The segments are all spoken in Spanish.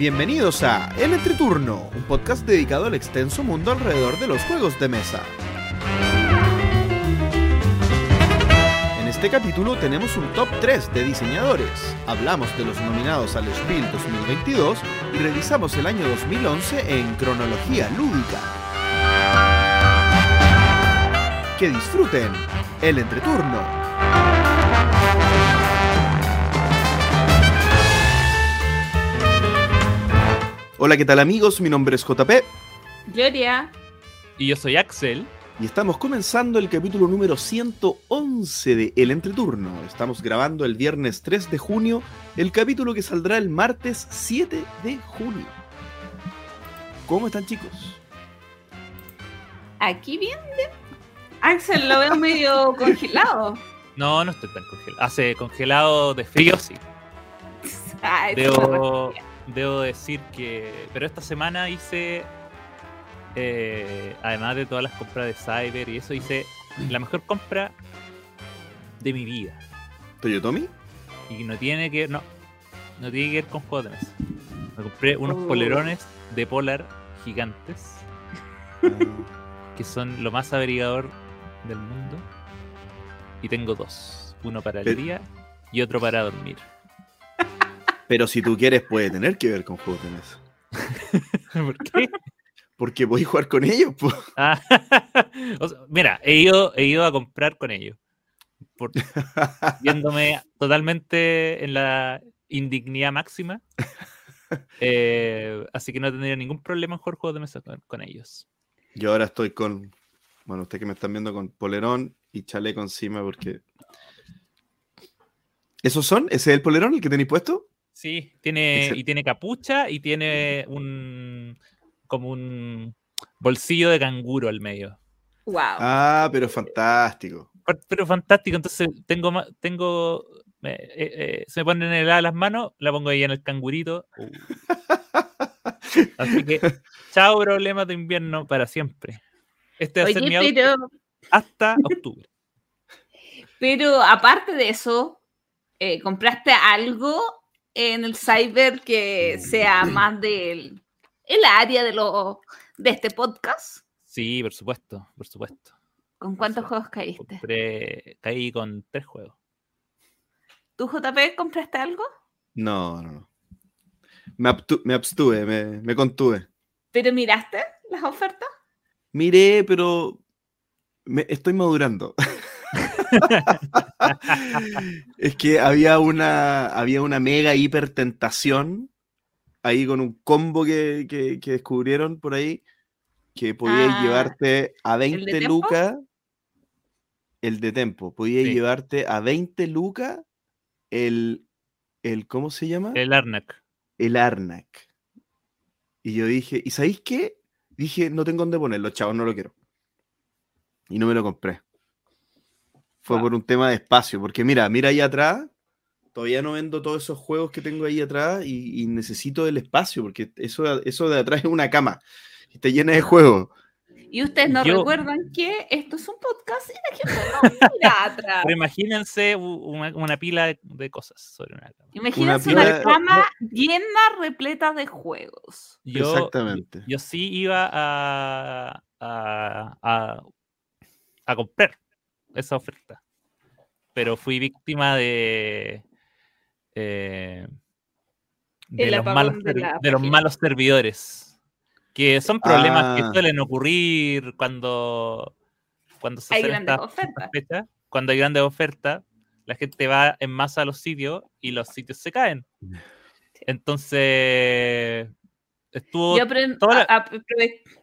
Bienvenidos a El Entreturno, un podcast dedicado al extenso mundo alrededor de los juegos de mesa. En este capítulo tenemos un top 3 de diseñadores. Hablamos de los nominados al Spiel 2022 y revisamos el año 2011 en cronología lúdica. Que disfruten el entreturno. Hola, ¿qué tal amigos? Mi nombre es JP Gloria. Y yo soy Axel. y estamos comenzando el capítulo número 111 de El Entreturno. Estamos grabando el viernes 3 de junio, el capítulo que saldrá el martes 7 de junio. ¿Cómo están chicos? Aquí bien. Axel lo veo medio congelado. No, no estoy tan congelado. Hace congelado de frío, sí. Ay, Debo, debo decir que. Pero esta semana hice. eh, además de todas las compras de Cyber y eso, hice la mejor compra de mi vida. ¿Toyotomi? Y no tiene que. No. No tiene que ver con juegos de mesa. Me compré unos Oh. polerones de Polar gigantes. que son lo más abrigador del mundo. Y tengo dos. Uno para el día y otro para dormir. Pero si tú quieres puede tener que ver con juegos de mesa. ¿Por qué? Porque podéis jugar con ellos. po. Ah, o sea, mira, he ido, he ido a comprar con ellos. Por, viéndome totalmente en la indignidad máxima. Eh, así que no tendría ningún problema en jugar juegos de mesa con, con ellos. Yo ahora estoy con, bueno, ustedes que me están viendo con polerón y chaleco encima porque... ¿Esos son? ¿Ese es el polerón el que tenéis puesto? Sí, tiene, y tiene capucha y tiene un como un bolsillo de canguro al medio. Wow. Ah, pero fantástico. Pero- Pero fantástico, entonces tengo tengo eh, eh, eh, se me ponen heladas las manos, la pongo ahí en el cangurito. Uh. Así que chao problemas de invierno para siempre. Este va a ser mi Oye, auto pero, hasta octubre. pero aparte de eso, eh, ¿compraste algo en el cyber que sea más del el área de lo de este podcast? Sí, por supuesto, por supuesto. ¿Con cuántos juegos caíste? Compré, caí con tres juegos. ¿Tú, JP, compraste algo? No, no, no. Me, abstu- me abstuve, me, me contuve. ¿Pero miraste las ofertas? Miré, pero me, estoy madurando. es que había una, había una mega hiper tentación ahí con un combo que, que- que descubrieron por ahí que podíais Ah, llevarte a de 20 Tempo? lucas el de tempo, podíais Sí. llevarte a 20 lucas el, el ¿cómo se llama? El Arnak. el Arnak. Y yo dije, ¿y sabéis qué? Dije, no tengo dónde ponerlo, chavos, no lo quiero. Y no me lo compré. Fue Wow. por un tema de espacio, porque mira, mira ahí atrás, todavía no vendo todos esos juegos que tengo ahí atrás y, y necesito el espacio, porque eso, eso de atrás es una cama y está llena de juegos. Y ustedes no Yo- recuerdan que esto es un podcast y la gente no mira atrás. Pero imagínense una, una pila de, de cosas sobre una cama. Imagínense pila una, de- cama llena, repleta de juegos. Yo, Exactamente. Yo sí iba a, a, a, a comprar esa oferta. Pero fui víctima de. eh, de, los malos, de los malos servidores. Que son problemas Ah. que suelen ocurrir cuando, cuando se Hay grandes ofertas. Cuando hay grandes ofertas, la gente va en masa a los sitios y los sitios se caen. Entonces, estuvo Yo, apren- toda la- a- a- aprove- yo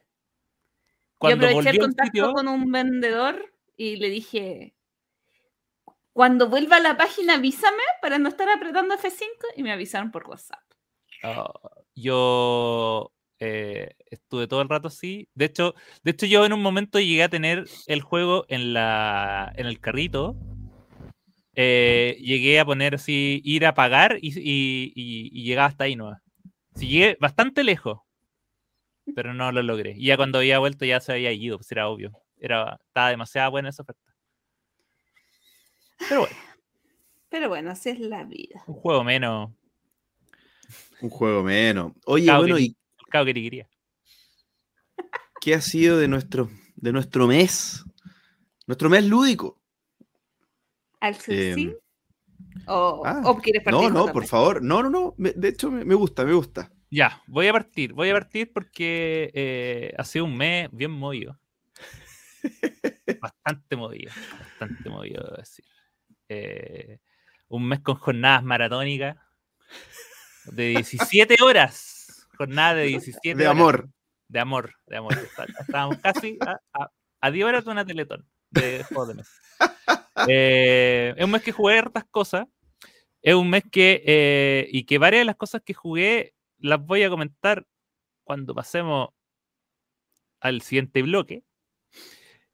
cuando aproveché el contacto sitio, con un vendedor y le dije, cuando vuelva a la página avísame para no estar apretando F5 y me avisaron por WhatsApp. ah, yo eh, estuve todo el rato así. De hecho, de hecho, yo en un momento llegué a tener el juego en la en el carrito. Eh, llegué a poner así, ir a pagar y, y, y- llegaba hasta ahí no. Sí, llegué bastante lejos, pero no lo logré. Y ya cuando había vuelto ya se había ido, pues era obvio. Era, estaba demasiado buena esa oferta. Pero bueno, Pero bueno, así es la vida. un juego menos. Un juego menos. Oye, bueno, que- ¿y Cao que te quería. qué ha sido de nuestro, de nuestro mes? Nuestro mes lúdico. ¿Al? ¿O, ah, o quieres partir No, no, por favor. No, no, no. me- de hecho, me, me gusta, me gusta. Ya, voy a partir. Voy a partir porque eh, ha sido un mes bien movido. Bastante movido. Bastante movido, debo decir. Eh, un mes con jornadas maratónicas de 17 horas. Jornada de 17 De horas. amor. De amor, de amor. Está- Estábamos casi a, a- a 10 horas de una teletón de. Eh, es un mes que jugué hartas cosas. Es un mes que, eh, y que varias de las cosas que jugué las voy a comentar cuando pasemos al siguiente bloque.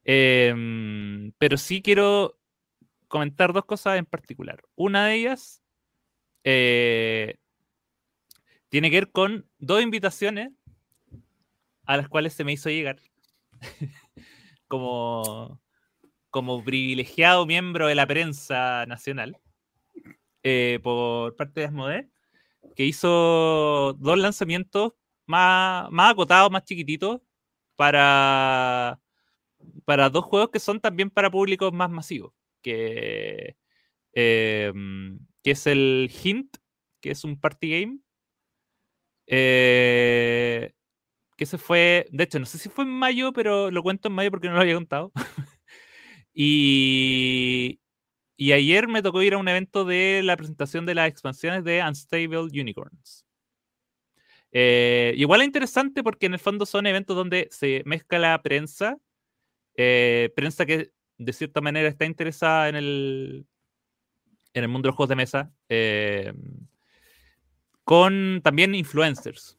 Em, pero sí quiero comentar dos cosas en particular. Una de ellas eh, tiene que ver con dos invitaciones a las cuales se me hizo llegar como, como privilegiado miembro de la prensa nacional eh, por parte de Asmodee, que hizo dos lanzamientos más, más acotados, más chiquititos, para, para dos juegos que son también para públicos más masivos, que, em, que es el Hint, que es un party game, eh, que se fue, de hecho, no sé si fue en mayo, pero lo cuento en mayo porque no lo había contado. y, y ayer me tocó ir a un evento de la presentación de las expansiones de Unstable Unicorns. Eh, igual es interesante porque en el fondo son eventos donde se mezcla la prensa, eh, prensa que de cierta manera está interesada en el, en el mundo de los juegos de mesa, eh, con también influencers,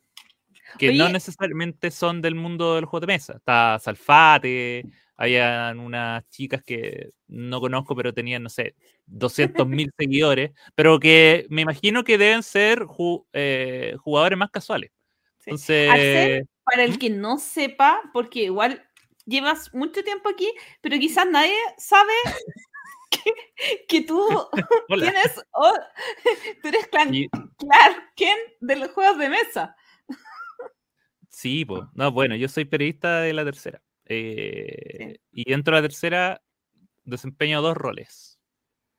que no Oye. necesariamente son del mundo de los juegos de mesa. Está Salfate, habían unas chicas que no conozco, pero tenían, no sé, 200 mil seguidores, pero que me imagino que deben ser ju- eh, jugadores más casuales. Sí. Entonces, Arcel, para el que no sepa, porque igual llevas mucho tiempo aquí, pero quizás nadie sabe que, que tú tienes, oh, tú eres Clark Kent de los juegos de mesa. Sí, pues. No, bueno, yo soy periodista de la tercera. eh, Y dentro de la tercera desempeño dos roles.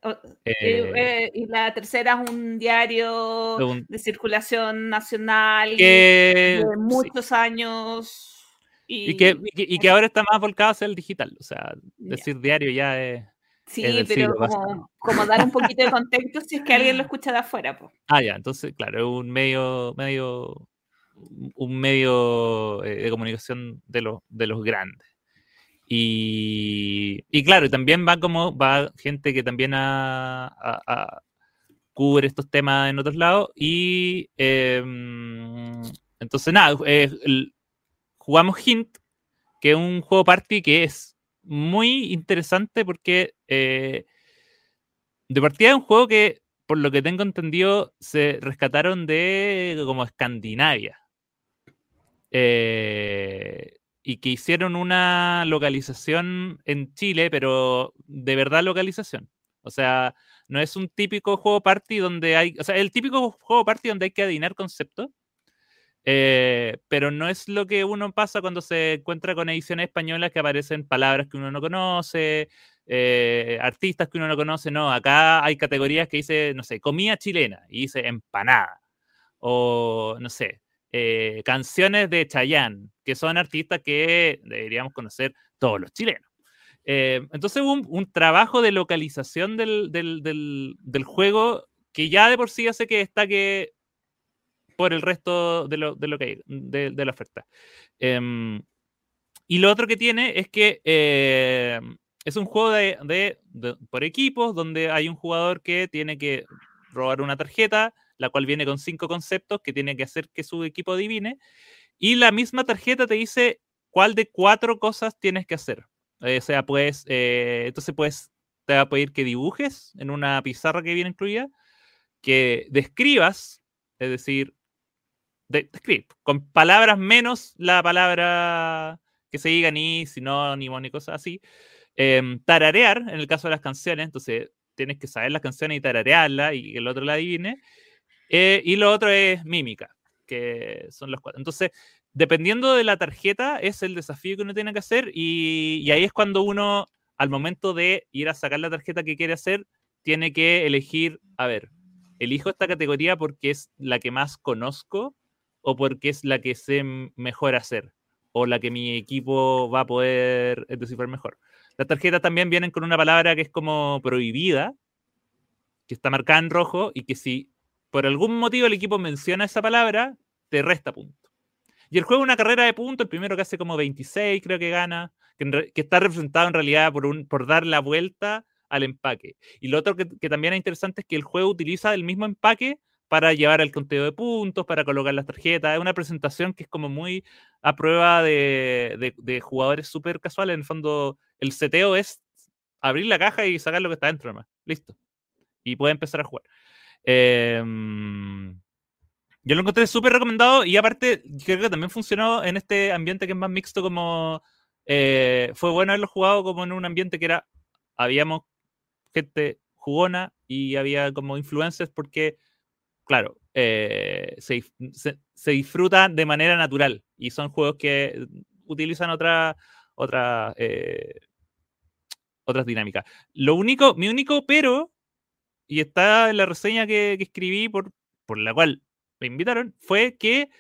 Eh, Eh, eh, y la tercera es un diario de un- de circulación nacional que, de sí, muchos años. Y, y, que, y y que ahora está más volcado hacia el digital. O sea, decir diario ya es. Sí, es pero como, como dar un poquito de contexto si es que alguien lo escucha de afuera. pues. Ah, ya, entonces, claro, es un medio, medio, un- medio eh, de comunicación de los, de los grandes. Y, y claro, también va como, va gente que también a- a- a- cubre estos temas en otros lados. Y em, entonces, nada, eh, el- jugamos Hint, que es un juego party que es muy interesante porque eh, de partida es un juego que, por lo que tengo entendido, se rescataron de como Escandinavia. Eh, y que hicieron una localización en Chile, pero de verdad localización. O sea, no es un típico juego party donde hay. O sea, el típico juego party donde hay que adivinar conceptos. Eh, pero no es lo que uno pasa cuando se encuentra con ediciones españolas que aparecen palabras que uno no conoce, eh, artistas que uno no conoce. No, acá hay categorías que dice, no sé, comida chilena y dice empanada. O, no sé, eh, canciones de Chayanne, que son artistas que deberíamos conocer todos los chilenos. Entonces un trabajo de localización del, del- del- del juego que ya de por sí hace que destaque por el resto de lo, de lo que hay, de, la oferta. Em, y lo otro que tiene es que eh, es un juego de, de- por equipos donde hay un jugador que tiene que robar una tarjeta, la cual viene con cinco conceptos que tiene que hacer que su equipo adivine. Y la misma tarjeta te dice cuál de cuatro cosas tienes que hacer. Eh, o sea, pues, entonces pues te va a pedir que dibujes en una pizarra que viene incluida, que describas, es decir, de, describe, con palabras menos la palabra que se diga ni sinónimo ni cosas así. Em, tararear, en el caso de las canciones, entonces tienes que saber las canciones y tararearlas y que el otro la adivine. Eh, y lo otro es mímica, que son los cuatro. Entonces, dependiendo de la tarjeta, es el desafío que uno tiene que hacer y ahí es cuando uno, al momento de ir a sacar la tarjeta que quiere hacer, tiene que elegir, a ver, elijo esta categoría porque es la que más conozco o porque es la que sé mejor hacer o la que mi equipo va a poder descifrar mejor. Las tarjetas también vienen con una palabra que es como prohibida, que está marcada en rojo y que si por algún motivo el equipo menciona esa palabra, te resta punto. Y el juego es una carrera de puntos, el primero que hace como 26 creo que gana, que, está representado en realidad por, dar la vuelta al empaque. Y lo otro que, también es interesante es que el juego utiliza el mismo empaque para llevar el conteo de puntos, para colocar las tarjetas. Es una presentación que es como muy a prueba de, de, jugadores súper casuales. En el fondo, el seteo es abrir la caja y sacar lo que está dentro nomás. Listo. Y puede empezar a jugar. Em, yo lo encontré súper recomendado y aparte creo que también funcionó en este ambiente que es más mixto como... Eh, fue bueno haberlo jugado como en un ambiente que era... Habíamos gente jugona y había como influencers porque, claro, eh, se, se, disfruta de manera natural y son juegos que utilizan otra, otra, eh, otras dinámicas. Lo único, mi único pero, y está en la reseña que, que escribí por, por la cual me invitaron, fue que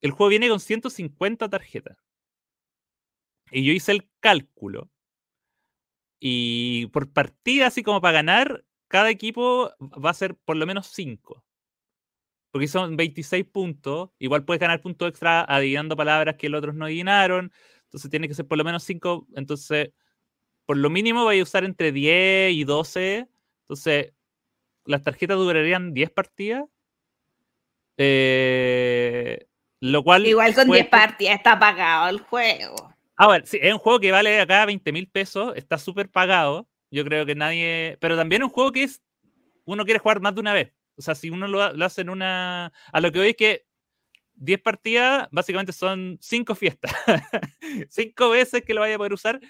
el juego viene con 150 tarjetas. Y yo hice el cálculo y por partida, así como para ganar, cada equipo va a ser por lo menos 5. Porque son 26 puntos. Igual puedes ganar puntos extra adivinando palabras que los otros no adivinaron. Entonces tiene que ser por lo menos 5. Entonces, por lo mínimo vais a usar entre 10 y 12. Entonces, las tarjetas durarían 10 partidas. Eh, lo cual. Igual con 10 partidas está pagado el juego. Ah, bueno, sí, es un juego que vale acá 20 mil pesos, está súper pagado. Yo creo que nadie. Pero también es un juego que es. Uno quiere jugar más de una vez. O sea, si uno lo, hace en una. A lo que voy es que 10 partidas básicamente son 5 fiestas. 5 veces que lo vaya a poder usar.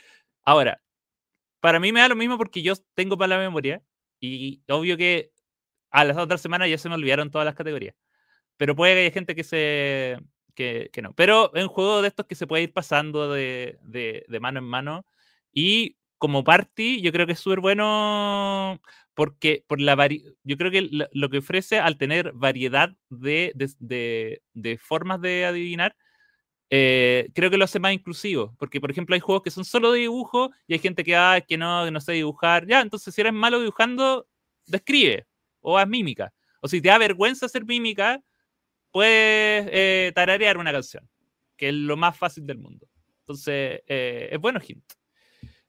Ahora, para mí me da lo mismo porque yo tengo para la memoria. Y obvio que a las otras semanas ya se me olvidaron todas las categorías. Pero puede que haya gente que se, que, no. Pero es un juego de estos que se puede ir pasando de, mano en mano. Y como party, yo creo que es súper bueno porque por la yo creo que lo, que ofrece al tener variedad de, formas de adivinar, eh, creo que lo hace más inclusivo. Porque, por ejemplo, hay juegos que son solo de dibujo y hay gente que, ah, que no, que no sé dibujar. Ya, entonces si eres malo dibujando, describe o haz mímica. O si te da vergüenza hacer mímica, puedes eh, tararear una canción, que es lo más fácil del mundo. Entonces, eh, es bueno hint.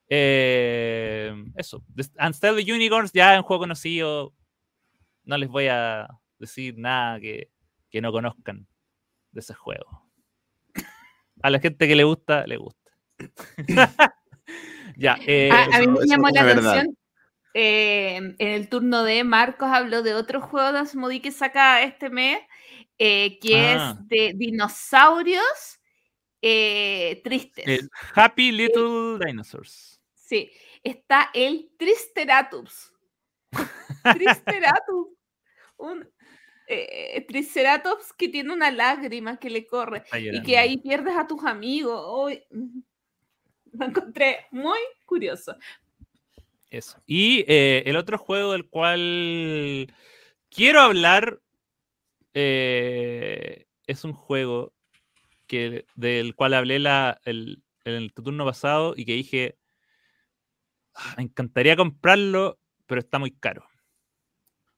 Eh, eso. Unstead the Unicorns ya es un juego conocido. No les voy a decir nada que, que no conozcan de ese juego. A la gente que le gusta, le gusta. ya. a, mí me llamó la atención. en el turno de Marcos habló de otro juego de Asmodi que saca este mes eh, que es ah. de dinosaurios eh, tristes. Happy Little Dinosaurs. Sí, está el Triceratops. Triceratops. Un eh, Triceratops que tiene una lágrima que le corre y que ahí pierdes a tus amigos. Hoy lo encontré muy curioso. Eso. Y el otro juego del cual quiero hablar eh, es un juego que, del cual hablé la, el, en el turno pasado y que dije, me encantaría comprarlo, pero está muy caro.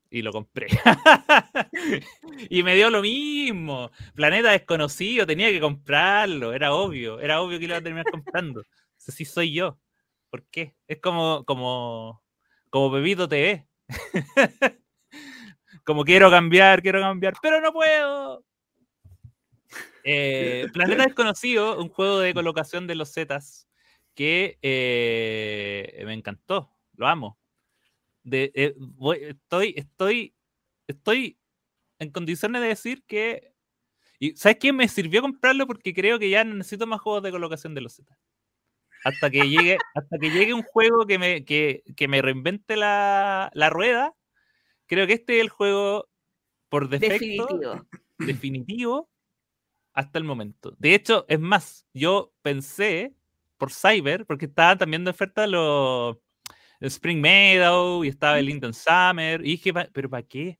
Y lo compré. y me dio lo mismo. Planeta desconocido, tenía que comprarlo. Era obvio. Era obvio que lo iba a terminar comprando. si soy yo. ¿Por qué? Es como, como, como Pepito TV. como quiero cambiar, quiero cambiar, pero no puedo. Eh, Planeta Desconocido, un juego de colocación de los Zetas que eh, me encantó, lo amo. De, eh, estoy, estoy, estoy en condiciones de decir que. Y, ¿Sabes qué? Me sirvió comprarlo porque creo que ya necesito más juegos de colocación de los Zetas. Hasta que llegue, hasta que llegue un juego que me, que, que me reinvente la, la rueda creo que este es el juego por defecto Definitivo. definitivo hasta el momento. De hecho, es más, yo pensé por Cyber, porque estaban también de oferta los Spring Meadow y estaba el Linden Summer, y dije, "Pa- pero ¿para qué?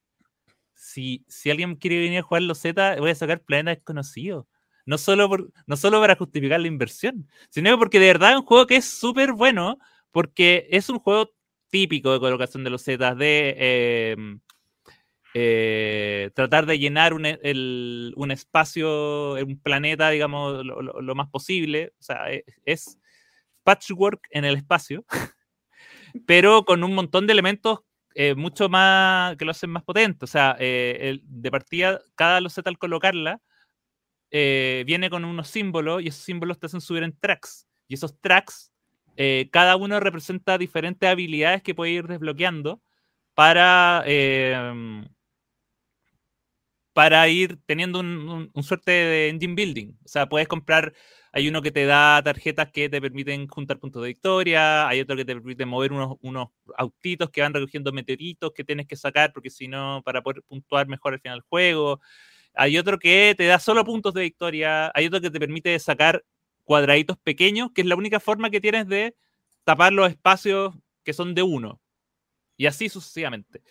Si, si alguien quiere venir a jugar los Z, voy a sacar Planeta Desconocido. No solo, por, no solo para justificar la inversión, sino porque de verdad es un juego que es súper bueno, porque es un juego típico de colocación de los Z, de eh, eh, tratar de llenar un, e- el- un espacio, un planeta, digamos, lo, lo- lo más posible. O sea, e- es patchwork en el espacio, pero con un montón de elementos eh, mucho más que lo hacen más potente. O sea, eh, el- de partida, cada loseta al colocarla viene con unos símbolos y esos símbolos te hacen subir en tracks. Y esos tracks, cada uno representa diferentes habilidades que puedes ir desbloqueando para, eh, para ir teniendo un, suerte de engine building. O sea, puedes comprar, hay uno que te da tarjetas que te permiten juntar puntos de victoria, hay otro que te permite mover unos, unos autitos que van recogiendo meteoritos que tienes que sacar porque si no, para poder puntuar mejor al final del juego. Hay otro que te da solo puntos de victoria, hay otro que te permite sacar cuadraditos pequeños, que es la única forma que tienes de tapar los espacios que son de uno. Y así sucesivamente.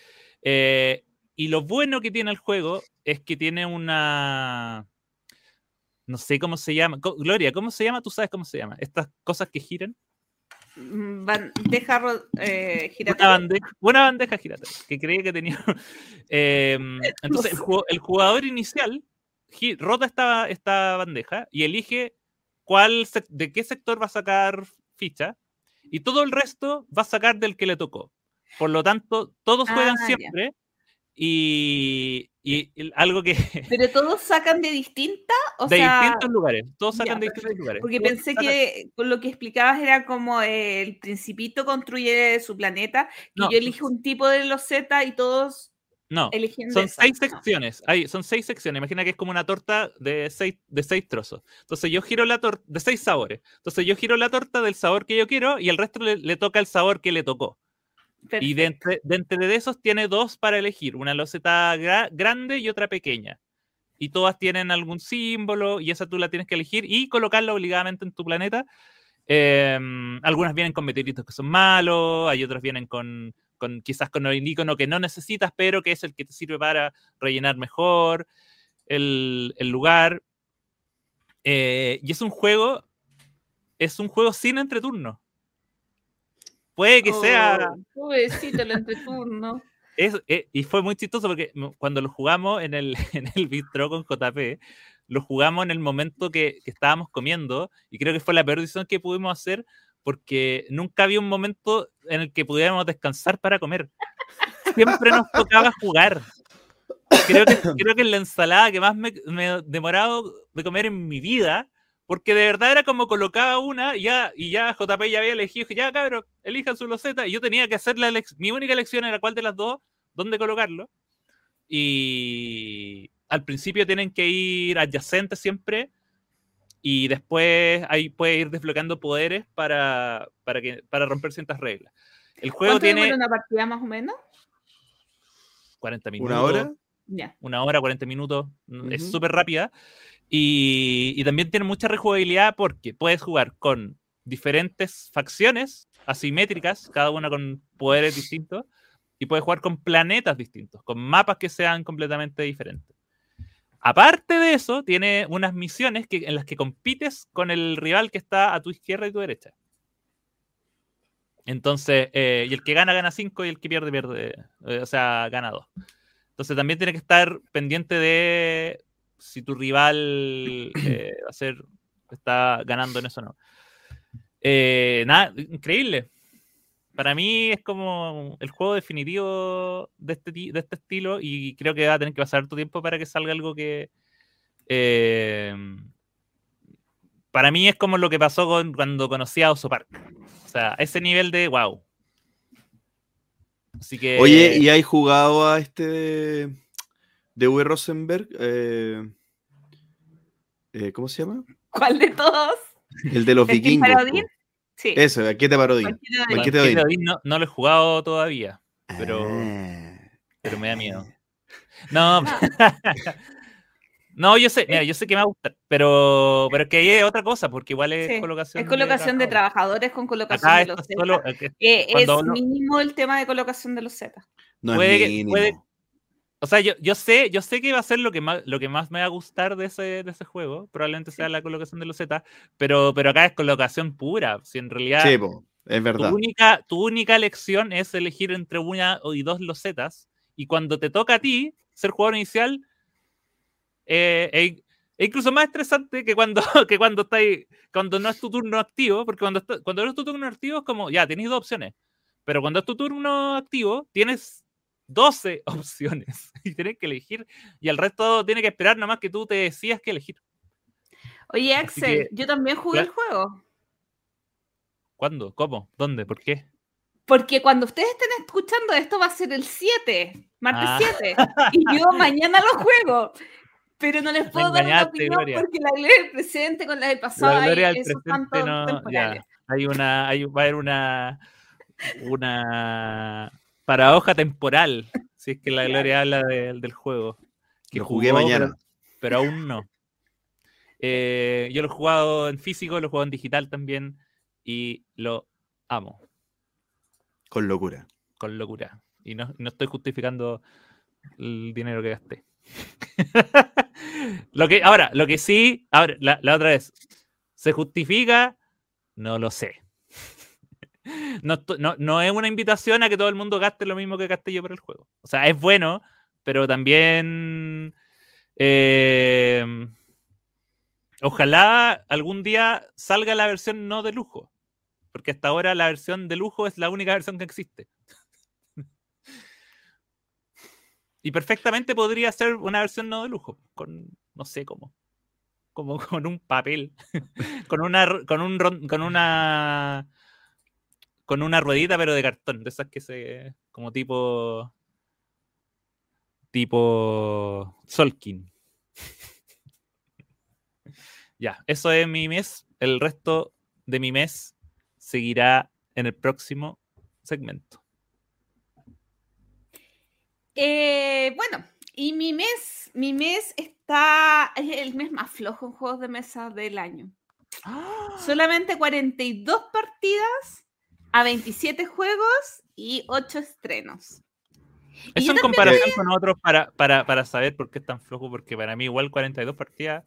Eh, y lo bueno que tiene el juego es que tiene una. No sé cómo se llama. Gloria, ¿cómo se llama? ¿Tú sabes cómo se llama? Estas cosas que giran. Mm, Bandeja eh, Una giratoria. bandeja, una bandeja giratoria, que creía que tenía. Em, entonces, el, ju- el jugador inicial rota esta, esta bandeja y elige cuál de qué sector va a sacar ficha y todo el resto va a sacar del que le tocó. Por lo tanto, todos juegan Ah, siempre y, y el- algo que Pero todos sacan de distinta, o de sea, distintos lugares, todos ya, sacan de perfecto. distintos lugares. porque pensé sacan- que con lo que explicabas era como eh, el principito construye su planeta, que No, yo elijo un tipo de los Z y todos no, eligen de Son esa. seis secciones. Hay, son seis secciones. Imagina que es como una torta de seis, de seis trozos. Entonces yo giro la torta de seis sabores. Entonces yo giro la torta del sabor que yo quiero y el resto le, le toca el sabor que le tocó. Y de entre, de entre esos tiene dos para elegir. Una loseta gra- grande y otra pequeña. Y todas tienen algún símbolo y esa tú la tienes que elegir y colocarla obligadamente en tu planeta. Em, algunas vienen con meteoritos que son malos, hay otras vienen con, con quizás con el icono que no necesitas, pero que es el que te sirve para rellenar mejor el, el lugar. Eh, y es un juego, es un juego sin entreturno. Puede que sea, Oh, pobrecito el entreturno. es- eh, y fue muy chistoso porque cuando lo jugamos en el, en el bistro con JP, lo jugamos en el momento que, que estábamos comiendo y creo que fue la peor decisión que pudimos hacer porque nunca había un momento en el que pudiéramos descansar para comer. Siempre nos tocaba jugar. Creo que, creo que es la ensalada que más me, me he demorado de comer en mi vida, porque de verdad era como colocaba una y ya, y ya JP ya había elegido, dije, ya cabrón, elijan su loseta, y yo tenía que hacer la mi única elección era cuál de las dos, dónde colocarlo. Y al principio tienen que ir adyacentes siempre, y después ahí puede ir desbloqueando poderes para, para, que, para romper ciertas reglas. El juego ¿Cuánto tiene una partida más o menos? 40 minutos. ¿Una hora? Ya. una hora, 40 minutos, mm, es Ujú. súper rápida. Y, también tiene mucha rejugabilidad porque puedes jugar con diferentes facciones asimétricas, cada una con poderes distintos, y puedes jugar con planetas distintos, con mapas que sean completamente diferentes. Aparte de eso, tiene unas misiones que, en las que compites con el rival que está a tu izquierda y tu derecha. Entonces, eh, y el que gana, gana 5 y el que pierde, pierde, eh, o sea, gana 2. Entonces también tiene que estar pendiente de si tu rival eh, va a ser, está ganando en eso o no. Eh, nada, increíble. Para mí es como el juego definitivo de este, de este estilo y creo que va a tener que pasar tu tiempo para que salga algo que... eh, para mí es como lo que pasó con, cuando conocí a Oso Park. O sea, ese nivel de wow. Así que... Oye, ¿y hay jugado a este Uwe Rosenberg? Eh, eh, ¿Cómo se llama? ¿Cuál de todos? El de los ¿El vikingos. Parodín? Sí. Ese, Banquete Parodín. Banquete. Odín. Banquete Odín no, no lo he jugado todavía, pero, Ah, pero me da miedo. No, no, yo sé, mira, yo sé que me va a gustar, pero, pero es que hay otra cosa, porque igual es Sí, colocación. Es colocación de, trabajadores con colocación Acá de los es solo. Z. es Eh, es mínimo el tema de colocación de los Z. No Puede es que- mínimo. puede- O sea, yo, yo sé, yo sé que va a ser lo que más, lo que más me va a gustar de ese, de ese juego. Probablemente sea la colocación de los Z, pero, pero acá es colocación pura. Si en realidad Sí, es tu verdad. única, tu única elección es elegir entre una y dos losetas. Y cuando te toca a ti ser jugador inicial, eh, es, es incluso más estresante que cuando, que cuando estáis, cuando no es tu turno activo, porque cuando, está- cuando no es tu turno activo es como, ya, tenéis dos opciones. Pero cuando es tu turno activo, tienes 12 opciones y tienes que elegir. Y el resto tiene que esperar nomás que tú te decidas que elegir. Oye, Axel, que- yo también jugué el juego. ¿Cuándo? ¿Cómo? ¿Dónde? ¿Por qué? Porque cuando ustedes estén escuchando esto va a ser el 7, martes Ah. 7. Y yo mañana lo juego. Pero no les puedo dar una opinión Gloria. porque la gloria del presente con la del pasado. La gloria hay- del presente no. Ya, hay una. Hay, va a haber una. Una paradoja temporal. Si es que la gloria habla de- del juego. Que Lo jugué jugó, mañana. Pero, pero aún no. Eh, yo lo he jugado en físico, lo he jugado en digital también. Y lo amo. Con locura. con locura. Y no, no estoy justificando el dinero que gasté. lo que, ahora, lo que sí, ahora, la, la otra vez, ¿se justifica? No lo sé. No, no, no es una invitación a que todo el mundo gaste lo mismo que gasté yo por el juego. O sea, es bueno, pero también eh, ojalá algún día salga la versión no de lujo. Porque hasta ahora la versión de lujo es la única versión que existe. Y perfectamente podría ser una versión no de lujo, con no sé cómo. Como con un papel. con una con un con una con una ruedita pero de cartón, de esas que se como tipo tipo Solkin. ya, eso es mi mes, el resto de mi mes seguirá en el próximo segmento. Eh, bueno, y mi mes, mi mes está, es el mes más flojo en juegos de mesa del año. Solamente 42 partidas a 27 juegos y 8 estrenos. Eso en comparación con otros para, para, para saber por qué es tan flojo, porque para mí igual 42 partidas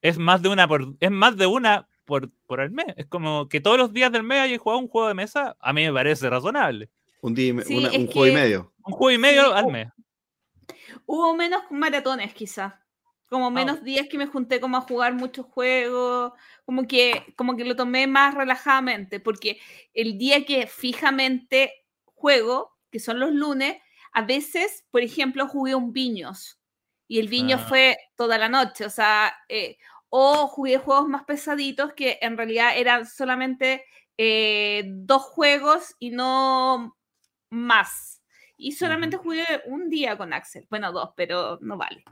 es más de una por, es más de una por, por el mes. Es como que todos los días del mes haya jugado un juego de mesa, a mí me parece razonable. Un, día y me- Sí, una- es un juego y medio. Un juego y medio Sí, al mes. Hubo menos maratones quizás. Como menos días que me junté como a jugar muchos juegos, como que, como que lo tomé más relajadamente, porque el día que fijamente juego, que son los lunes, a veces, por ejemplo, jugué un Viños y el Viño Ah. fue toda la noche, o sea, eh, o jugué juegos más pesaditos que en realidad eran solamente eh, dos juegos y no más. Y solamente jugué un día con Axel. Bueno, dos, pero no vale.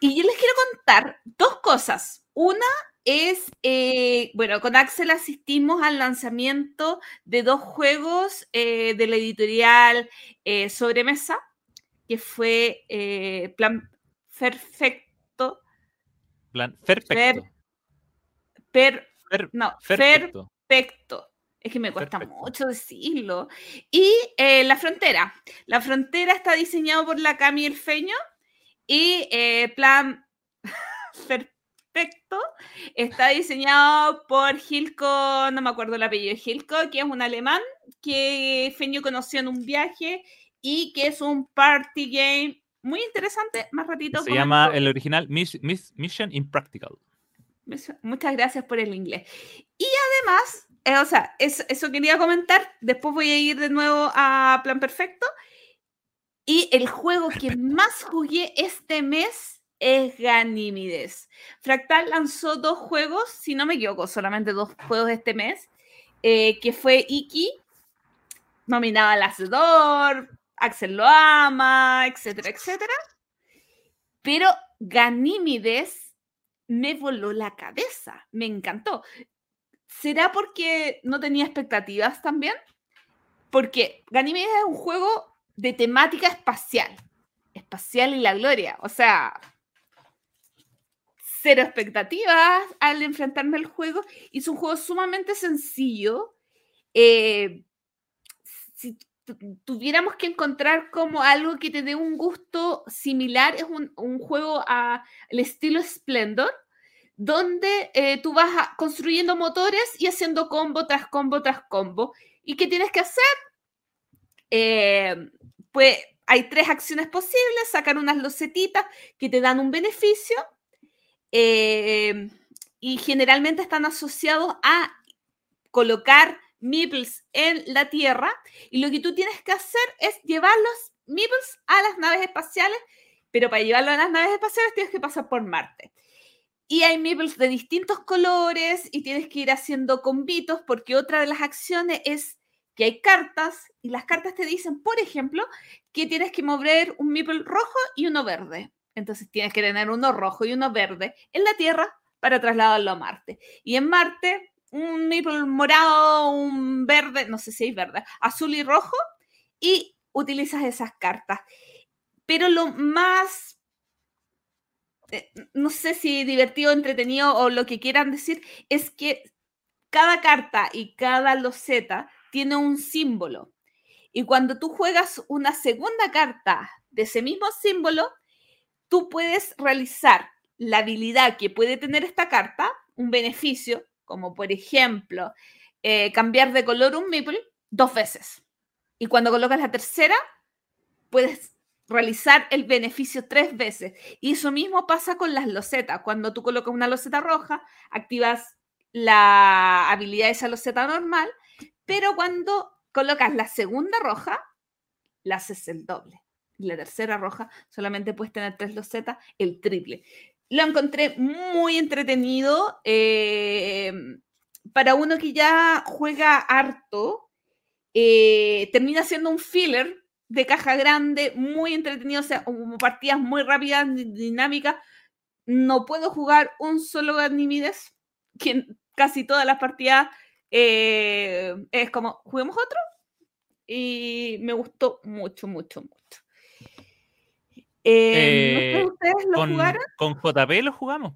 Y yo les quiero contar dos cosas. Una es, eh, bueno, con Axel asistimos al lanzamiento de dos juegos eh, de la editorial eh, Sobremesa, que fue eh, Plan Perfecto, Plan, perfecto. per, Per- no, perfecto. perfecto. Es que me cuesta Perfecto. mucho decirlo. Y eh, La Frontera. La Frontera está diseñado por la Cami El Feño y eh, Plan Perfecto está diseñado por Hilko, no me acuerdo el apellido Hilko, que es un alemán que Feño conoció en un viaje y que es un party game muy interesante. Más ratito. Se llama comento. el original Miss- Miss- Mission Impractical. Eso- Muchas gracias por el inglés. Y además, eh, o sea, es- eso quería comentar. Después voy a ir de nuevo a Plan Perfecto. Y el juego que más jugué este mes es Ganímides. Fractal lanzó dos juegos, si no me equivoco, solamente dos juegos este mes, eh, que fue Iki, nominada al Hacedor, Axel lo ama, etcétera, etcétera. Pero Ganímides me voló la cabeza, me encantó. ¿Será porque no tenía expectativas también? Porque Ganímedes es un juego de temática espacial. espacial y la gloria. O sea, cero expectativas al enfrentarme al juego. Es un juego sumamente sencillo. Eh, si tuviéramos que encontrar como algo que te dé un gusto similar, es un, juego al estilo Splendor, donde eh, tú vas construyendo motores y haciendo combo tras combo tras combo. ¿Y qué tienes que hacer? Eh, pues hay tres acciones posibles, sacar unas losetitas que te dan un beneficio eh, y generalmente están asociados a colocar meeples en la Tierra y lo que tú tienes que hacer es llevar los meeples a las naves espaciales, pero para llevarlo a las naves espaciales tienes que pasar por Marte. Y hay meeples de distintos colores y tienes que ir haciendo convitos porque otra de las acciones es que hay cartas y las cartas te dicen, por ejemplo, que tienes que mover un meeple rojo y uno verde. Entonces tienes que tener uno rojo y uno verde en la Tierra para trasladarlo a Marte. Y en Marte, un meeple morado, un verde, no sé si hay verde, azul y rojo, y utilizas esas cartas. Pero lo más, eh, no sé si divertido, entretenido o lo que quieran decir, es que cada carta y cada loseta tiene un símbolo. Y cuando tú juegas una segunda carta de ese mismo símbolo, tú puedes realizar la habilidad que puede tener esta carta, un beneficio, como por ejemplo eh, cambiar de color un meeple dos veces. Y cuando colocas la tercera, puedes realizar el beneficio tres veces. Y eso mismo pasa con las losetas. Cuando tú colocas una loseta roja, activas la habilidad de esa loseta normal, pero cuando colocas la segunda roja, la haces el doble la tercera roja, solamente puedes tener tres losetas, el triple. Lo encontré muy entretenido. Eh, para uno que ya juega harto, eh, termina siendo un filler de caja grande, muy entretenido, o sea, partidas muy rápidas, dinámicas. No puedo jugar un solo Ganimides, que casi todas las partidas eh, es como, ¿juguemos otro? Y me gustó mucho, mucho, mucho. Eh, ustedes lo con, jugaron? Con JP lo jugamos.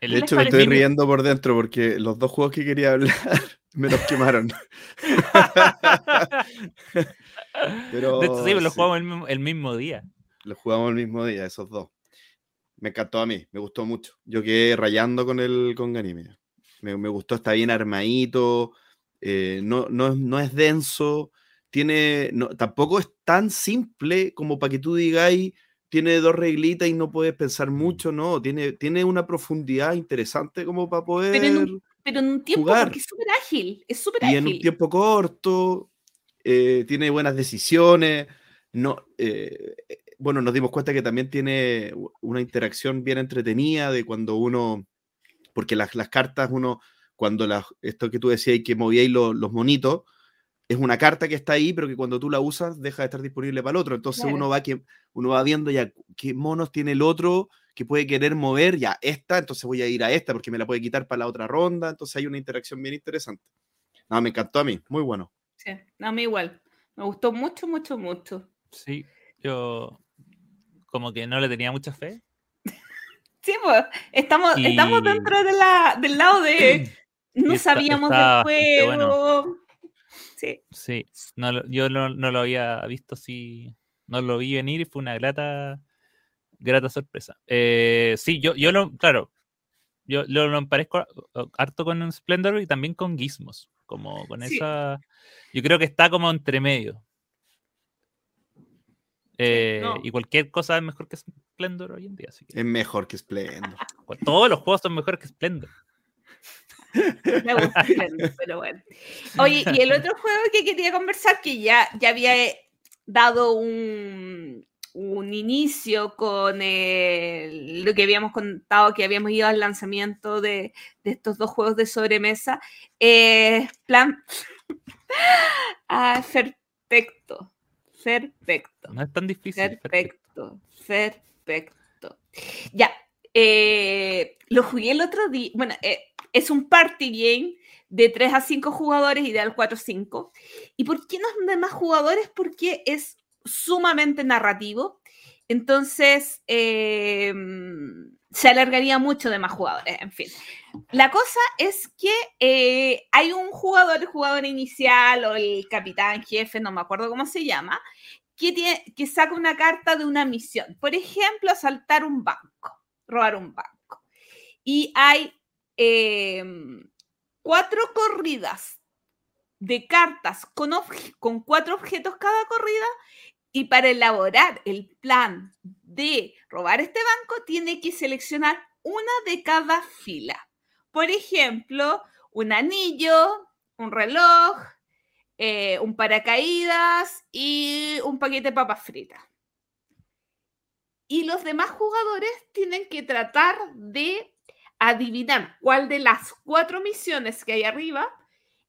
de hecho, me estoy riendo por dentro porque los dos juegos que quería hablar me los quemaron. Pero, de hecho, sí, los jugamos el mismo, día. Los jugamos el mismo día, esos dos. Me encantó a mí, me gustó mucho. Yo quedé rayando con el con Ganime. Me, me gustó, está bien armadito, eh, no, no, no es denso, tiene, no, tampoco es tan simple como para que tú digáis, tiene dos reglitas y no puedes pensar mm. mucho, no, tiene, tiene una profundidad interesante como para poder... Pero en un, tiempo, porque es súper ágil, es súper ágil. Y en un tiempo corto, eh, tiene buenas decisiones, no, eh, bueno, nos dimos cuenta que también tiene una interacción bien entretenida de cuando uno, porque las, las cartas, uno, cuando las, esto que tú decías, que movíais los, los monitos, es una carta que está ahí, pero que cuando tú la usas deja de estar disponible para el otro. Entonces uno, va que, uno va viendo ya qué monos tiene el otro que puede querer mover, ya esta, entonces voy a ir a esta porque me la puede quitar para la otra ronda. Entonces hay una interacción bien interesante. No, me encantó a mí, muy bueno. Sí, a mí igual. Me gustó mucho, mucho, mucho. Sí, yo como que no le tenía mucha fe. Sí, pues estamos, estamos dentro de la, del lado de no sabíamos del juego. Sí. Sí, no, yo no, lo había visto así, no lo vi venir y fue una grata, grata sorpresa. Eh, sí, yo, yo lo, claro, yo lo, lo parezco harto con Splendor y también con Gizmos, como con esa, yo creo que está como entre medio. Eh, y cualquier cosa es mejor que Splendor hoy en día. Es mejor que Splendor. Todos los juegos son mejores que Splendor. Me gusta pero bueno. Oye, y el otro juego que quería conversar, que ya, ya había dado un, un inicio con lo que habíamos contado, que habíamos ido al lanzamiento de, de estos dos juegos de sobremesa, es plan... ah, perfecto. Perfecto. No es tan difícil. Perfecto. Perfecto. Ya. Eh, lo jugué el otro día. Bueno, eh, es un party game de 3 a 5 jugadores, ideal 4 a 5. ¿Y por qué no de más jugadores? Porque es sumamente narrativo. Entonces, eh, se alargaría mucho de más jugadores, en fin. La cosa es que eh, hay un jugador, el jugador inicial o el capitán, jefe, no me acuerdo cómo se llama, que, que saca una carta de una misión. Por ejemplo, asaltar un banco, robar un banco. Y hay em, cuatro corridas de cartas con, con cuatro objetos cada corrida y para elaborar el plan de robar este banco, tiene que seleccionar una de cada fila. Por ejemplo, un anillo, un reloj, eh, un paracaídas y un paquete de papas fritas. Y los demás jugadores tienen que tratar de adivinar cuál de las cuatro misiones que hay arriba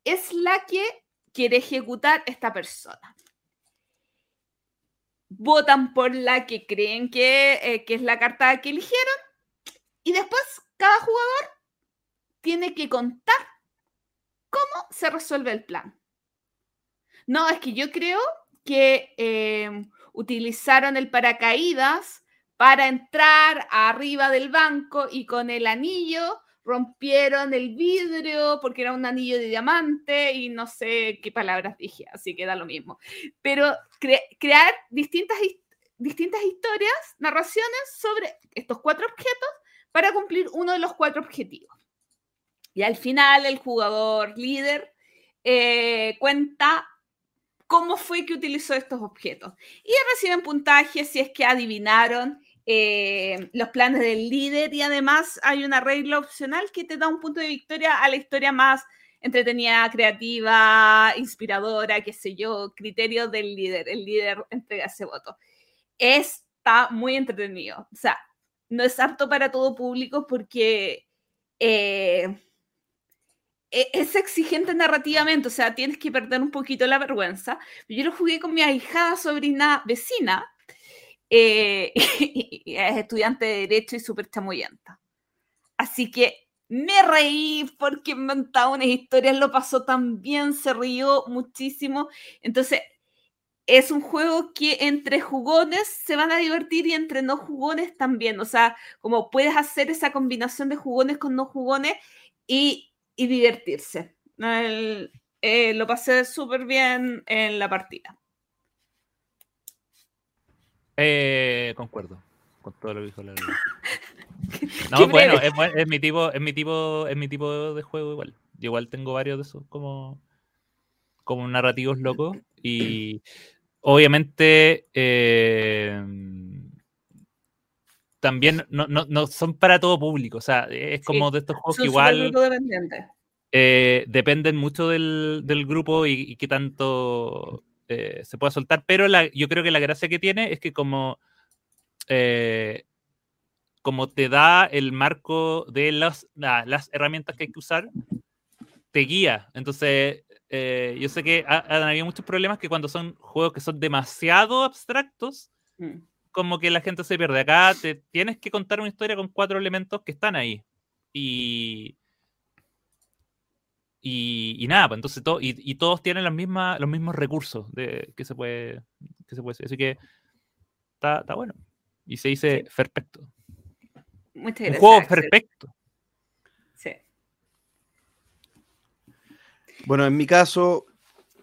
es la que quiere ejecutar esta persona votan por la que creen eh, que, es la carta que eligieron y después cada jugador tiene que contar cómo se resuelve el plan. No, es que yo creo que em, utilizaron el paracaídas para entrar arriba del banco y con el anillo rompieron el vidrio porque era un anillo de diamante y no sé qué palabras dije, así que da lo mismo. Pero crear distintas, distintas historias, narraciones sobre estos cuatro objetos para cumplir uno de los cuatro objetivos. Y al final el jugador líder eh, cuenta cómo fue que utilizó estos objetos. Y reciben puntaje si es que adivinaron eh, los planes del líder y además hay una regla opcional que te da un punto de victoria a la historia más entretenida, creativa, inspiradora, qué sé yo, criterio del líder. El líder entrega ese voto. Está muy entretenido. O sea, no es apto para todo público porque eh, es exigente narrativamente, o sea, tienes que perder un poquito la vergüenza. Yo lo jugué con mi ahijada sobrina vecina eh, es estudiante de Derecho y súper chamoyenta. Así que me reí porque inventaba unas historias, lo pasó tan bien, se rió muchísimo. Entonces, es un juego que entre jugones se van a divertir y entre no jugones también. O sea, como puedes hacer esa combinación de jugones con no jugones y, y divertirse. Eh, lo pasé súper bien en la partida. Eh, concuerdo con todo lo que dijo la No, bueno, es, mi tipo, es mi tipo, es mi tipo de juego igual. Yo igual tengo varios de esos como, como narrativos locos. Y obviamente eh, también no, son para todo público. O sea, es como de estos juegos que igual eh, dependen mucho del, grupo y, y qué tanto eh, se pueda soltar, pero yo creo que la gracia que tiene es que como, eh, como te da el marco de las, las herramientas que hay que usar, te guía. Entonces, eh, yo sé que han habido muchos problemas que cuando son juegos que son demasiado abstractos, mm. Como que la gente se pierde. Acá te tienes que contar una historia con cuatro elementos que están ahí. Y, y, nada, pues entonces todo, y, todos tienen las mismas, los mismos recursos de, que, se puede, que se puede hacer. Así que está, está bueno. Y se dice perfecto. Muchas gracias. Un juego perfecto. Sí. Bueno, en mi caso,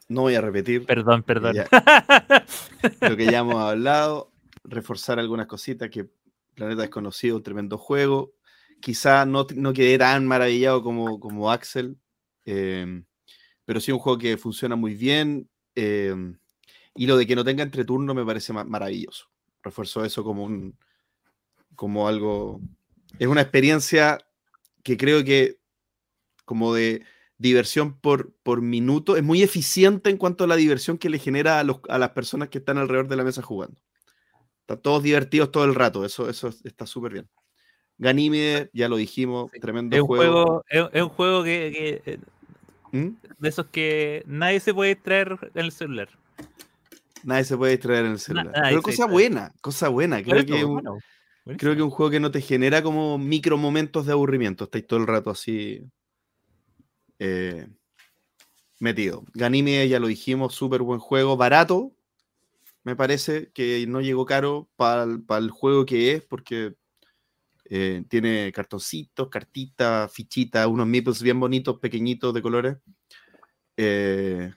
no voy a repetir. Perdón, perdón. lo que ya hemos hablado, reforzar algunas cositas que Planeta Desconocido, un tremendo juego. Quizá no, no quedé tan maravillado como, como Axel, Em, pero sí un juego que funciona muy bien. Em, y lo de que no tenga entreturno me parece maravilloso. Refuerzo eso como un como algo. Es una experiencia que creo que como de diversión por, por minuto, es muy eficiente en cuanto a la diversión que le genera a, las personas que están alrededor de la mesa jugando. Están todos divertidos todo el rato, eso, eso está súper bien. Ganymede, ya lo dijimos, tremendo es un juego. es, un juego que, eh, ¿Mm? De esos que nadie se puede distraer en el celular. Nadie se puede distraer en el celular. Pero cosa buena, cosa buena. Creo que, un, creo que un juego que no te genera como micro momentos de aburrimiento. Estáis todo el rato así eh, metido. Ganime, ya lo dijimos, súper buen juego, barato. Me parece que no llegó caro para el juego que es, porque eh, tiene cartoncitos, cartitas, fichitas, unos meeples bien bonitos, pequeñitos de colores. Eh,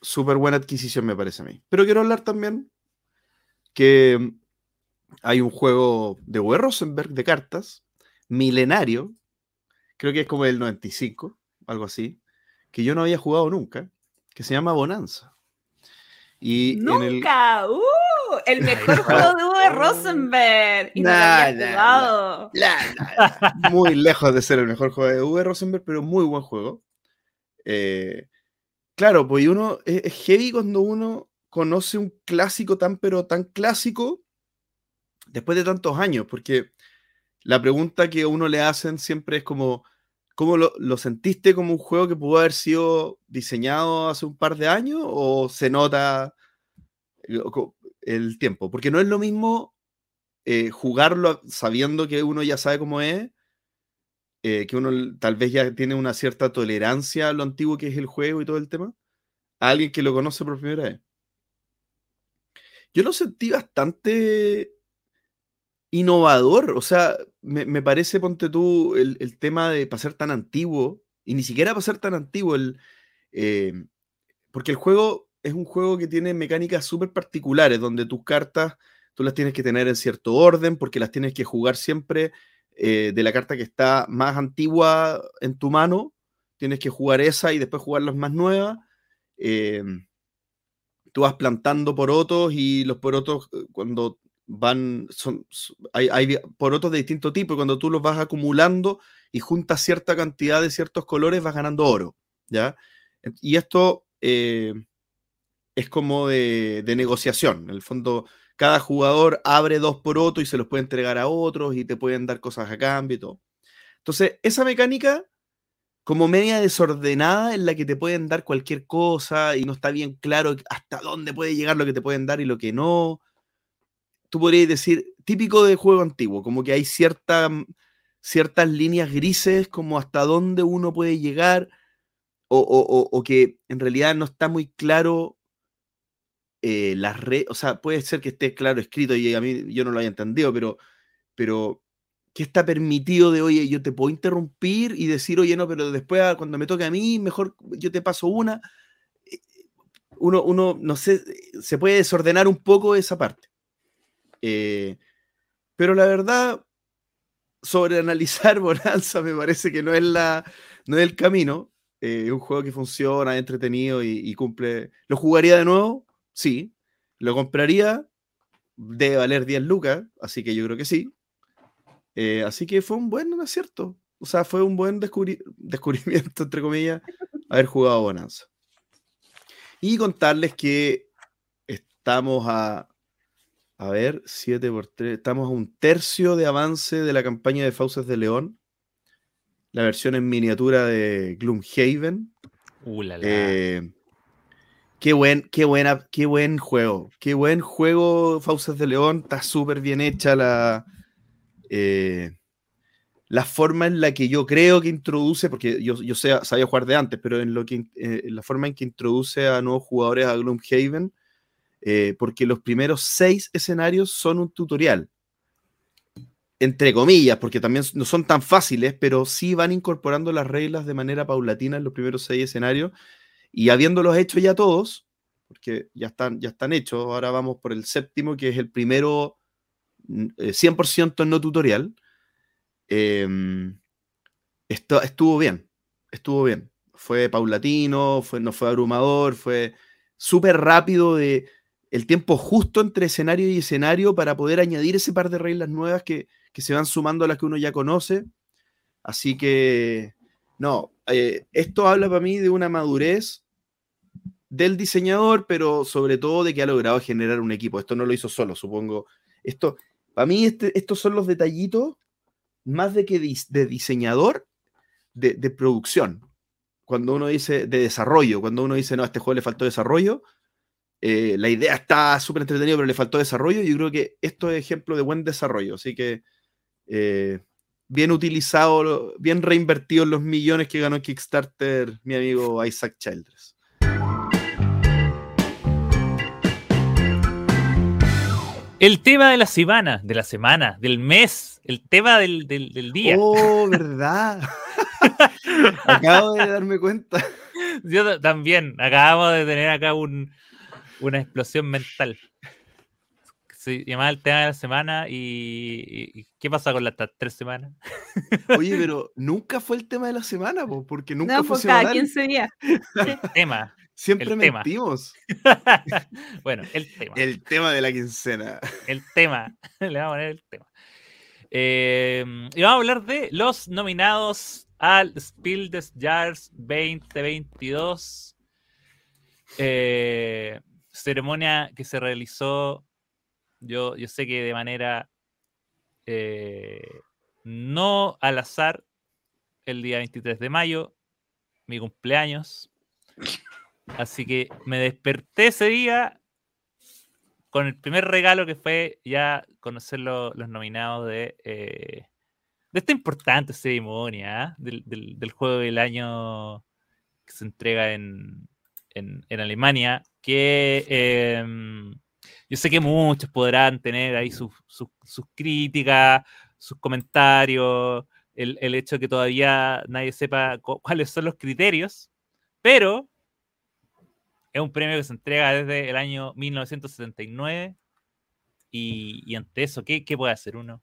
Súper buena adquisición, me parece a mí. Pero quiero hablar también que hay un juego de Uwe Rosenberg de cartas, milenario, creo que es como el 95, algo así, que yo no había jugado nunca, que se llama Bonanza. Y ¡Nunca! ¡Uh! El mejor juego de Uwe Rosenberg. Y no Muy lejos de ser el mejor juego de Uwe Rosenberg, pero muy buen juego. Eh, claro, pues uno es heavy cuando uno conoce un clásico tan, pero tan clásico después de tantos años, porque la pregunta que uno le hacen siempre es como, ¿cómo lo, sentiste como un juego que pudo haber sido diseñado hace un par de años o se nota el tiempo? Porque no es lo mismo eh, jugarlo sabiendo que uno ya sabe cómo es, eh, que uno tal vez ya tiene una cierta tolerancia a lo antiguo que es el juego y todo el tema, a alguien que lo conoce por primera vez. Yo lo sentí bastante innovador. O sea, me, parece, ponte tú, el, tema de pasar tan antiguo, y ni siquiera pasar tan antiguo, el, eh, porque el juego es un juego que tiene mecánicas súper particulares, donde tus cartas tú las tienes que tener en cierto orden, porque las tienes que jugar siempre eh, de la carta que está más antigua en tu mano, tienes que jugar esa y después jugar las más nuevas. Eh, tú vas plantando porotos y los porotos eh, cuando van, son, hay, hay porotos de distinto tipo y cuando tú los vas acumulando y juntas cierta cantidad de ciertos colores vas ganando oro, ¿ya? Y esto eh, es como de, de, negociación, en el fondo cada jugador abre dos porotos y se los puede entregar a otros y te pueden dar cosas a cambio todo. Entonces, esa mecánica como media desordenada en la que te pueden dar cualquier cosa y no está bien claro hasta dónde puede llegar lo que te pueden dar y lo que no. Tú podrías decir, típico de juego antiguo, como que hay cierta, mm, ciertas líneas grises, como hasta dónde uno puede llegar, o, que en realidad no está muy claro eh, las redes, o sea, puede ser que esté claro escrito y a mí yo no lo haya entendido, pero, pero que está permitido de, oye, yo te puedo interrumpir y decir, oye, no, pero después ah, cuando me toque a mí, mejor yo te paso una. Eh, uno, uno no sé, se puede desordenar un poco esa parte. Eh, pero la verdad, sobre analizar Bonanza me parece que no es, la, no es el camino. Eh, es un juego que funciona, entretenido y, cumple. ¿Lo jugaría de nuevo? Sí. ¿Lo compraría? Debe valer 10 lucas, así que yo creo que sí. Eh, así que fue un buen acierto. O sea, fue un buen descubrimiento, entre comillas, haber jugado Bonanza. Y contarles que estamos a, a ver, 7 por 3, estamos a un tercio de avance de la campaña de Fauces de León. La versión en miniatura de Gloomhaven. Uh, la, eh, qué, buen, qué, buena, qué buen juego. Qué buen juego, Fauces de León. Está súper bien hecha la, eh, la forma en la que yo creo que introduce, porque yo, yo sé, sabía jugar de antes, pero en, lo que, eh, la forma en que introduce a nuevos jugadores a Gloomhaven, eh, porque los primeros seis escenarios son un tutorial, entre comillas, porque también no son tan fáciles, pero sí van incorporando las reglas de manera paulatina en los primeros seis escenarios, y habiéndolos hecho ya todos, porque ya están, ya están hechos, ahora vamos por el séptimo, que es el primero 100% eh, no tutorial, em, esto, estuvo bien, estuvo bien. Fue paulatino, no fue abrumador, fue súper rápido de el tiempo justo entre escenario y escenario para poder añadir ese par de reglas nuevas que, se van sumando a las que uno ya conoce. Así que, no, eh, esto habla para mí de una madurez del diseñador, pero sobre todo de que ha logrado generar un equipo. Esto no lo hizo solo, supongo. Esto, para mí este, estos son los detallitos más de que de diseñador, de, producción. Cuando uno dice de desarrollo, cuando uno dice, no, a este juego le faltó desarrollo, eh, la idea está súper entretenida, pero le faltó desarrollo. Yo creo que esto es ejemplo de buen desarrollo. Así que eh, bien utilizado, bien reinvertido en los millones que ganó Kickstarter mi amigo Isaac Childress. El tema de la semana, de la semana, del mes, el tema del, del- del día. Oh, ¿verdad? Acabo de darme cuenta. Yo ta- también, acabamos de tener acá un, una explosión mental. Se llamaba el tema de la semana y, y- y ¿qué pasa con las tres semanas? Oye, pero nunca fue el tema de la semana, po, porque nunca No, fue por cada semanal. 15 días. tema. Siempre el tema. mentimos. bueno, el tema. El, El tema de la quincena. tema. Le vamos a poner el tema. Eh, y vamos a hablar de los nominados al Spiel des Jahres 2022. Eh, ceremonia que se realizó, yo, yo sé que de manera eh, no al azar, el día 23 de mayo, mi cumpleaños. Así que me desperté ese día con el primer regalo que fue ya conocer lo- los nominados de, eh, de esta importante ceremonia ¿ah? del, del- juego del año que se entrega en, en- en Alemania, que em, yo sé que muchos podrán tener ahí sus, sus- críticas, sus comentarios, el, el hecho de que todavía nadie sepa cu- cuáles son los criterios, pero es un premio que se entrega desde el año 1979 y, y ante eso, ¿qué, qué puede hacer uno?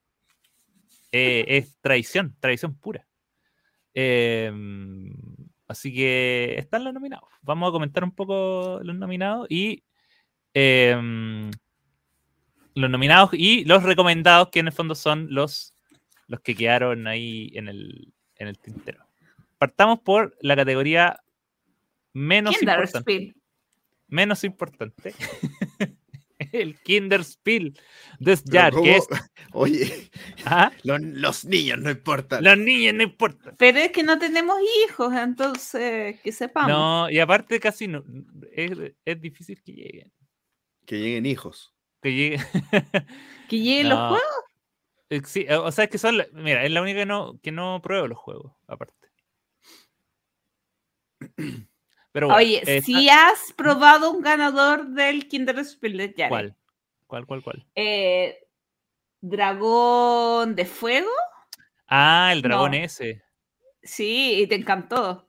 Eh, es tradición, tradición pura. Em, así que están los nominados. Vamos a comentar un poco los nominados y em, los nominados y los recomendados, que en el fondo son los, los que quedaron ahí en el, en el tintero. Partamos por la categoría menos importante menos importante, el Kinderspiel des Jahr, que es Oye, ah, los, los niños no importan. los niños no importa. Pero es que no tenemos hijos, entonces que sepamos. No, y aparte casi no, es, es difícil que lleguen. Que lleguen hijos. Que lleguen. Que lleguen los juegos. Eh, Sí, eh, o sea, es que son, la- mira, es la única que no, que no pruebo los juegos, aparte. Pero bueno, Oye, eh, si has probado un ganador del Kinderspiel de Jahre. ¿cuál? ¿Cuál, cuál, cuál? Eh, Dragón de fuego. Ah, el dragón No. ese. Sí, y te encantó.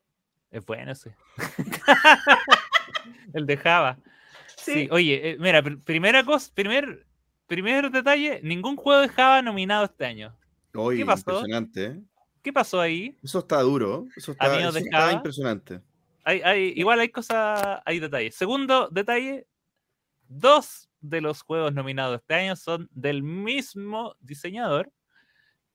Es bueno ese. el de Java. Sí, Sí. oye, eh, mira, pr- primera cosa, primer, primer detalle, ningún juego de Java nominado este año. Oye, pasó? impresionante. ¿eh? ¿Qué pasó ahí? Eso está duro. Eso está, eso de está Java. impresionante. Hay, hay- igual hay cosas, hay detalles. Segundo detalle, dos de los juegos nominados este año son del mismo diseñador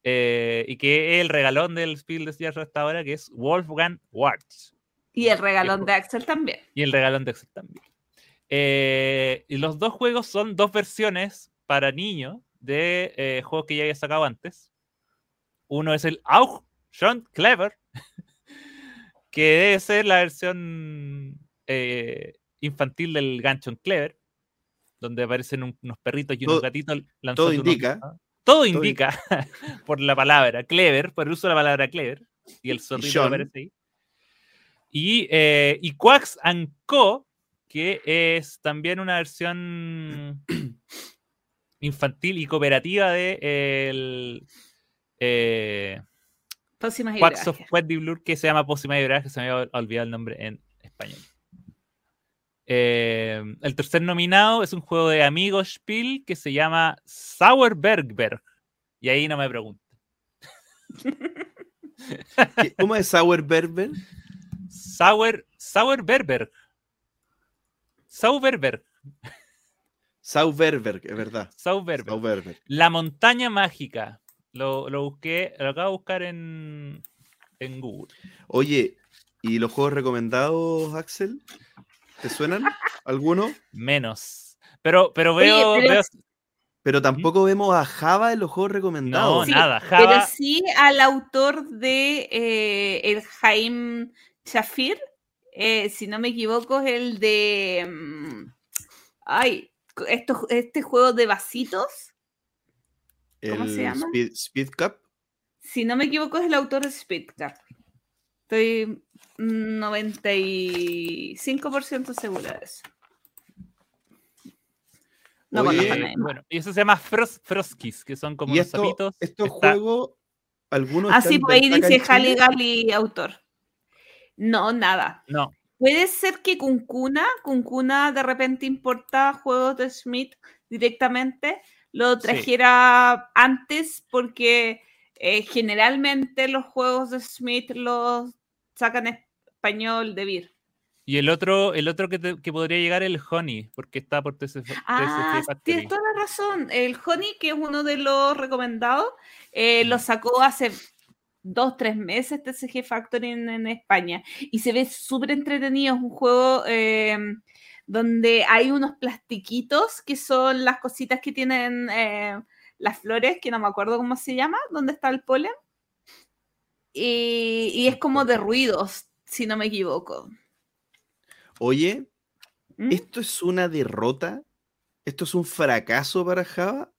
eh, y que es el regalón del Spiel des Jahres hasta ahora, que es Wolfgang Wartz. Y el regalón de Axel también. Y el regalón de Excel también. Eh, y los dos juegos son dos versiones para niños de eh, juegos que ya había sacado antes. Uno es el Auch schon Clever, que debe ser la versión eh, infantil del Ganchon Clever, donde aparecen un- unos perritos y unos Todo- gatitos todo lanzando unos- indica. todo in- indica por la palabra clever, por el uso de la palabra clever, y el zorrito que John. aparece ahí. Y, eh, y Quacks and Co., que es también una versión infantil y cooperativa de el eh, Quacks of. Wendy Blur, que se llama Pósima de que se me había olvidado el nombre en español. Eh, el tercer nominado es un juego de amigos Spiel que se llama Sauerbergberg. Y ahí no me pregunten. ¿Qué- ¿Cómo es Sauerberber? Sauer, Sauerberberg. Sauerberg. Sauerberg, es verdad. Sauerberg. Sauerberg. La montaña mágica. Lo, lo busqué, lo acabo de buscar en, en Google. Oye, ¿y los juegos recomendados, Axel? ¿Te suenan? ¿Alguno? Menos. Pero, pero Oye, veo, pero veo- Pero tampoco vemos a Java en los juegos recomendados. No, Sí, nada. Pero Java. sí al autor de eh, el Jaime Shafir, eh, si no me equivoco, es el de. mm, ay, este juego de vasitos. ¿Cómo se llama? Speed, Speed Cup. Si no me equivoco, es el autor de Speed Cup. Estoy 95% segura de eso. No Oye, conozco a. Bueno, y eso se llama Fros Froskis, que son como y los esto, sapitos. estos Está- juegos, algunos. Ah, sí, pues ahí dice. Halle Gali, autor. No, nada. No, Puede ser que Kunkuna, Kunkuna de repente importa juegos de Smith directamente, lo Sí. trajera antes porque eh, generalmente los juegos de Smith los sacan en español de Vir. y el otro, el otro que, te- que podría llegar es el Honey, porque está por TCG, Ah, tienes toda la razón. El Honey, que es uno de los recomendados, eh, lo sacó hace dos, tres meses TCG Factory en, en España. Y se ve súper entretenido. Es un juego eh, donde hay unos plastiquitos que son las cositas que tienen eh, las flores, que no me acuerdo cómo se llama, donde está el polen. Y, y es como de ruidos, si no me equivoco. Oye, ¿Mm? ¿esto es una derrota? ¿Esto es un fracaso para Java?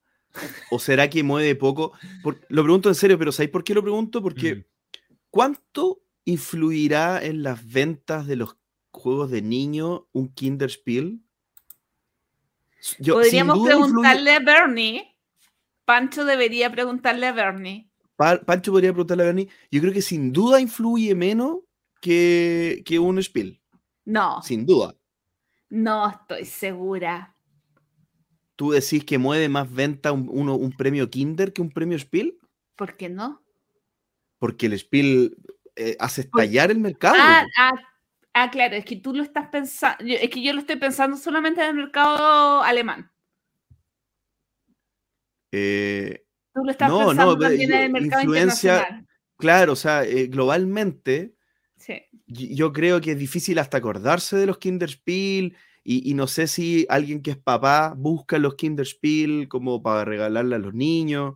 ¿O será que mueve poco? Por- lo pregunto en serio, pero ¿sabéis por qué lo pregunto? Porque Mm. ¿cuánto influirá en las ventas de los juegos de niño un Kinderspiel? Yo, Podríamos influye- preguntarle a Bernie. Pancho debería preguntarle a Bernie. Pa- Pancho podría preguntarle a Bernie. Yo creo que sin duda influye menos que, que un Spiel. No, Sin duda. no estoy segura. ¿Tú decís que mueve más venta un, uno- un premio Kinder que un premio Spiel? ¿Por qué no? Porque el Spiel eh, hace estallar el mercado. Ah, ah, ah, claro, es que tú lo estás pensando. Es que yo lo estoy pensando solamente en el mercado alemán. Eh, Tú lo estás No, pensando también en yo- el mercado influencia- internacional. claro, o sea, eh, globalmente Sí. yo creo que es difícil hasta acordarse de los Kinderspiel y, y no sé si alguien que es papá busca los Kinderspiel como para regalarle a los niños,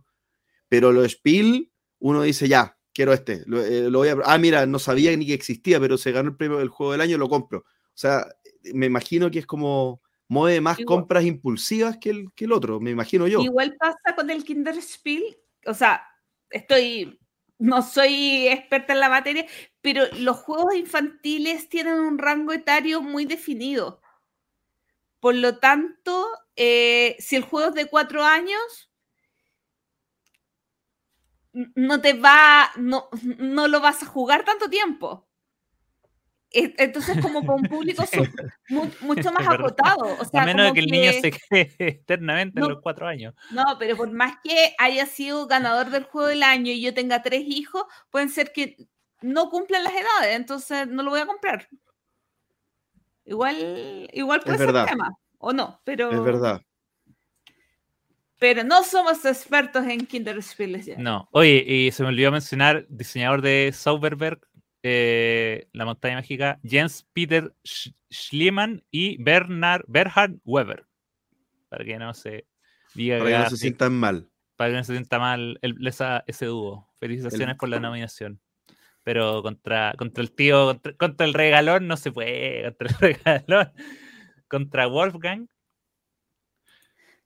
pero los Spiel, uno dice ya, quiero este, lo, eh, lo voy a... Ah, mira, no sabía ni que existía, pero se ganó el premio del juego del año, lo compro. O sea, me imagino que es como mueve más Igual- compras impulsivas que el, que el otro, me imagino yo. Igual pasa con el Kinderspiel, o sea, estoy, no soy experta en la materia, pero los juegos infantiles tienen un rango etario muy definido. Por lo tanto, eh, si el juego es de cuatro años, no te va, no, no lo vas a jugar tanto tiempo. E- Entonces, como para un público Sí. mucho más Es acotado. O sea, a menos de que el niño se quede eternamente No. en los cuatro años. no, pero por más que haya sido ganador del juego del año y yo tenga tres hijos, pueden ser que no cumplan las edades, entonces no lo voy a comprar. Igual, igual puede ser verdad. tema, o no, pero, Es verdad. Pero no somos expertos en Kinderspiel. ya. No. Oye, y se me olvidó mencionar, diseñador de Zauberberg, eh, La Montaña Mágica, Jens Peter Sch- Schliemann y Bernard, Bernhard Weber. Para que no se diga Para que no se sientan mal. para que no se sienta mal el- esa- ese dúo. Felicitaciones por la nominación. Pero contra, contra el tío, contra, contra el regalón no se puede. Contra el regalón. Contra Wolfgang.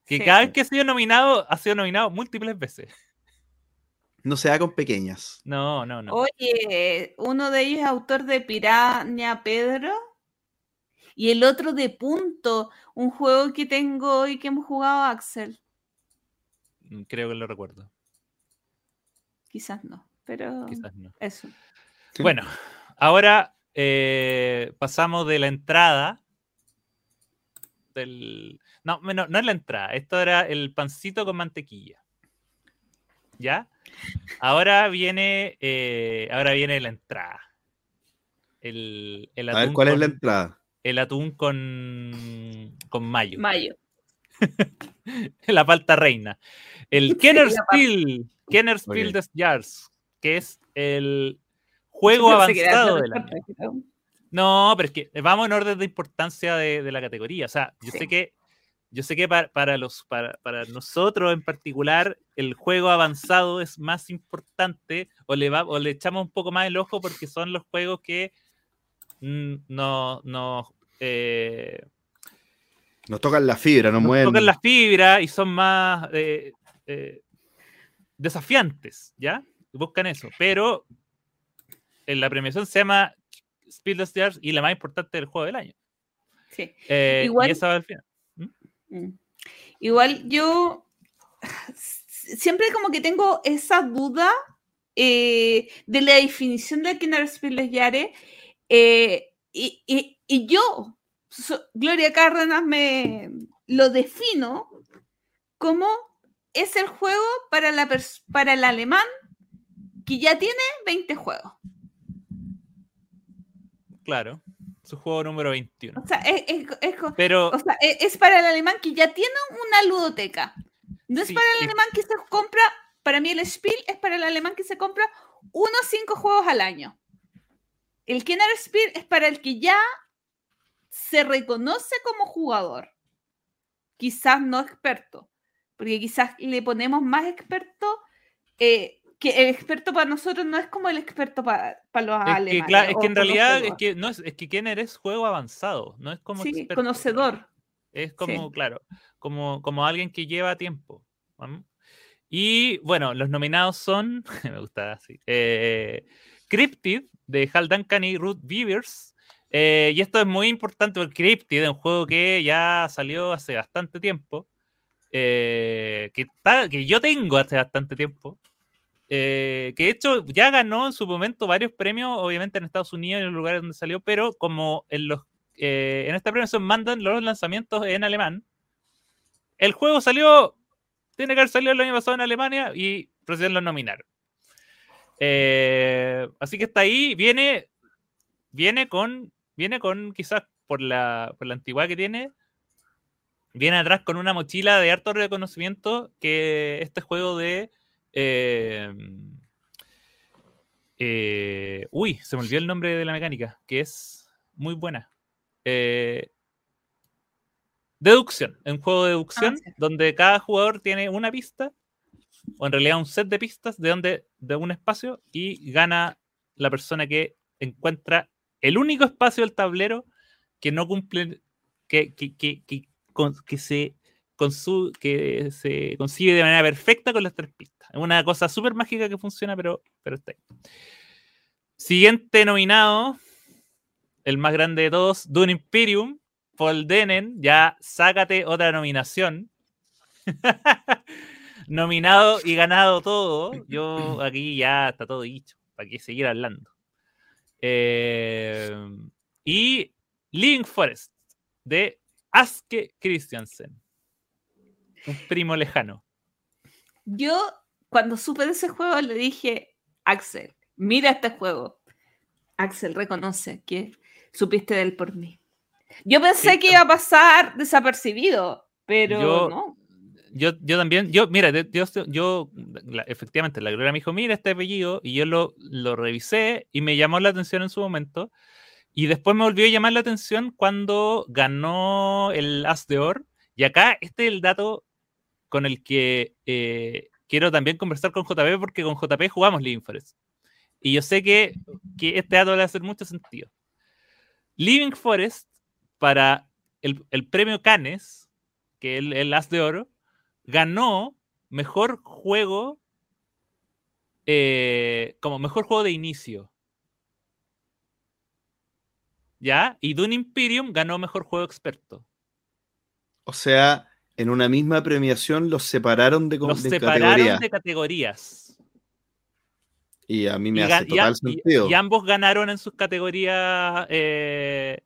Que Sí. cada vez que ha sido nominado, ha sido nominado múltiples veces. No se da con pequeñas. No, no, no. Oye, uno de ellos es autor de Piraña Pedro y el otro de Punto, un juego que tengo y que hemos jugado Axel. Mm, Creo que lo recuerdo. Quizás no, pero Quizás no. eso. Bueno, ahora eh, pasamos de la entrada. Del... No, no, no es la entrada. Esto era el pancito con mantequilla. ¿Ya? Ahora viene, eh, ahora viene la entrada. El, el A ver, atún ¿cuál es la entrada? El atún con, con mayo. Mayo. la palta reina. El Kenner. Spiel, Kenner Spiel Ok. des Jahres, que es el juego avanzado de del año. No, pero es que vamos en orden de importancia de, de la categoría. O sea, yo Sí. sé que, yo sé que para, para los, para, para nosotros en particular, el juego avanzado es más importante o le, va, o le echamos un poco más el ojo porque son los juegos que no, no, eh, Nos tocan la fibra, nos, nos mueven. tocan la fibra y son más eh, eh, desafiantes, ¿ya? Buscan eso. Pero en la premiación se llama Speed of Stars y la más importante del juego del año. Sí. Eh, Igual- Y esa va al final. Mm. Igual yo siempre como que tengo esa duda eh, de la definición de Kinderspiel Yare eh, y, y, y, yo, Gloria Cárdenas, me lo defino como es el juego para, la para el alemán que ya tiene 20 juegos. Claro, su juego número 21. O sea, es, es, es Pero, o sea, es, para el alemán que ya tiene una ludoteca. No es Sí, para el alemán que se compra, para mí el Spiel es para el alemán que se compra unos 5 juegos al año. El Kenner Spiel es para el que ya se reconoce como jugador. Quizás no experto, porque quizás le ponemos más experto, eh, que el experto para nosotros no es como el experto para, para los es que, alemanes. claro, es que en realidad es que no es, es que Kenner es juego avanzado, no es como sí, experto, conocedor. Es como, claro, como, como alguien que lleva tiempo. Y bueno, los nominados son, me gusta así, eh, Cryptid de Hal Duncan y Ruth Beavers. Eh, y esto es muy importante porque Cryptid es un juego que ya salió hace bastante tiempo, eh, que, que yo tengo hace bastante tiempo. Eh, que de hecho ya ganó en su momento varios premios, obviamente en Estados Unidos y en los lugares donde salió, pero como en los eh, en esta premiación mandan los lanzamientos en alemán. El juego salió, tiene que haber salido el año pasado en Alemania y recién lo nominaron. Eh, así que está ahí, viene, viene con, viene con quizás por la, por la antigüedad que tiene, viene atrás con una mochila de harto reconocimiento que este juego de... eh, eh, uy, se me olvidó el nombre de la mecánica, que es muy buena. Eh, deducción, un juego de deducción sí. donde cada jugador tiene una pista, o en realidad un set de pistas de, donde, de un espacio, y gana la persona que encuentra el único espacio del tablero que no cumple, que, que, que, que, con- que se, consu- que se concibe de manera perfecta con las tres pistas. Es una cosa súper mágica que funciona, pero, pero está ahí. Siguiente nominado, el más grande de todos, Dune Imperium, Paul ya sácate otra nominación. Nominado y ganado todo. Yo aquí ya está todo dicho. ¿Para qué seguir hablando? Eh, y Living Forest de Aske Christiansen. Un primo lejano. Yo, cuando supe de ese juego, le dije, Axel, mira este juego. Axel reconoce que supiste de él por mí. Yo pensé Sí, que iba a pasar desapercibido, pero Yo- no. Yo, yo también, yo, mira, yo, yo- la- efectivamente, la Gloria me dijo, mira este apellido, y yo lo, lo revisé y me llamó la atención en su momento. Y después me volvió a llamar la atención cuando ganó el As de Or. Y acá este es el dato con el que eh, quiero también conversar con JP, porque con JP jugamos Living Forest. Y yo sé que, que este dato le va a hacer mucho sentido. Living Forest, para el, el premio Canes, que es el, el As de Oro, ganó mejor juego eh, como mejor juego de inicio. ¿Ya? Y Dune Imperium ganó mejor juego experto. O sea, en una misma premiación los separaron de, Los de separaron categoría. de categorías. Y a mí me Y, hace total y- sentido. y ambos ganaron en sus categorías. eh,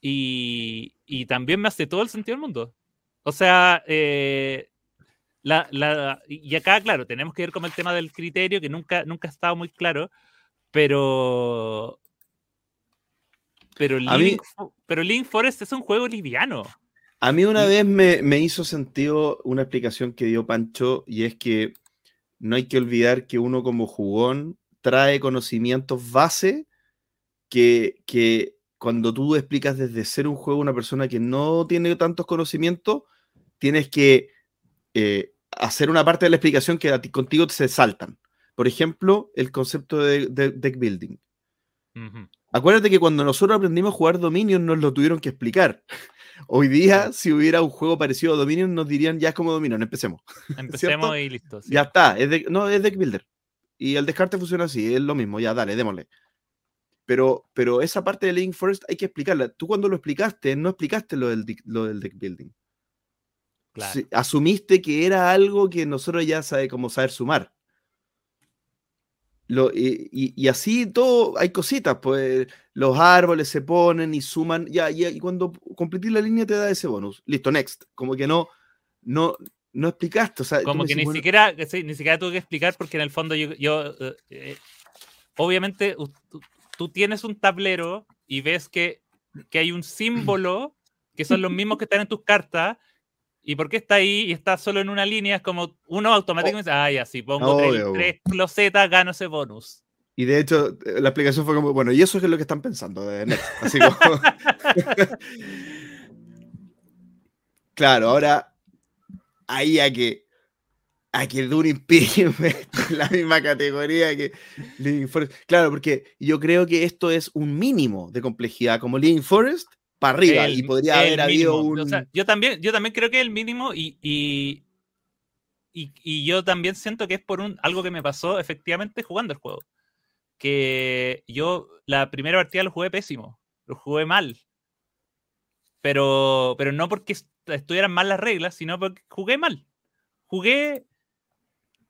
y, y también me hace todo el sentido del mundo. O sea, eh, la, la- y acá, claro, tenemos que ver con el tema del criterio, que nunca, nunca ha estado muy claro, pero. Pero mí- Fo- pero Living Forest es un juego liviano. A mí una vez me, me hizo sentido una explicación que dio Pancho y es que no hay que olvidar que uno como jugón trae conocimientos base que, que cuando tú explicas desde ser un juego a una persona que no tiene tantos conocimientos, tienes que eh, hacer una parte de la explicación que a ti, contigo se saltan. Por ejemplo, el concepto de, de deck building. Acuérdate que cuando nosotros aprendimos a jugar Dominion nos lo tuvieron que explicar. Hoy día, si hubiera un juego parecido a Dominion, nos dirían ya es como Dominion, empecemos. Empecemos y listo. sí. Ya está, es de- no, es deck builder. Y el descarte funciona así, es lo mismo, ya dale, démosle. Pero, pero esa parte de Link Forest hay que explicarla. Tú cuando lo explicaste, no explicaste lo del, lo del deck building. Claro. Asumiste que era algo que nosotros ya sabe cómo saber sumar. Lo- y, y- así todo, hay cositas, pues los árboles se ponen y suman, ya, ya, y cuando completís la línea te da ese bonus. Listo, next. Como que no, no, no explicaste. O sea, Como que decís, ni bueno, siquiera, sí, ni siquiera tuve que explicar porque en el fondo yo, yo, eh, eh, obviamente tú, tú tienes un tablero y ves que, que hay un símbolo que son los mismos que están en tus cartas y por qué está ahí y está solo en una línea es como uno automáticamente dice, ah, ya, si pongo tres, Obvio, tres closetas gano ese bonus. Y de hecho, eh, la explicación fue como, bueno, y eso es lo que están pensando de next. Así como. claro, ahora ahí a que a que en la misma categoría que Living Forest. Claro, porque yo creo que esto es un mínimo de complejidad, como Living Forest para arriba, El- y podría el haber habido mínimo. un. O sea, yo, también, yo también creo que es el mínimo y, y, y- y yo también siento que es por un, algo que me pasó efectivamente jugando el juego. Que yo la primera partida lo jugué pésimo, lo jugué mal. Pero, pero no porque est- estuvieran mal las reglas, sino porque jugué mal. Jugué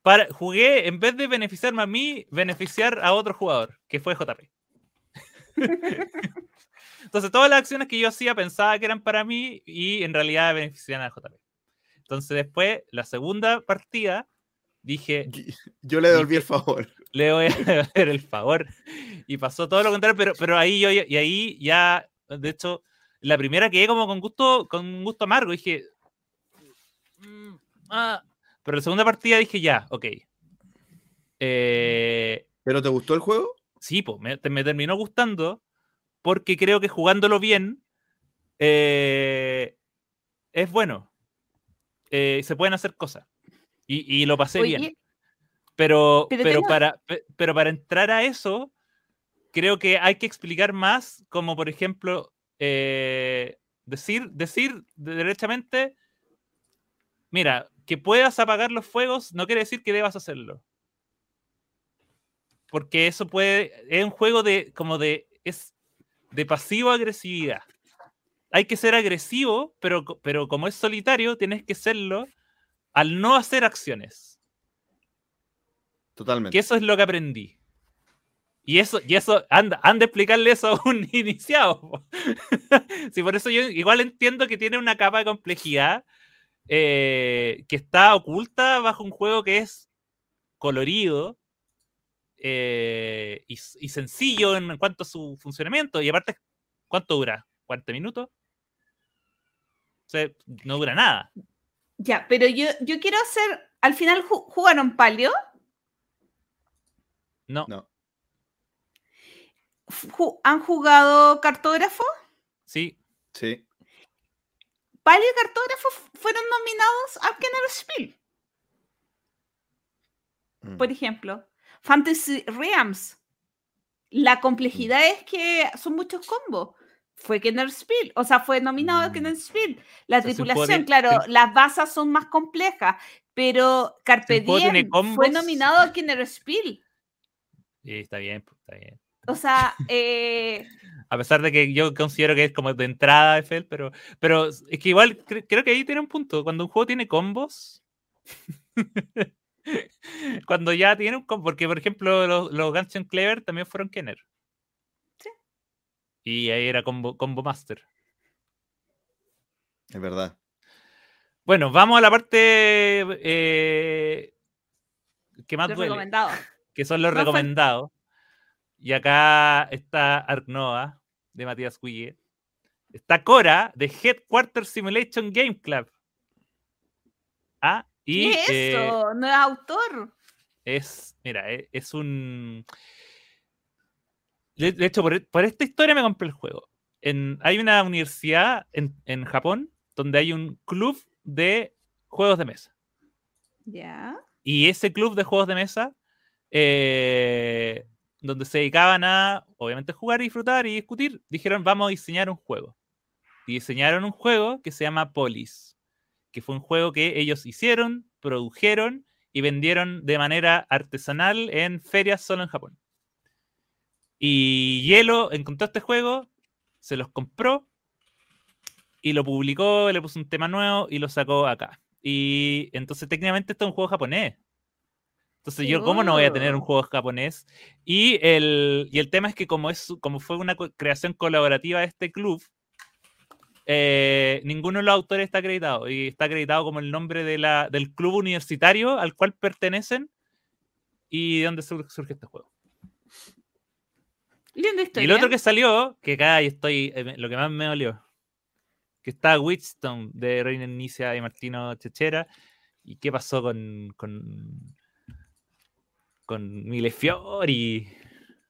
para, jugué en vez de beneficiarme a mí, beneficiar a otro jugador, que fue JP. Entonces, todas las acciones que yo hacía pensaba que eran para mí y en realidad beneficiaban a JP. Entonces, después, la segunda partida, dije, Yo le devolví el favor. le voy a hacer el favor. Y pasó todo lo contrario, pero, pero ahí yo, ya- y ahí ya, de hecho, la primera quedé como con gusto, con gusto amargo. Dije, "Mm, ah". pero la segunda partida dije, ya, ok. Eh, ¿Pero te gustó el juego? sí, pues me, me terminó gustando porque creo que jugándolo bien eh, es bueno. Eh, se pueden hacer cosas. Y, y lo pasé bien. Pero, Pero para, pe- pero para entrar a eso, creo que hay que explicar más, como por ejemplo, eh, decir, decir de- derechamente, mira, que puedas apagar los fuegos no quiere decir que debas hacerlo. Porque eso puede, es un juego de, como de, es de pasivo-agresividad. Hay que ser agresivo, pero, pero como es solitario, tienes que serlo al no hacer acciones. Totalmente. Que eso es lo que aprendí. Y eso, y eso, anda, anda a explicarle eso a un iniciado. sí, por eso yo igual entiendo que tiene una capa de complejidad eh, que está oculta bajo un juego que es colorido eh, y, sencillo en cuanto a su funcionamiento. Y aparte, ¿cuánto dura? ¿40 minutos? O sea, no dura nada. ya, pero yo, yo quiero hacer. Al final ju- jugaron Palio. No, ¿Han jugado cartógrafo? sí, Sí. Palio y cartógrafo fueron nominados a Kenner Spiel, Mm. por ejemplo. Fantasy Realms. La complejidad es que son muchos combos. Fue Kenner Spiel, o sea, fue nominado a Mm. Kenner Spiel. La O sea, tripulación, claro, las bazas son más complejas, pero Carpe Si un juego tiene Diem fue nominado a Kenner Spiel. sí, está bien, pues, está bien. O sea, eh, A pesar de que yo considero que es como de entrada FL, pero, pero es que igual cre- creo que ahí tiene un punto. Cuando un juego tiene combos. cuando ya tiene un combo. Porque, por ejemplo, los, los Guns N' Clever también fueron Kenner. Sí. Y ahí era combo, combo Master. Es verdad. Bueno, vamos a la parte eh, que más los duele. recomendados. que son los recomendados. Y acá está Arknoa, de Matías Guille. Está Cora, de Headquarter Simulation Game Club. Ah, y ¿Qué es eh, eso? no es autor. es, mira, e- es un... De, hecho, por, por esta historia me compré el juego. En, hay una universidad en, en Japón donde hay un club de juegos de mesa. Ya. Y ese club de juegos de mesa, eh, donde se dedicaban a, obviamente, jugar, disfrutar y discutir, dijeron, vamos a diseñar un juego. Y diseñaron un juego que se llama Polis, que fue un juego que ellos hicieron, produjeron y vendieron de manera artesanal en ferias solo en Japón. Y Hielo encontró este juego, se los compró y lo publicó, le puso un tema nuevo y lo sacó acá. Y entonces técnicamente esto es un juego japonés. Entonces yo, ¿cómo no voy a tener un Oh. juego japonés? Y el, y el tema es que como, es, como fue una creación colaborativa de este club, eh, ninguno de los autores está acreditado. Y está acreditado como el nombre de la, del club universitario al cual pertenecen y de dónde sur- surge este juego. Linda Y historia. el otro que salió, que acá y estoy, eh, lo que más me dolió, que está Witchstone de Reina Inicia y Martino Chechera. ¿Y qué pasó con, con, con Millefiori?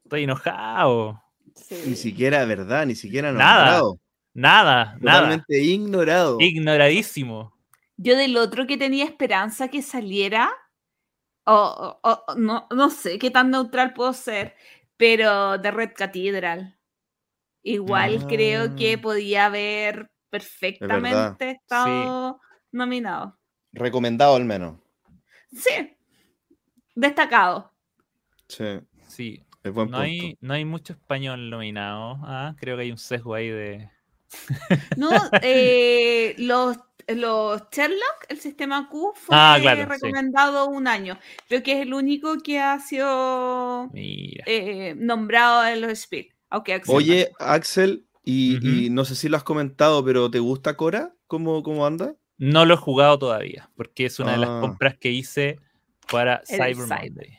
Estoy enojado. Sí. Ni siquiera, ¿verdad? Ni siquiera nombrado. Nada, nada. Totalmente ignorado. Ignoradísimo. Yo del otro que tenía esperanza que saliera, o o- o- no, no sé qué tan neutral puedo ser, pero de Red Cathedral. Igual creo que Ah. podía haber perfectamente estado nominado. Recomendado al menos. Sí, destacado. Sí, Sí. es buen No punto. hay, no hay mucho español nominado. Ah, creo que hay un sesgo ahí de. No, eh, los, los Sherlock, el sistema Q, fue Ah, claro, sí. recomendado un año. Creo que es el único que ha sido eh, nombrado en los Speed. Axel Oye. Axel, y, no sé si lo has comentado, pero ¿te gusta Cora? ¿Cómo, cómo anda? No lo he jugado todavía, porque es una de las Ah. compras que hice para El Cyber Cyber. Monday.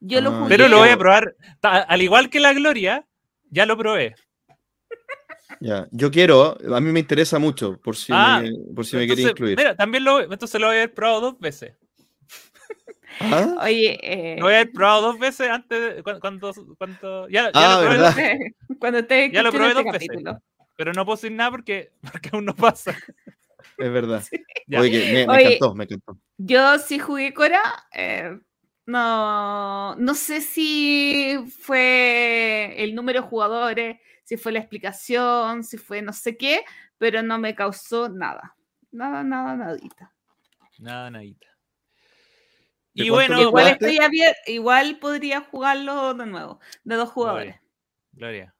yo lo Ah, jugué. Pero lo voy a probar. Al igual que la Gloria, ya lo probé. Ya, yo quiero, a mí me interesa mucho, por si Ah, me, por si me quería incluir. Mira, también lo, entonces lo voy a haber probado dos veces. ¿Ah? Oye, eh, Lo voy a haber probado dos veces antes de cu- cuando, cuando ya, ya Ah, lo probé ¿verdad? dos veces, cuando te Ya lo probé este dos veces. capítulo. pero no puedo decir nada porque, porque aún no pasa. Es verdad. Ya. Oye, me, me Oye. encantó, me encantó. Yo sí jugué Cora. eh, no, no sé si fue el número de jugadores, si fue la explicación, si fue no sé qué, pero no me causó nada. Nada, nada, nadita. Nada, nadita. ¿De Y bueno, igual estoy abierto, igual podría jugarlo de nuevo, de dos jugadores. Gloria.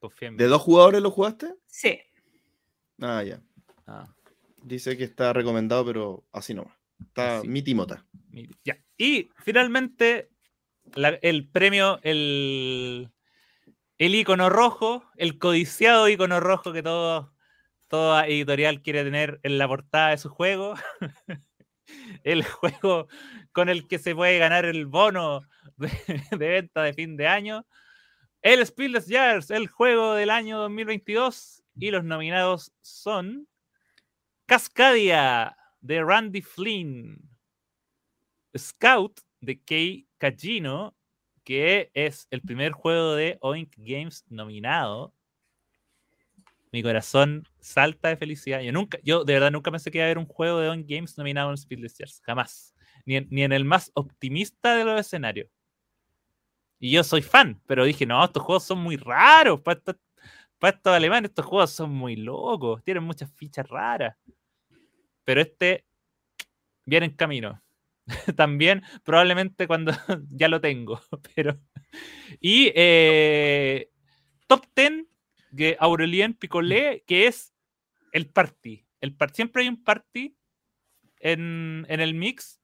Confía en mí. ¿De dos jugadores lo jugaste? Sí. Ah, ya. Ah, Dice que está recomendado, pero así nomás. Está Así. mi timota. mi- ya. Y finalmente, la- el premio, el, el icono rojo, el codiciado icono rojo que todo, toda editorial quiere tener en la portada de su juego. el juego con el que se puede ganar el bono de, venta de fin de año. El Speedless Jars, el juego del año 2022. Y los nominados son Cascadia de Randy Flynn, Scout de Kei Kajino, que es el primer juego de Oink Games nominado. Mi corazón salta de felicidad. Yo nunca, yo de verdad nunca pensé que iba a haber un juego de Oink Games nominado en Speedless. Jamás. Ni en, ni en el más optimista de los escenarios. Y yo soy fan, pero dije, no, estos juegos son muy raros. Para estos, para estos alemanes, estos juegos son muy locos. Tienen muchas fichas raras. Pero este viene en camino. También, probablemente cuando ya lo tengo. Pero. Y eh, top 10 de Aurelien Picolé, que es el party. El par- Siempre hay un party en, en el mix.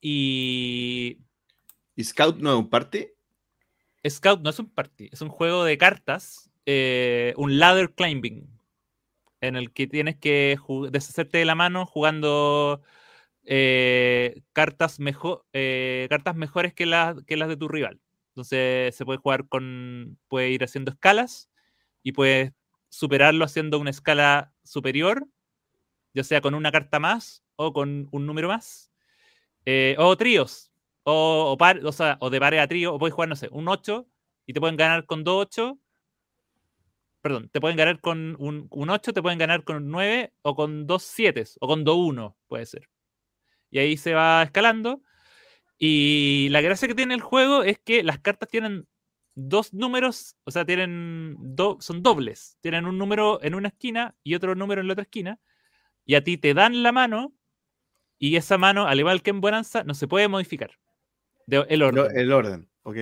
Y ¿Y Scout no es un party? Scout no es un party, es un juego de cartas, eh, un ladder climbing, en el que tienes que deshacerte de la mano jugando eh, cartas, mejor, eh, cartas mejores que las, que las de tu rival. Entonces se puede jugar con, puede ir haciendo escalas y puedes superarlo haciendo una escala superior, ya sea con una carta más o con un número más, eh, o tríos, o, par- o sea, o de pares a trío, o puedes jugar, no sé, un 8 y te pueden ganar con 2 8. Perdón, te pueden ganar con un, un 8, te pueden ganar con un 9 o con dos 7 o con 2 1, puede ser. Y ahí se va escalando. Y la gracia que tiene el juego es que las cartas tienen dos números, o sea, tienen do- son dobles. Tienen un número en una esquina y otro número en la otra esquina. Y a ti te dan la mano y esa mano, al igual que en Bonanza, no se puede modificar. De- el orden. El orden, ¿ok?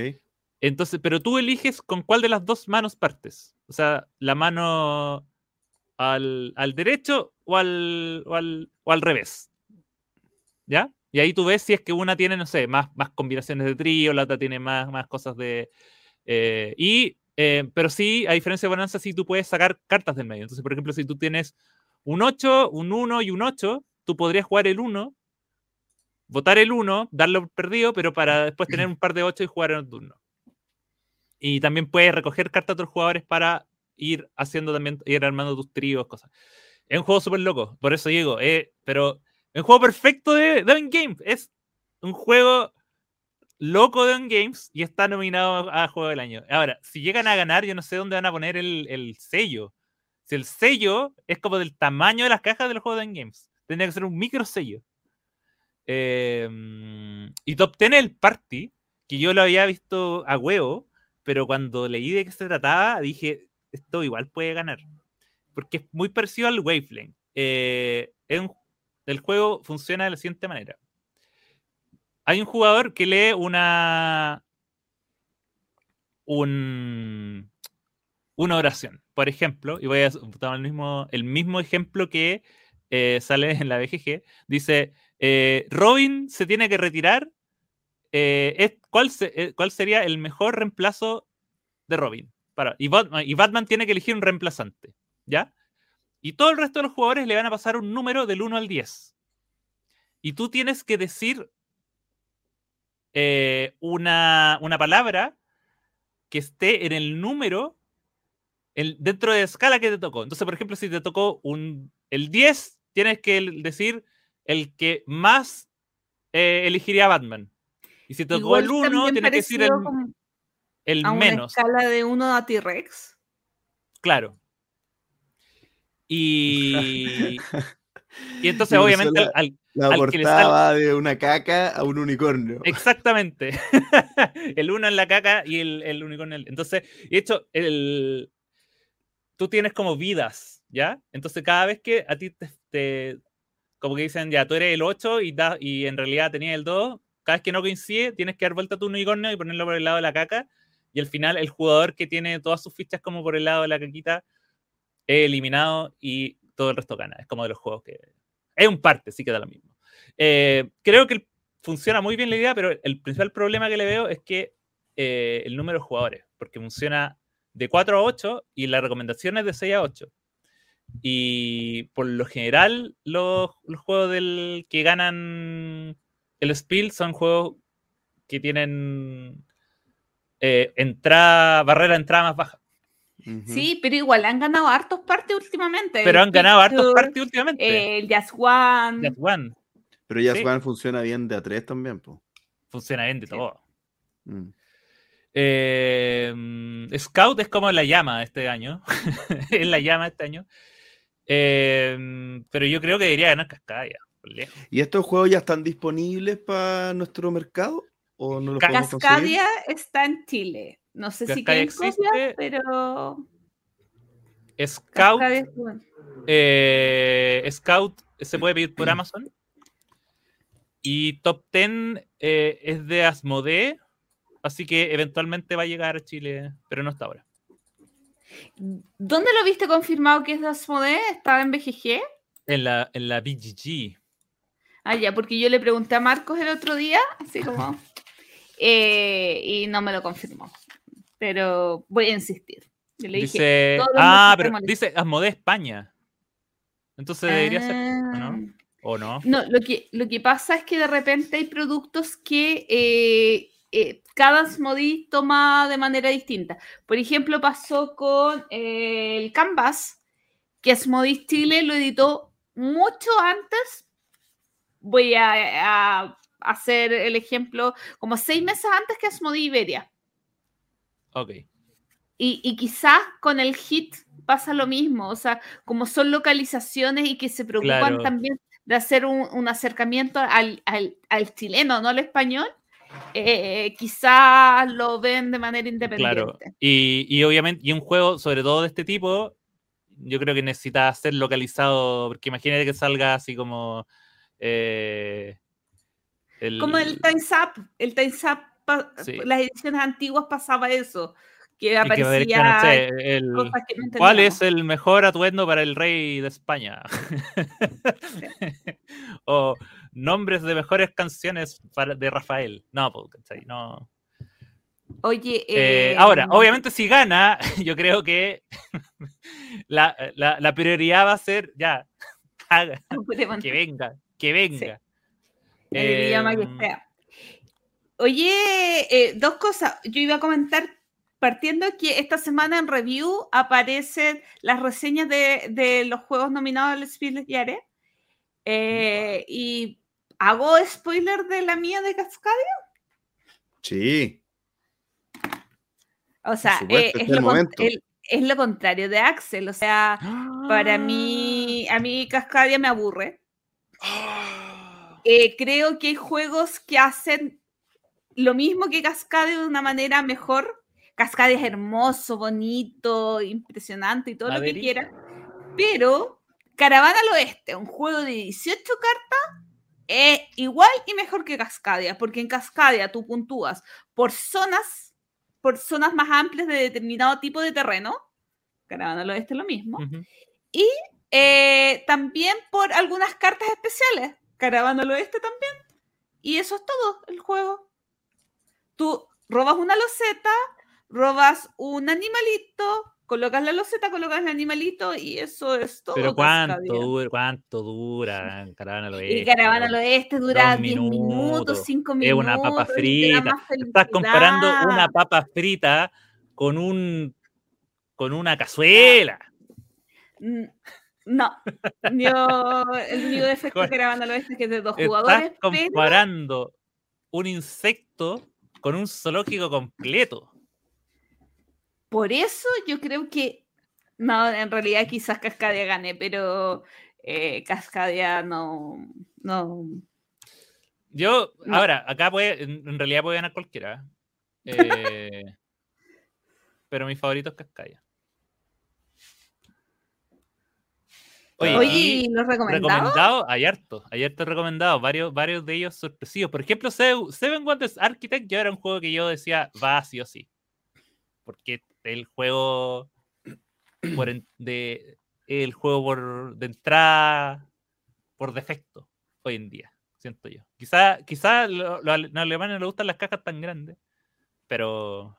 Entonces, pero tú eliges con cuál de las dos manos partes. O sea, la mano. al, al derecho o al, o al, o al revés. ¿Ya? Y ahí tú ves si es que una tiene, no sé, más, más combinaciones de trío, la otra tiene más, más cosas de... eh, y, eh, pero sí, a diferencia de Bonanza, sí tú puedes sacar cartas del medio. Entonces, por ejemplo, si tú tienes un 8, un 1 y un 8, tú podrías jugar el 1, votar el 1, darlo perdido, pero para después tener un par de 8 y jugar en el turno. Y también puedes recoger cartas de otros jugadores para ir haciendo también, ir armando tus tríos, cosas. Es un juego súper loco, por eso digo, eh, pero un juego perfecto de, de Games. Es un juego loco de On Games y está nominado a Juego del Año. Ahora, si llegan a ganar, yo no sé dónde van a poner el, el sello. Si el sello es como del tamaño de las cajas del juego de On Games, tendría que ser un micro sello. Eh, y Top 10 el Party, que yo lo había visto a huevo, pero cuando leí de qué se trataba, dije, esto igual puede ganar. Porque es muy parecido al Wavelength. Eh, es un- el juego funciona de la siguiente manera. Hay un jugador que lee una. Un, una oración. Por ejemplo, y voy a tomar el mismo, el mismo ejemplo que eh, sale en la BGG. Dice: eh, Robin se tiene que retirar. eh, ¿cuál, se- ¿Cuál sería el mejor reemplazo de Robin? Y Batman tiene que elegir un reemplazante. ¿Ya? Y todo el resto de los jugadores le van a pasar un número del 1 al 10. Y tú tienes que decir eh, una, una palabra que esté en el número el- dentro de la escala que te tocó. Entonces, por ejemplo, si te tocó un, el 10, tienes que decir el que más eh, elegiría Batman. Y si te tocó Igual el 1, también tienes que decir el, el a una menos. escala de 1 a T-Rex. Claro. Y, y entonces, Y obviamente, al, La al que le portada sale- va de una caca a un unicornio. Exactamente. el uno en la caca y el, el unicornio. en el- Entonces, de hecho, el, tú tienes como vidas, ¿ya? Entonces, cada vez que a ti te, te- como que dicen, ya, tú eres el 8 y, da- y en realidad tenías el 2, cada vez que no coincide, tienes que dar vuelta a tu unicornio y ponerlo por el lado de la caca. Y al final, el jugador que tiene todas sus fichas como por el lado de la caquita es eliminado y todo el resto gana. Es como de los juegos que. Es un parte, sí que da lo mismo. Eh, creo que funciona muy bien la idea, pero el principal problema que le veo es que eh, el número de jugadores, porque funciona de 4 a 8 y la recomendación es de 6 a 8. Y por lo general, los, los juegos del, que ganan el Spiel son juegos que tienen eh, entrada, barrera de entrada más baja. Sí, pero igual han ganado hartos partes últimamente. Pero han ganado hartos partidos últimamente. El Just One. Just One Pero ya Sí. Swan funciona bien de a tres también, po. funciona bien de Sí. todo. Mm. Eh, Scout es como la llama este año. es la llama este año. Eh, pero yo creo que debería ganar por lejos. ¿Y estos juegos ya están disponibles para nuestro mercado? ¿O no los Ca- podemos conseguir? Cascadia está en Chile. No sé si Cascadia quieren copias, existe. pero. Scout, es eh, Scout se puede pedir por Amazon. Y Top 10 eh, es de Asmodee. Así que eventualmente va a llegar a Chile, pero no está ahora. ¿Dónde lo viste confirmado que es de Asmodee? ¿Estaba en BGG? En la, en la BGG. Ah, ya, porque yo le pregunté a Marcos el otro día, así como. eh, y no me lo confirmó. Pero voy a insistir. Yo le dije. Dice. Ah, pero dice Asmodee España. Entonces debería ser. ¿o Ah. no? ¿O no? No, lo que, lo que pasa es que de repente hay productos que eh, eh, cada Asmodee toma de manera distinta. Por ejemplo, pasó con eh, el Canvas, que Asmodee Chile lo editó mucho antes. Voy a, a hacer el ejemplo como seis meses antes que Asmodee Iberia. Ok. Y, y quizás con el hit pasa lo mismo, o sea, como son localizaciones y que se preocupan Claro. también de hacer un, un acercamiento al, al- al chileno, no al español, eh, quizás lo ven de manera independiente. Claro. Y, y obviamente, y un juego, sobre todo de este tipo, yo creo que necesita ser localizado, porque imagínate que salga así como. eh, el- Como el Time's Up, el Time's Up, Sí. las ediciones antiguas pasaba eso, que aparecía aparezca, no sé, el- cosas que no ¿Cuál es el mejor atuendo para el rey de España? o nombres de mejores canciones para- de Rafael. No, pues, ¿cachai? no. Oye, Eh, eh, ahora, obviamente si gana, yo creo que la, la- la prioridad va a ser, ya, haga, que venga, que venga. el idioma que Em, sea. Oye, eh, dos cosas. Yo iba a comentar, partiendo que esta semana en review aparecen las reseñas de, de los juegos nominados al Spiel Jahres. Eh, y hago spoiler de la mía de Cascadia. Sí. O sea, supuesto, eh, este es, lo con- momento. el- es lo contrario de Axel. O sea, para mí, a mí Cascadia me aburre. Eh, creo que hay juegos que hacen lo mismo que Cascadia de una manera mejor. Cascadia es hermoso, bonito, impresionante y todo lo que quiera. Pero Caravana al Oeste, un juego de 18 cartas, es igual y mejor que Cascadia, porque en Cascadia tú puntúas por zonas, por zonas más amplias de determinado tipo de terreno. Caravana al Oeste es lo mismo. Ujú. Eh, también por algunas cartas especiales. Caravana al oeste también. Y eso es todo el juego. Tú robas una loseta, robas un animalito, colocas la loseta, colocas el animalito y eso es todo. Pero ¿cuánto dura, cuánto dura Caravana al Y Oeste, Caravana al oeste dura Dos 10 minutos, minutos. 5 Es minutos. una papa y frita. Estás comparando una papa frita con un con una cazuela. Mm, No, yo el único defecto de Caravana al oeste es que es de dos jugadores, Estás pero comparando un insecto con un zoológico completo. Por eso yo creo que, no, en realidad quizás Cascadia gane, pero eh, Cascadia no, no, Yo, No. ahora, acá puede, en en realidad puede ganar cualquiera. eh, pero mi favorito es Cascadia. Oye, Oye, y ¿y los recomendados? recomendado, hay harto, hay harto recomendado, varios, varios de ellos sorpresivos. Por ejemplo, Se- Seven Wonders Architect ya era un juego que yo decía va sí o sí. Porque el juego por en- de el juego por de entrada por defecto hoy en día, siento yo. Quizá, quizá lo- lo ale- los alemanes no les gustan las cajas tan grandes, pero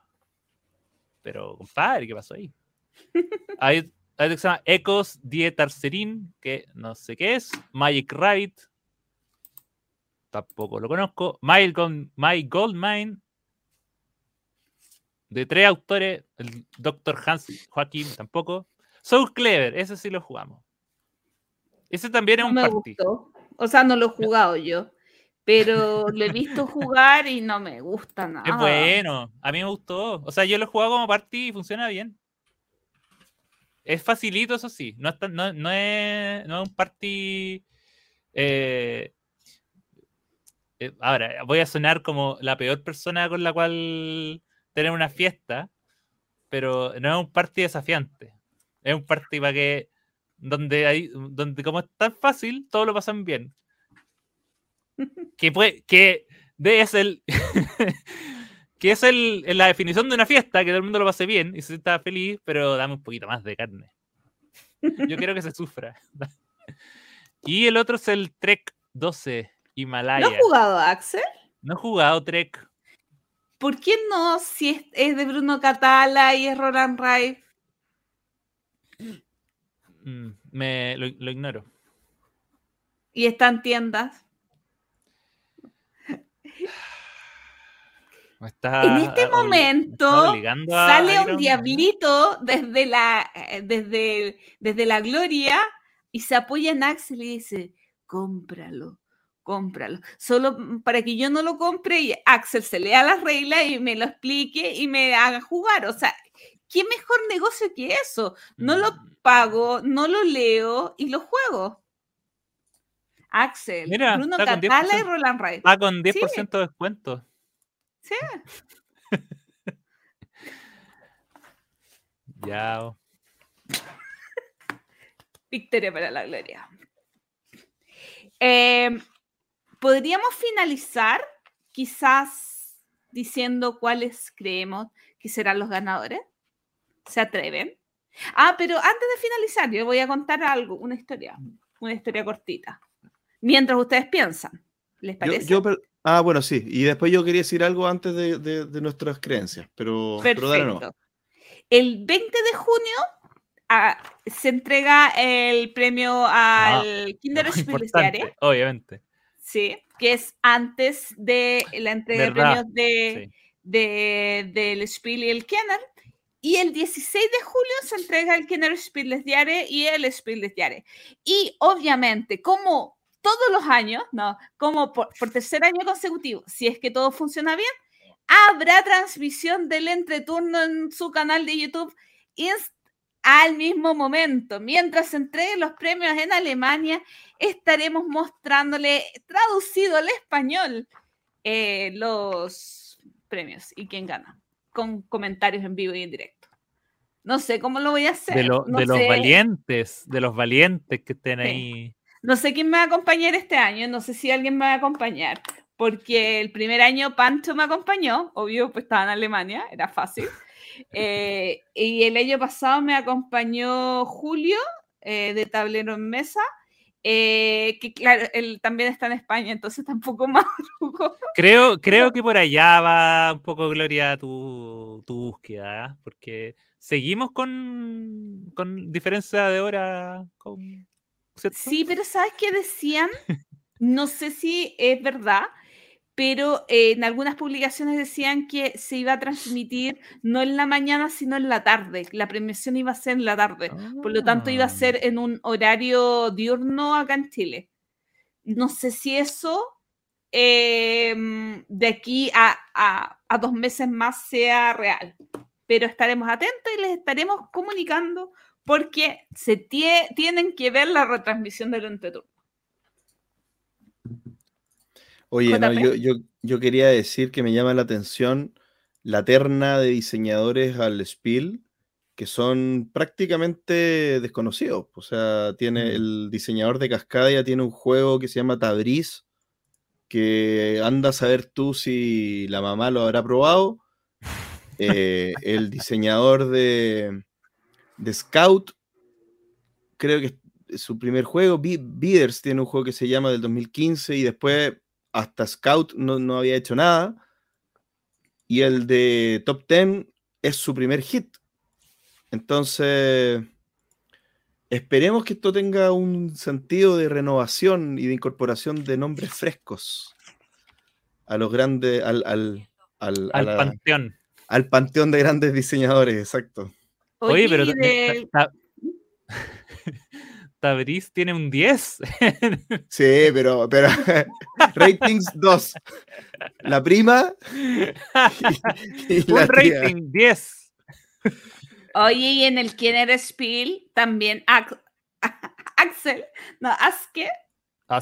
pero compadre, ¿qué pasó ahí? Hay, hay que se llama Ecos Die Tarserin, que no sé qué es. Magic Rabbit. Tampoco lo conozco. My, Gold, My Gold Mine. De tres autores. El Dr. Hans Joaquín tampoco. So Clever, ese sí lo jugamos. Ese también es No un me gustó. O sea, no lo he jugado yo, pero lo he visto jugar y no me gusta nada. Es bueno, a mí me gustó. O sea, yo lo he jugado como party y funciona bien. Es facilito, eso sí. No es, tan- no, no es, no es un party. eh, eh, ahora, voy a sonar como la peor persona con la cual tener una fiesta, pero no es un party desafiante. Es un party para que. Donde, hay, donde como es tan fácil, todos lo pasan bien. Que, puede, que de es el. que es el, la definición de una fiesta, que todo el mundo lo pase bien y se está feliz, pero dame un poquito más de carne. Yo quiero que se sufra. y el otro es el Trek 12 Himalaya. ¿Lo has jugado, Axel? No he jugado Trek. ¿Por qué no si es, es de Bruno Catala y es Roland Rife? Mm, me, lo, lo ignoro. y está en tiendas? Está En este momento sale un diablito desde la, eh, desde, desde la gloria y se apoya en Axel y dice, cómpralo, cómpralo. Solo mm, para que yo no lo compre y Axel se lea las reglas y me lo explique y me haga jugar. O sea, ¿qué mejor negocio que eso? No lo Mm, pago, no lo leo y lo juego. Axel, Mira, Bruno Catala y 10%. Roland Rife. Ah, con 10% de descuento. Sí. Ya. oh. Victoria para la gloria. Eh, Podríamos finalizar quizás diciendo cuáles creemos que serán los ganadores. ¿Se atreven? Ah, pero antes de finalizar, yo voy a contar algo, una historia, una historia cortita. Mientras ustedes piensan, ¿les parece? Yo, yo, ah, bueno, sí. Y después yo quería decir algo antes de, de, de nuestras creencias, pero, pero dale no. El 20 de junio ah, se entrega el premio Ah, al Kinder Importante, obviamente. Sí, que es antes de la entrega de ¿Verdad? premios de, Sí. de- del Spiel y el Kenner. Y el 16 de julio se entrega el Kenner Spiel des Jahres y el Spiel des Jahres. Y obviamente, como todos los años, no, como por, por tercer año consecutivo, si es que todo funciona bien, habrá transmisión del entreturno en su canal de YouTube inst- al mismo momento. Mientras se entreguen los premios en Alemania, estaremos mostrándole traducido al español eh, los premios y quién gana, con comentarios en vivo y en directo. No sé cómo lo voy a hacer. De, lo- no de los valientes, de los valientes que estén Sí. ahí. No sé quién me va a acompañar este año, no sé si alguien me va a acompañar, porque el primer año Pancho me acompañó, obvio, pues estaba en Alemania, era fácil. Eh, y el año pasado me acompañó Julio, eh, de Tablero en Mesa, eh, que claro, él también está en España, entonces tampoco más. Creo, creo que por allá va un poco, Gloria, tu, tu búsqueda, porque seguimos con, con diferencia de hora. Con, ¿cierto? Sí, pero ¿sabes qué decían? No sé si es verdad, pero eh, en algunas publicaciones decían que se iba a transmitir no en la mañana, sino en la tarde. La premiación iba a ser en la tarde. Por lo tanto, iba a Ah. ser en un horario diurno acá en Chile. No sé si eso eh, de aquí a, a- a dos meses más sea real, pero estaremos atentos y les estaremos comunicando porque se tie- tienen que ver la retransmisión del entreturno. Oye, no, yo, yo, yo quería decir que me llama la atención la terna de diseñadores al Spiel, que son prácticamente desconocidos. O sea, tiene Mm. el diseñador de Cascadia tiene un juego que se llama Tabriz, que anda a saber tú si la mamá lo habrá probado. Eh, el diseñador de, de Scout, creo que es su primer juego. Bidders tiene un juego que se llama del 2015 y después hasta Scout no, no había hecho nada. Y el de Top 10 es su primer hit. Entonces, esperemos que esto tenga un sentido de renovación y de incorporación de nombres frescos a los grandes, al, al, al, Al la- panteón. al panteón de grandes diseñadores, exacto. Oye, pero y ta- ta- Tabriz tiene un 10. Sí, pero, pero ratings 2. La prima y, y un la tía. rating 10. Oye, y en el Quién eres Spiel también Ax- Axel, no, Aske,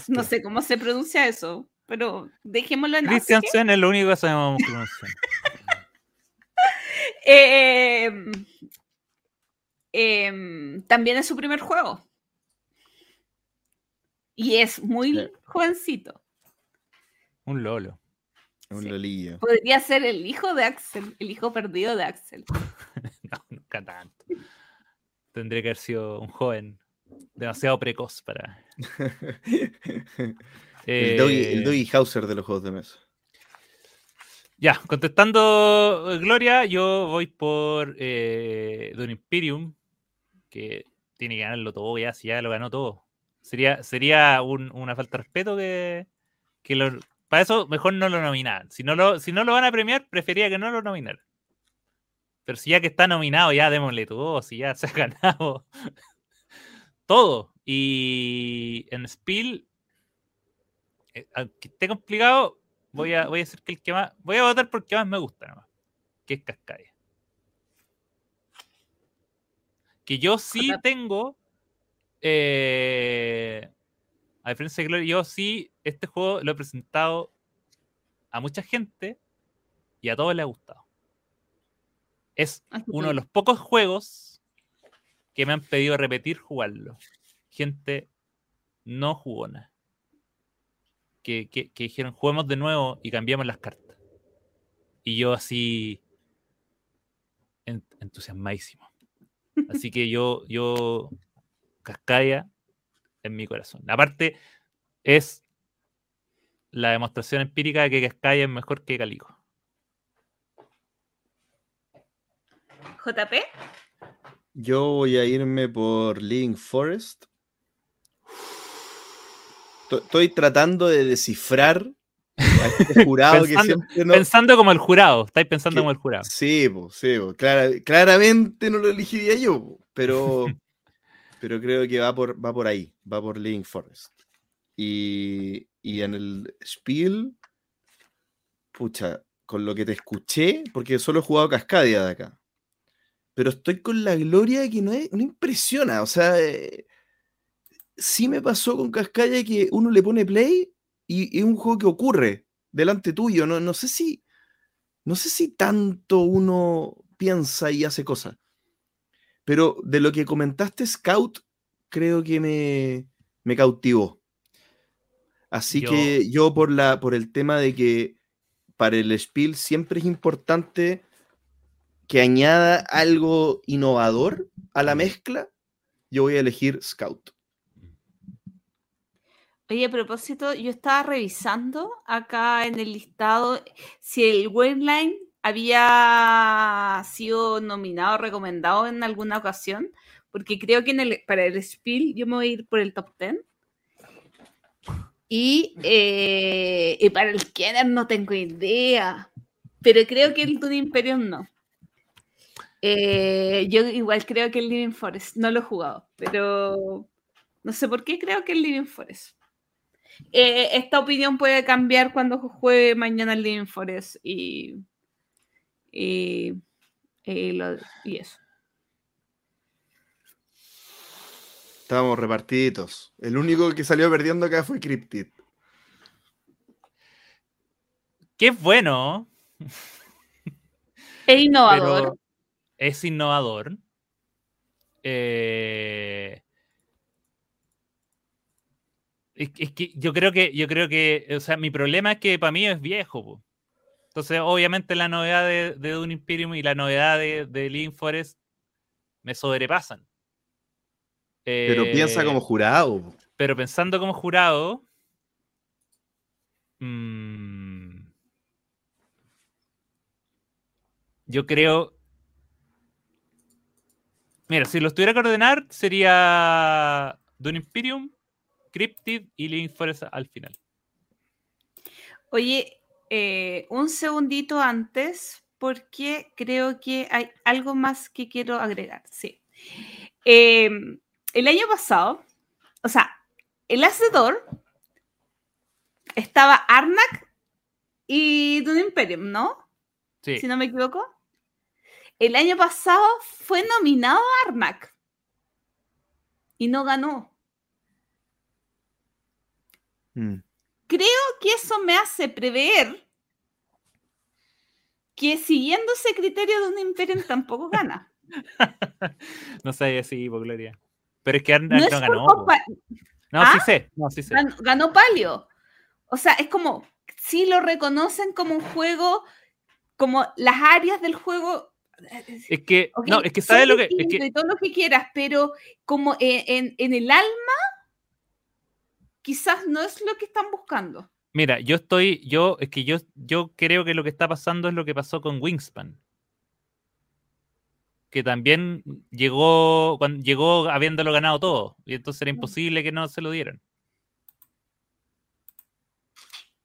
no sé cómo se pronuncia eso, pero dejémoslo en Aske. Christiansen es lo único que sabemos pronunciar. Eh, em, también es su primer juego. Y es muy Sí. jovencito. Un lolo. Un Sí. lolillo. Podría ser el hijo de Axel, el hijo perdido de Axel. No, nunca tanto. Tendría que haber sido un joven demasiado precoz para. El Doggy, el Eh, Doggy Hauser de los juegos de mesa. Ya, contestando Gloria, yo voy por eh, Don Imperium, que tiene que ganarlo todo ya, si ya lo ganó todo. Sería, sería un- una falta de respeto que, que lo, para eso mejor no lo nominaran. Si no lo, si no lo van a premiar, prefería que no lo nominaran. Pero si ya que está nominado, ya démosle todo, si ya se ha ganado todo. Y en Spiel, eh, aunque esté complicado, voy a, voy a decir que el que más. Voy a votar por el que más me gusta, nomás, que es Cascadia. Que yo sí tengo. eh, a diferencia de Gloria, yo sí este juego lo he presentado a mucha gente y a todos les ha gustado. Es Ah, uno de los pocos juegos que me han pedido repetir jugarlo. Gente no jugona. Que, que, que dijeron, juguemos de nuevo y cambiamos las cartas. Y yo así, en- entusiasmadísimo. Así que yo, yo, Cascadia en mi corazón. Aparte, es la demostración empírica de que Cascadia es mejor que Calico. JP. Yo voy a irme por Living Forest. To- Estoy tratando de descifrar este jurado que Pensando- siempre no. Pensando como el jurado, estáis pensando que- como el jurado. Sí, po, sí, po, clara- claramente no lo elegiría yo, po, pero, pero creo que va por, va por ahí, va por Living Forest. Y, y en el Spiel, pucha, con lo que te escuché, porque solo he jugado Cascadia de acá, pero estoy con la gloria que no, es, no impresiona, o sea, eh, sí me pasó con Cascadia que uno le pone play y es un juego que ocurre delante tuyo, no, no sé si... No sé si tanto uno piensa y hace cosas, pero de lo que comentaste, Scout, creo que me, me cautivó. Así Yo- que yo por, la, por el tema de que para el Spiel siempre es importante que añada algo innovador a la mezcla, yo voy a elegir Scout. Oye, a propósito, yo estaba revisando acá en el listado si el Wayline había sido nominado recomendado en alguna ocasión, porque creo que para el Spiel yo me voy a ir por el top 10. Y, eh, y para el Kenner no tengo idea, pero creo que el Dune Imperium no. Eh, yo igual creo que el Living Forest, no lo he jugado, pero no sé por qué creo que el Living Forest. Eh, esta opinión puede cambiar cuando juegue mañana el Living Forest y, y, y lo- y eso. Estábamos repartiditos. El único que salió perdiendo acá fue Cryptid. Es bueno, Es innovador. pero es innovador. Eh, es, es que yo creo que, yo creo que, o sea, mi problema es que para mí es viejo. po. Entonces, obviamente, la novedad de, de Dune Imperium y la novedad de, de Living Forest me sobrepasan. Pero piensa Eh, como jurado. po. pero pensando como jurado. mm, yo creo. Mira, si los tuviera que ordenar, sería Dune Imperium, Cryptid y Living Forest al final. Oye, eh, un segundito antes, porque creo que hay algo más que quiero agregar. Sí. Eh, el año pasado, o sea, el hacedor estaba Arnak y Dune Imperium, ¿no? Sí. Si no me equivoco. El año pasado fue nominado a Arnak y no ganó. Mm. creo que eso me hace prever que siguiendo ese criterio de un Imperium tampoco gana. no sé si, por gloria. Pero es que No no, es ganó. No, ¿Ah? sí sé. No, sí sé. Gan- ganó Palio. O sea, es como, si lo reconocen como un juego, como las áreas del juego. Es que, ok, no, es que sabes lo que. Es que todo lo que quieras, pero como en, en- en el alma, quizás no es lo que están buscando. Mira, yo estoy, yo, es que yo, yo creo que lo que está pasando es lo que pasó con Wingspan. Que también llegó, cuando, llegó habiéndolo ganado todo. Y entonces era imposible que no se lo dieran.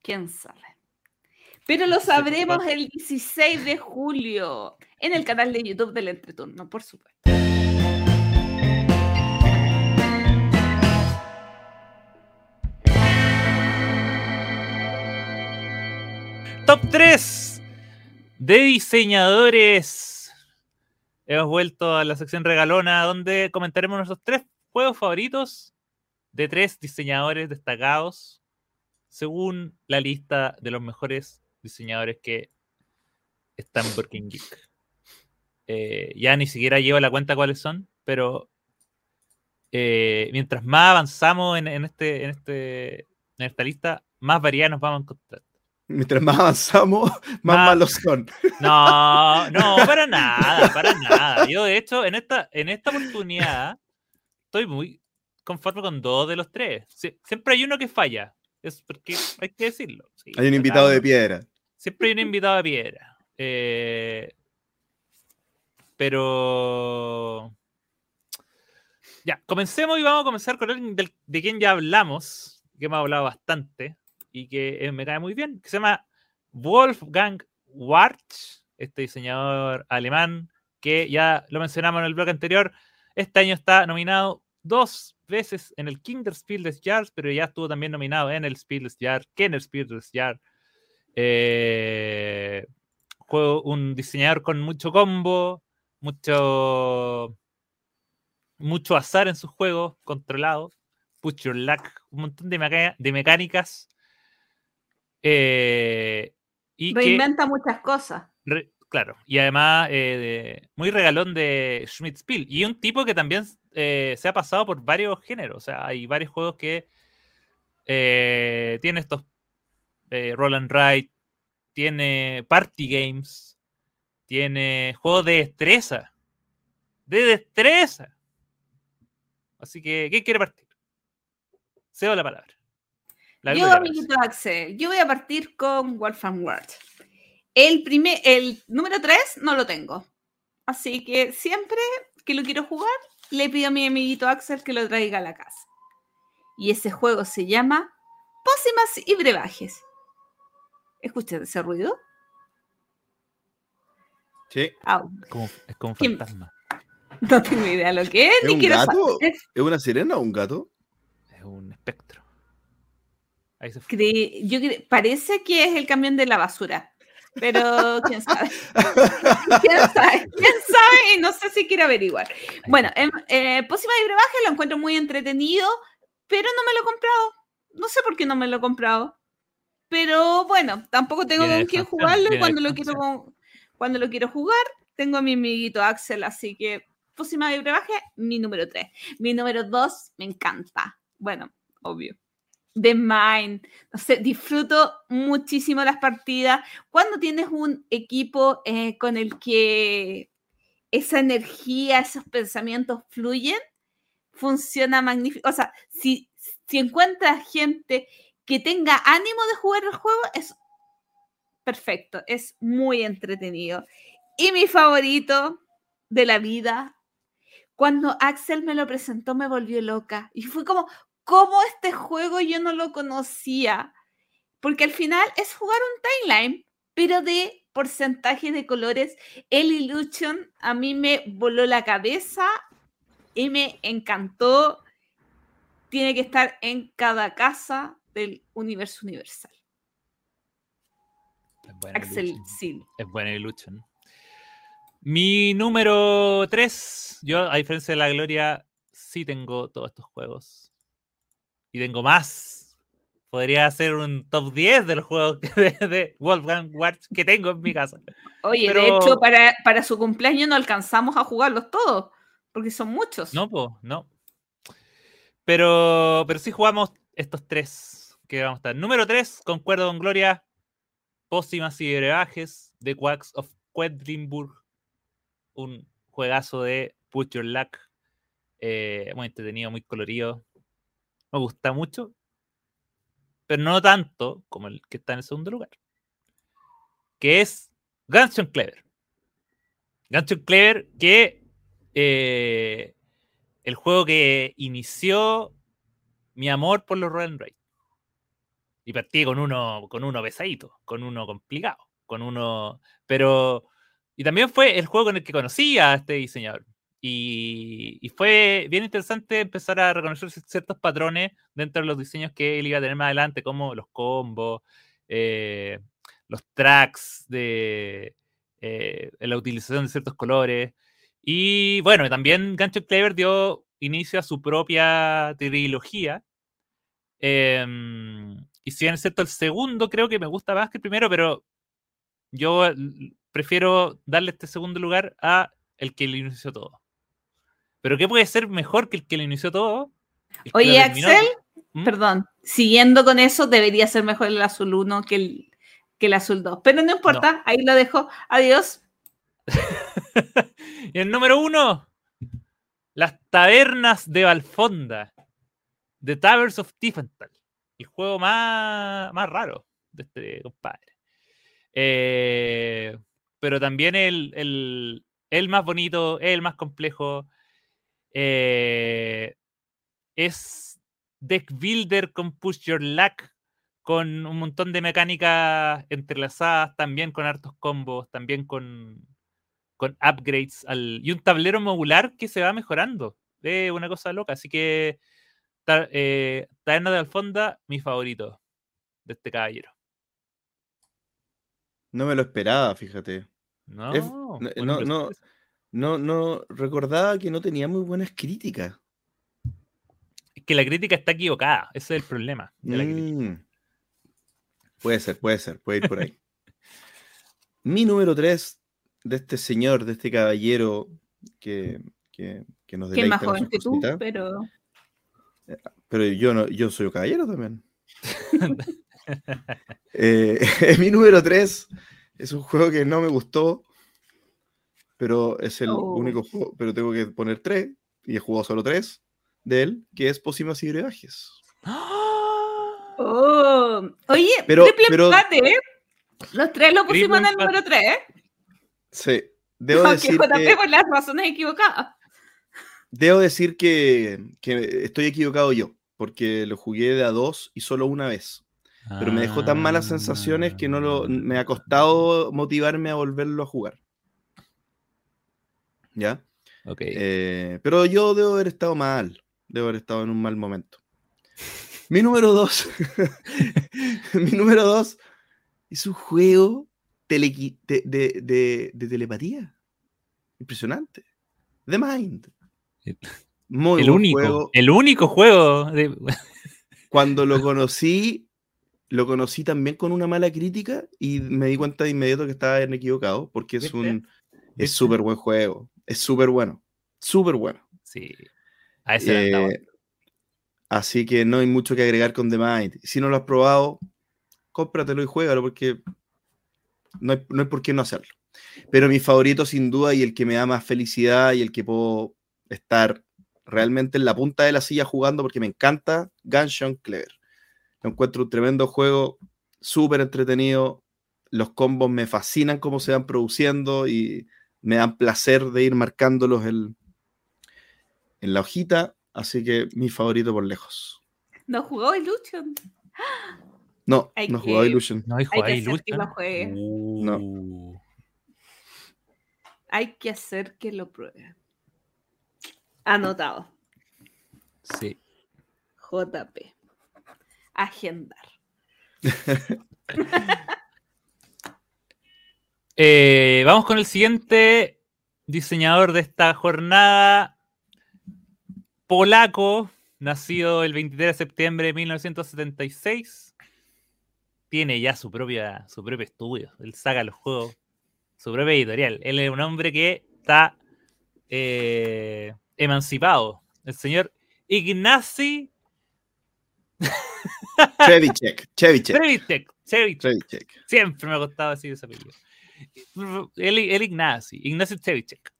¿Quién sabe? Pero lo sabremos el 16 de julio en el canal de YouTube del Entreturno, por supuesto. Top 3 de diseñadores. Hemos vuelto a la sección regalona donde comentaremos nuestros tres juegos favoritos de tres diseñadores destacados según la lista de los mejores diseñadores que están en Working Geek. Eh, ya ni siquiera llevo la cuenta cuáles son, pero eh, mientras más avanzamos en, en este, en, este, en esta lista, más variedad nos vamos a encontrar. Mientras más avanzamos, más malos son. No, no, para nada, para nada. Yo, de hecho, en esta, en esta oportunidad, estoy muy conforme con dos de los tres. Sie- siempre hay uno que falla. Es porque hay que decirlo. sí, Hay un invitado de piedra. Siempre hay un invitado de piedra. Eh, pero. Ya, comencemos y vamos a comenzar con alguien de quien ya hablamos, que hemos hablado bastante y que eh, me cae muy bien, que se llama Wolfgang Warch, este diseñador alemán que ya lo mencionamos en el blog anterior. Este año está nominado dos veces en el Kinderspiel des Jahres, pero ya estuvo también nominado en el Spiel des Jahres, Kennerspiel des Jahres. Eh, juego, un diseñador con mucho combo, mucho, mucho azar en sus juegos, controlado, push your luck, un montón de mecánicas. Eh, y que, Reinventa muchas cosas. re- claro, y además eh, de- muy regalón de Schmidt Spiel. Y un tipo que también eh, se ha pasado por varios géneros. O sea, hay varios juegos que eh, tiene estos roll and ride, tiene party games, tiene juegos de destreza. De destreza. Así que, ¿quién quiere partir? Cedo la palabra. La yo, amiguito Axel, yo voy a partir con Wolfgang Ward. El, primer, el número 3 no lo tengo. Así que siempre que lo quiero jugar, le pido a mi amiguito Axel que lo traiga a la casa. Y ese juego se llama Pócimas y Brebajes. ¿Escuchas ese ruido? Sí. Como- Au, es como un ¿Quién- fantasma. no tengo idea lo que es, ¿Es ni un quiero gato? saber. ¿Es una sirena o un gato? Es un espectro. Ahí se fue. Cre- yo cre- parece que es el camión de la basura, pero quién sabe. ¿Quién sabe? ¿Quién sabe? Y no sé si quiero averiguar. Bueno, em, eh, Pócima y Brebaje lo encuentro muy entretenido, pero no me lo he comprado. No sé por qué no me lo he comprado. Pero bueno, tampoco tengo de con quién jugarlo y de cuando lo, quiero, cuando lo quiero jugar, tengo a mi amiguito Axel, así que Pócima y Brebaje, mi número 3. Mi número 2 me encanta. Bueno, obvio. The Mind. No sé, disfruto muchísimo las partidas. Cuando tienes un equipo eh, con el que esa energía, esos pensamientos fluyen, funciona magnífico. O sea, si, si encuentras gente que tenga ánimo de jugar el juego, es perfecto, es muy entretenido. Y mi favorito de la vida, cuando Axel me lo presentó, me volvió loca. Y fue como, ¿cómo este juego yo no lo conocía? Porque al final es jugar un timeline, pero de porcentaje de colores. El Illusion a mí me voló la cabeza y me encantó. Tiene que estar en cada casa del universo universal. Es buena Axel Illusion. Es buena Illusion. Mi número 3. Yo, a diferencia de la Gloria, sí tengo todos estos juegos. Y tengo más. Podría hacer un top 10 de los juegos de, de Wolfgang Warch que tengo en mi casa. Oye, de hecho, para, para su cumpleaños no alcanzamos a jugarlos todos, porque son muchos. No, pues, no. Pero, pero sí jugamos estos tres que vamos a estar. Número 3, concuerdo con Gloria. Pócimas y brebajes de Quacks of Quedlinburg. Un juegazo de Put Your Luck. eh, muy entretenido, muy colorido. Me gusta mucho. Pero no tanto como el que está en el segundo lugar. Que es Gunson Clever. Gunson Clever que eh, el juego que inició mi amor por los Ride. Y partí con uno, con uno pesadito, con uno complicado, con uno. Pero. Y también fue el juego con el que conocí a este diseñador. Y, fue bien interesante empezar a reconocer ci- ciertos patrones dentro de los diseños que él iba a tener más adelante, como los combos, eh, los tracks de eh, la utilización de ciertos colores. Y bueno, también Gancho Clever dio inicio a su propia trilogía. Em, y si bien es cierto, el segundo creo que me gusta más que el primero, pero yo prefiero darle este segundo lugar a el que lo inició todo. Pero ¿qué puede ser mejor que el que lo inició todo? Oye, Axel, ¿Mm? perdón, siguiendo con eso, debería ser mejor el azul 1 que el, que el azul 2. Pero no importa, ahí lo dejo. Adiós. y el número uno, las tabernas de Valfonda. The Taverns of Tiefenthal. El juego más, más raro de este compadre. Eh, pero también el, el, el, más bonito, el más complejo. Eh, es Deck Builder con Push Your Luck, con un montón de mecánicas entrelazadas, también con hartos combos, también con, con upgrades al, y un tablero modular que se va mejorando. Es una cosa loca. Así que eh, Taberna de Alfonda, mi favorito de este caballero. No me lo esperaba, fíjate. No, no, no, no, no, recordaba que no tenía muy buenas críticas. Es que la crítica está equivocada, ese es el problema. Mm. Puede ser, puede ser, puede ir por ahí. Mi número 3 de este señor, de este caballero que, que, que nos Que es más joven que tú, pero. Pero yo no, yo soy un caballero también. eh, mi número 3 es un juego que no me gustó, pero es el Oh. único juego, pero tengo que poner 3, y he jugado solo 3 de él, que es Pócimas y Brebajes. Oh. Oye, Pero- triple pero- empate, ¿eh? Los tres lo pusimos en el número 3, ¿eh? Sí, debo decir JP que, por las razones equivocadas. debo decir que, que estoy equivocado yo, porque lo jugué de a dos y solo una vez. Pero me dejó tan malas sensaciones que no lo, me ha costado motivarme a volverlo a jugar. ¿Ya? Ok. Eh, pero yo debo haber estado mal. Debo haber estado en un mal momento. Mi número dos. mi número dos es un juego de, de- de- de telepatía. Impresionante. The Mind. El- Muy el buen único, juego. el único juego. Cuando lo conocí, lo conocí también con una mala crítica y me di cuenta de inmediato que estaba en equivocado porque es un es súper buen juego. Es súper bueno. Súper bueno. Sí. A ese. Eh, así que no hay mucho que agregar con The Mind. Si no lo has probado, cómpratelo y juégalo porque no hay, no hay por qué no hacerlo. Pero mi favorito sin duda y el que me da más felicidad y el que puedo estar realmente en la punta de la silla jugando porque me encanta, Gunshot Clever. Lo encuentro un tremendo juego, súper entretenido. Los combos me fascinan cómo se van produciendo y me dan placer de ir marcándolos en, en la hojita. Así que mi favorito por lejos. No jugó Illusion. No, Hay no jugado que- Illusion. No hay que hacer que Illusion. lo juegue. Uh, Hay que hacer que lo pruebe. Anotado. Sí. JP. Agendar. Eh, vamos con el siguiente diseñador de esta jornada. Polaco, nacido el 23 de septiembre de 1976. Tiene ya su, propia, su propio estudio. Él saca los juegos, su propia editorial. Él es un hombre que está eh, emancipado. El señor Ignacy Chevichek. Siempre me ha costado decir ese apellido. El, el Ignacy, Ignacy Trevicek.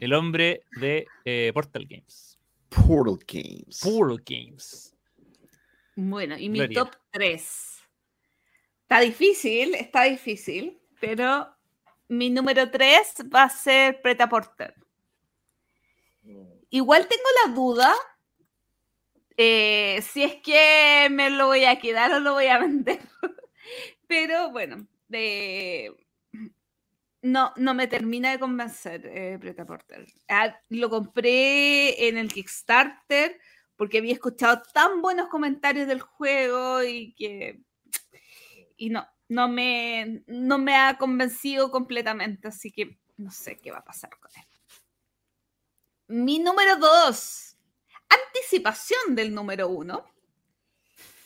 El hombre de eh, Portal Games. Portal Games. Portal Games. Bueno, y mi Gloria. top 3. Está difícil, está difícil, pero mi número 3 va a ser Preta Porter. Igual tengo la duda eh, si es que me lo voy a quedar o lo voy a vender. Pero bueno, no, no me termina de convencer eh, Preta Porter. Ah, lo compré en el Kickstarter porque había escuchado tan buenos comentarios del juego y que y no no me no me ha convencido completamente así que no sé qué va a pasar con él mi número dos anticipación del número uno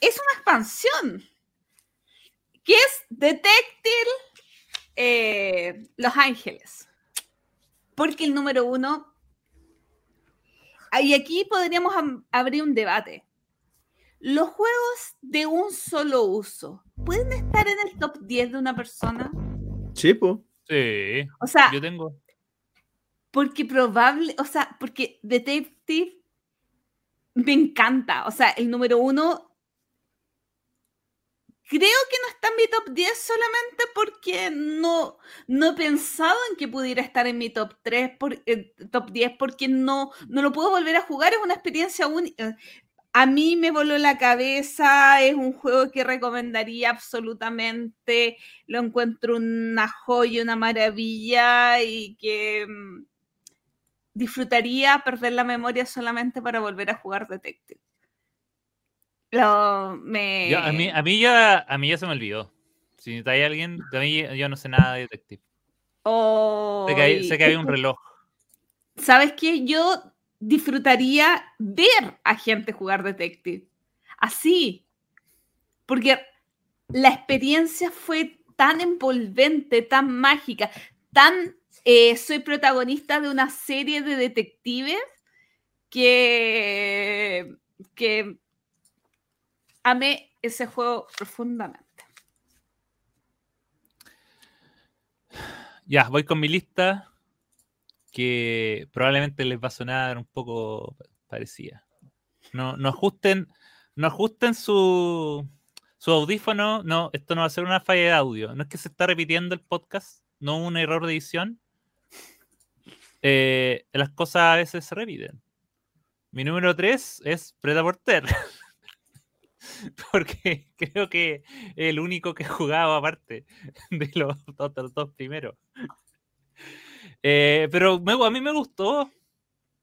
es una expansión que es Detective eh, Los Ángeles porque el número uno y aquí podríamos am- abrir un debate. los juegos de un solo uso, ¿pueden estar en el top 10 de una persona? Sí, po. Sí. O sea, Yo tengo. porque probable, o sea, porque Detective me encanta. O sea, el número uno creo que no está en mi top 10 solamente porque no, no he pensado en que pudiera estar en mi top 3, por, eh, top 10, porque no, no lo puedo volver a jugar, es una experiencia única. A mí me voló la cabeza, es un juego que recomendaría absolutamente, lo encuentro una joya, una maravilla y que mm, disfrutaría perder la memoria solamente para volver a jugar Detective. Lo, me... Yo- a, mí, a, mí ya, a mí ya se me olvidó. Si hay alguien, de mí yo no sé nada de Detective. Sé que, hay- sé que había un reloj. ¿Sabes qué? Yo disfrutaría ver a gente jugar Detective. Así. Porque la experiencia fue tan envolvente, tan mágica, tan... eh, soy protagonista de una serie de detectives que, que amé ese juego profundamente. Ya, voy con mi lista que probablemente les va a sonar un poco parecida. No, no ajusten, no ajusten su, su audífono. No, esto no va a ser una falla de audio. No es que se está repitiendo el podcast, no un error de edición. Eh, las cosas a veces se repiten. Mi número 3 es Preda Porter. Porque creo que el único que he jugado aparte de los otros dos primeros. Eh, pero me- a mí me gustó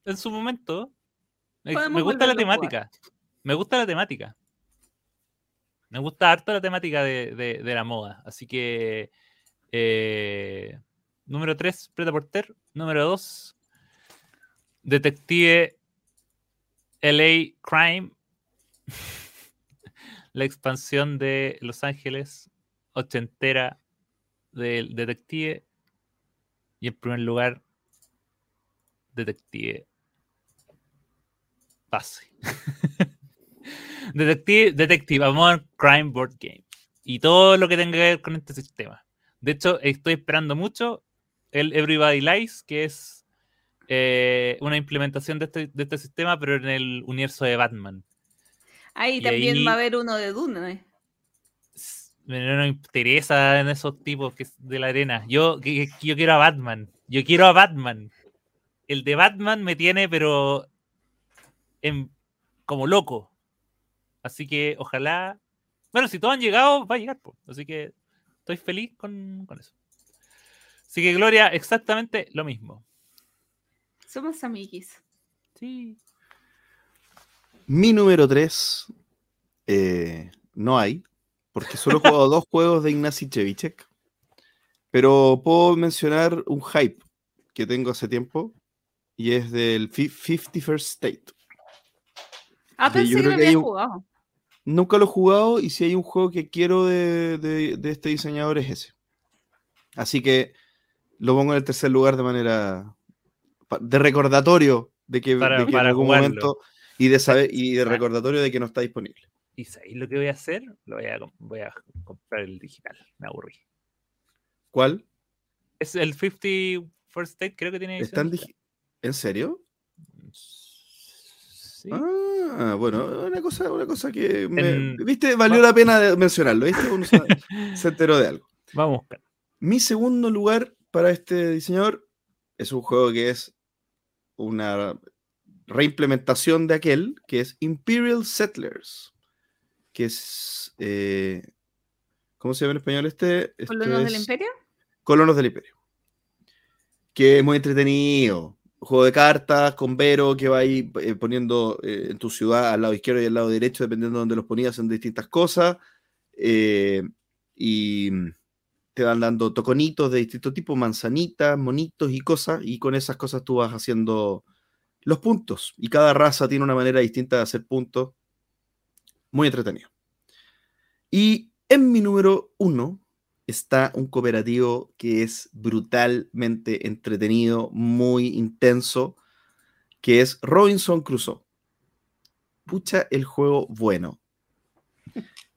en su momento. Me, Podemos me gusta la temática. Me gusta la temática. Me gusta harto la temática de, de- de la moda. Así que. eh, número 3, Preta Porter. Número 2, Detective LA Crime. la expansión de Los Ángeles ochentera del Detective. Y en primer lugar, Detective Base. Detective, Detective, a Modern Crime Board Game. Y todo lo que tenga que ver con este sistema. De hecho, estoy esperando mucho el Everybody Lies, que es eh, una implementación de este, de este sistema, pero en el universo de Batman. Ahí Y también ahí- va a haber uno de Dune. ¿eh? No me interesa en esos tipos que de la arena. Yo, yo quiero a Batman. Yo quiero a Batman. El de Batman me tiene, pero en- como loco. Así que ojalá. Bueno, si todos han llegado, va a llegar. po. Así que estoy feliz con, con eso. Así que Gloria, exactamente lo mismo. Somos amiguis. Sí. Mi número 3 no hay, porque solo he jugado dos juegos de Ignacy Chevicek. Pero puedo mencionar un hype que tengo hace tiempo y es del fi- 51st State. Ah, yo pensé que creo que había un- jugado. Nunca lo he jugado y si hay un juego que quiero de, de- de este diseñador es ese. Así que lo pongo en el tercer lugar de manera de recordatorio de que, Para- de que en algún jugarlo. momento y de saber y de recordatorio de que no está disponible. ¿Y sabéis lo que voy a hacer? Lo voy a, voy a comprar el digital. Me aburrí. ¿Cuál? Es el 50 First State, creo que tiene ¿Está en, edición digi- ¿En serio? Sí. Ah, bueno, una cosa, una cosa que me- En- viste, valió la pena mencionarlo, ¿viste? Uno se, se enteró de algo. Vamos. Mi segundo lugar para este diseñador es un juego que es una reimplementación de aquel, que es Imperial Settlers, que es... eh, ¿Cómo se llama en español este? Esto ¿Colonos del Imperio? Colonos del Imperio. Que es muy entretenido. Juego de cartas con Vero que va ahí eh, poniendo eh, en tu ciudad al lado izquierdo y al lado derecho, dependiendo de dónde los ponías en distintas cosas. eh, y te van dando toconitos de distinto tipo, manzanitas, monitos y cosas. Y con esas cosas tú vas haciendo los puntos. Y cada raza tiene una manera distinta de hacer puntos. Muy entretenido. Y en mi número uno está un cooperativo que es brutalmente entretenido, muy intenso, que es Robinson Crusoe. Pucha, el juego bueno.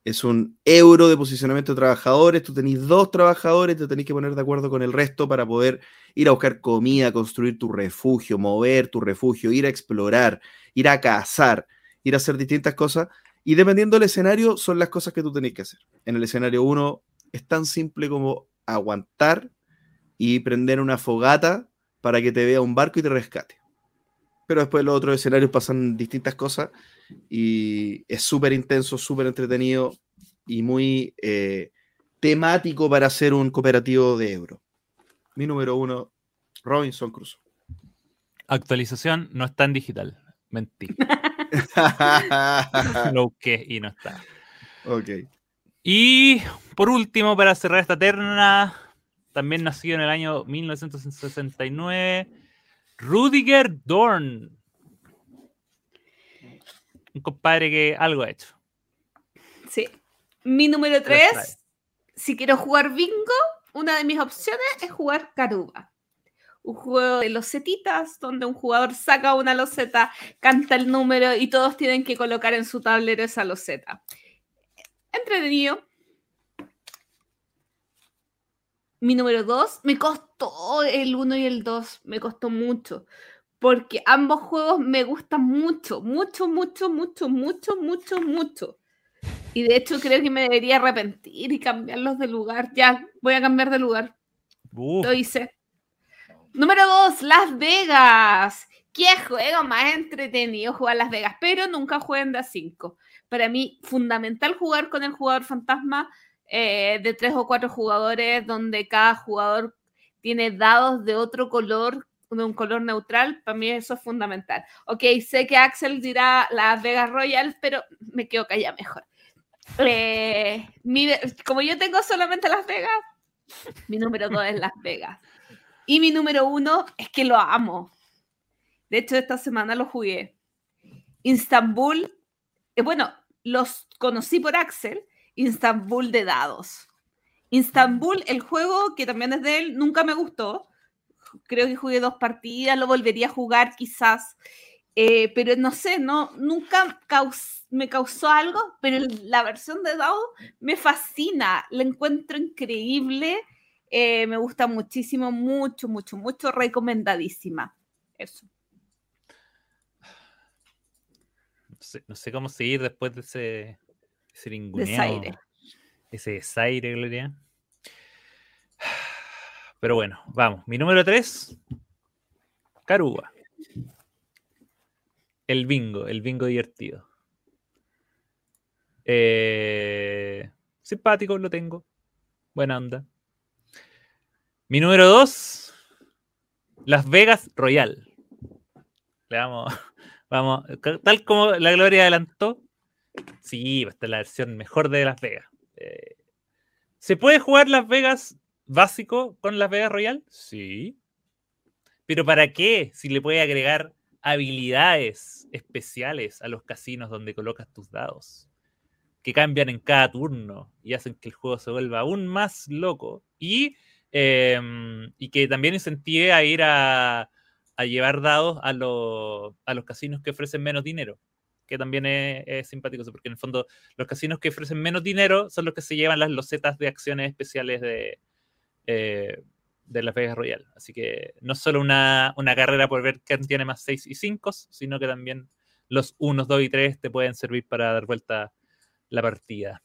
Es un euro de posicionamiento de trabajadores, tú tenés dos trabajadores, te tenés que poner de acuerdo con el resto para poder ir a buscar comida, construir tu refugio, mover tu refugio, ir a explorar, ir a cazar, ir a hacer distintas cosas. Y dependiendo del escenario, son las cosas que tú tenés que hacer. En el escenario 1 es tan simple como aguantar y prender una fogata para que te vea un barco y te rescate. Pero después los otros escenarios pasan distintas cosas y es súper intenso, súper entretenido y muy eh, temático para hacer un cooperativo de euro. Mi número uno, Robinson Crusoe. Actualización no está en digital. Mentí. Lo busqué y no está. ok. Y por último, para cerrar esta terna, también nacido en el año 1969, Rudiger Dorn. Un compadre que algo ha hecho. Sí. Mi número trae. 3, si quiero jugar bingo, una de mis opciones es jugar Caruba. Un juego de losetitas donde un jugador saca una loseta, canta el número y todos tienen que colocar en su tablero esa loseta. Entretenido. Mi número 2, me costó el 1 y el 2, me costó mucho. Porque ambos juegos me gustan mucho, mucho, mucho, mucho, mucho, mucho, mucho. Y de hecho creo que me debería arrepentir y cambiarlos de lugar. Ya, voy a cambiar de lugar. Lo hice. Número 2, Las Vegas. ¿Qué juego más entretenido jugar Las Vegas? Pero nunca jueguen de a 5. Para mí, fundamental jugar con el jugador fantasma eh, de tres o cuatro jugadores, donde cada jugador tiene dados de otro color, de un color neutral. Para mí eso es fundamental. Ok, sé que Axel dirá Las Vegas Royal, pero me quedo callada mejor. Eh, mi- como yo tengo solamente Las Vegas, mi número 2 es Las Vegas. Y mi número uno es que lo amo. De hecho, esta semana lo jugué. Istanbul, eh, bueno, los conocí por Axel, Istanbul de dados. Istanbul, el juego que también es de él, nunca me gustó. Creo que jugué dos partidas, lo volvería a jugar quizás. Eh, pero no sé, no, nunca caus- me causó algo, pero la versión de dados me fascina, la encuentro increíble. Eh, me gusta muchísimo, mucho, mucho, mucho, recomendadísima. Eso. no, sé, no sé cómo seguir después de ese, ese Desaire. Ese desaire, Gloria. Pero bueno, vamos. Mi número 3, Caruba. El bingo, el bingo divertido. Eh, simpático, lo tengo. Buena onda. Mi número 2, Las Vegas Royal. Le vamos, vamos, tal como la Gloria adelantó, sí, va a estar la versión mejor de Las Vegas. Eh, ¿Se puede jugar Las Vegas básico con Las Vegas Royal? Sí. Pero ¿para qué? Si le puede agregar habilidades especiales a los casinos donde colocas tus dados, que cambian en cada turno y hacen que el juego se vuelva aún más loco y, em, y que también incentive a ir a, a llevar dados a, a los casinos que ofrecen menos dinero, que también es, simpático, porque en el fondo los casinos que ofrecen menos dinero son los que se llevan las losetas de acciones especiales de, eh, de Las Vegas Royal. Así que no solo una, una carrera por ver quién tiene más 6 y 5, sino que también los 1, 2 y 3 te pueden servir para dar vuelta la partida.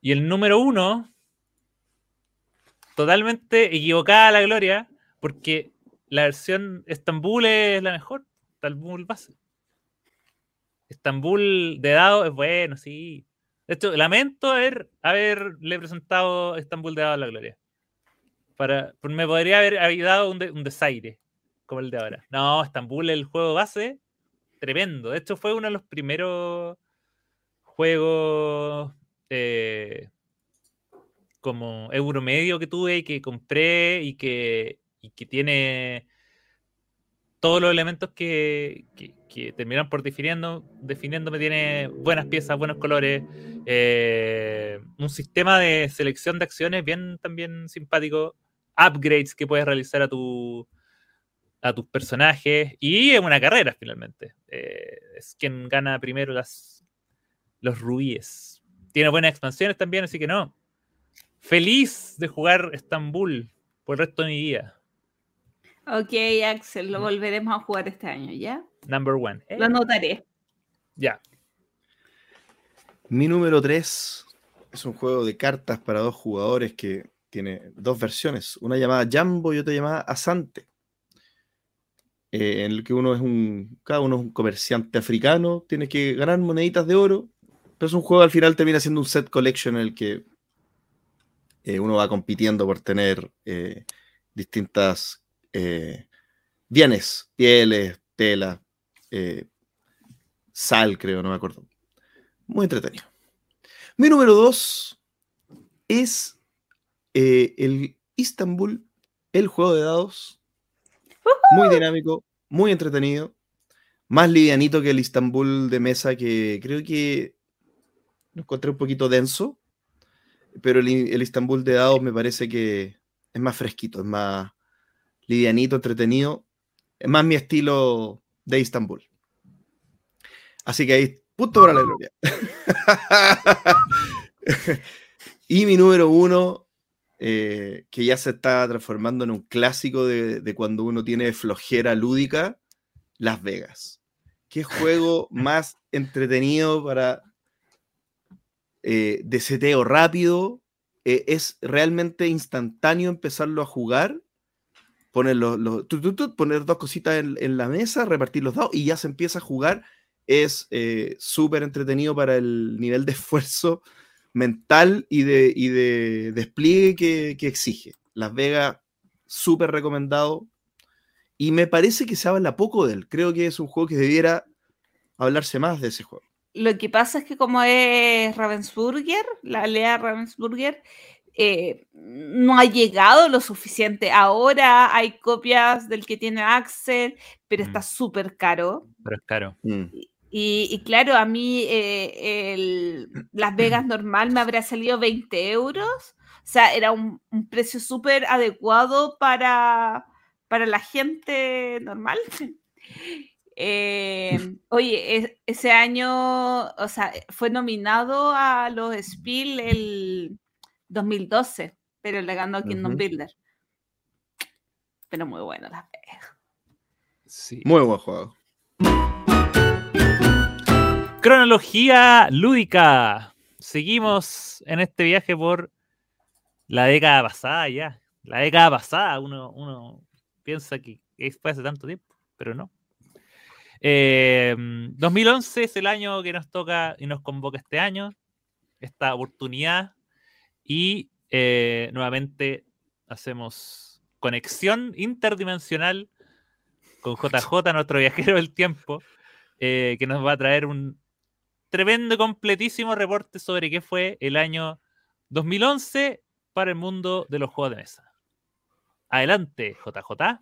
Y el número 1, totalmente equivocada la gloria, porque la versión Estambul es la mejor, Estambul base. Estambul de dado es bueno, sí. De hecho, lamento haber, haberle presentado Estambul de dado a la gloria. Para, me podría haber dado un, de- un desaire como el de ahora. No, Estambul, el juego base, tremendo. De hecho, fue uno de los primeros juegos eh, como Euromedio que tuve y que compré y que, y que tiene todos los elementos que, que, terminan por definiendo, definiéndome. Tiene buenas piezas, buenos colores, eh, un sistema de selección de acciones bien también simpático, upgrades que puedes realizar a tu a tus personajes y es una carrera finalmente. Eh, es quien gana primero las, los rubíes. Tiene buenas expansiones también, así que no. Feliz de jugar Estambul por el resto de mi vida. Ok, Axel, lo volveremos a jugar este año, ¿ya? Number one. Lo anotaré. Ya. Mi número 3 es un juego de cartas para dos jugadores que tiene dos versiones, una llamada Jambo y otra llamada Asante. Eh, en el que uno es un, cada uno es un comerciante africano, tiene que ganar moneditas de oro, pero es un juego al final termina siendo un set collection en el que eh, uno va compitiendo por tener eh, distintas bienes, pieles, tela, sal, creo, no me acuerdo. Muy entretenido. Mi número dos es el Istanbul, el juego de dados. Muy dinámico, muy entretenido. Más livianito que el Istanbul de mesa, que creo que lo encontré un poquito denso. Pero el, el Istanbul de dados me parece que es más fresquito, es más livianito, entretenido. Es más mi estilo de Istanbul. Así que ahí, punto para la gloria. y mi número uno, eh, que ya se está transformando en un clásico de, de, cuando uno tiene flojera lúdica, Las Vegas. ¿Qué juego más entretenido para eh, de seteo rápido? Eh, es realmente instantáneo empezarlo a jugar. Poner, los, poner dos cositas en, la mesa, repartir los dados y ya se empieza a jugar. Es eh, súper entretenido para el nivel de esfuerzo mental y de, y de despliegue que, que, exige. Las Vegas, súper recomendado. Y me parece que se habla poco de él. Creo que es un juego que debiera hablarse más de ese juego. Lo que pasa es que como es Ravensburger, la Lea Ravensburger, eh, no ha llegado lo suficiente. Ahora hay copias del que tiene Axel, pero mm. está súper caro. Pero es caro. Mm. Y, y, claro, a mí eh, el Las Vegas normal me habría salido 20 euros. O sea, era un, un precio súper adecuado para, para la gente normal. Eh, oye, es, ese año, o sea, fue nominado a los Spiel el 2012, pero le ganó a Kingdom uh -huh. Builder. Pero muy bueno Las Vegas. Sí. Muy buen juego. Cronología lúdica. Seguimos en este viaje por la década pasada ya. La década pasada, uno, uno piensa que fue hace tanto tiempo, pero no. Eh, 2011 es el año que nos toca y nos convoca este año, esta oportunidad, y eh, nuevamente hacemos conexión interdimensional con JJ, nuestro viajero del tiempo, eh, que nos va a traer un tremendo, completísimo reporte sobre qué fue el año 2011 para el mundo de los juegos de mesa. Adelante, JJ.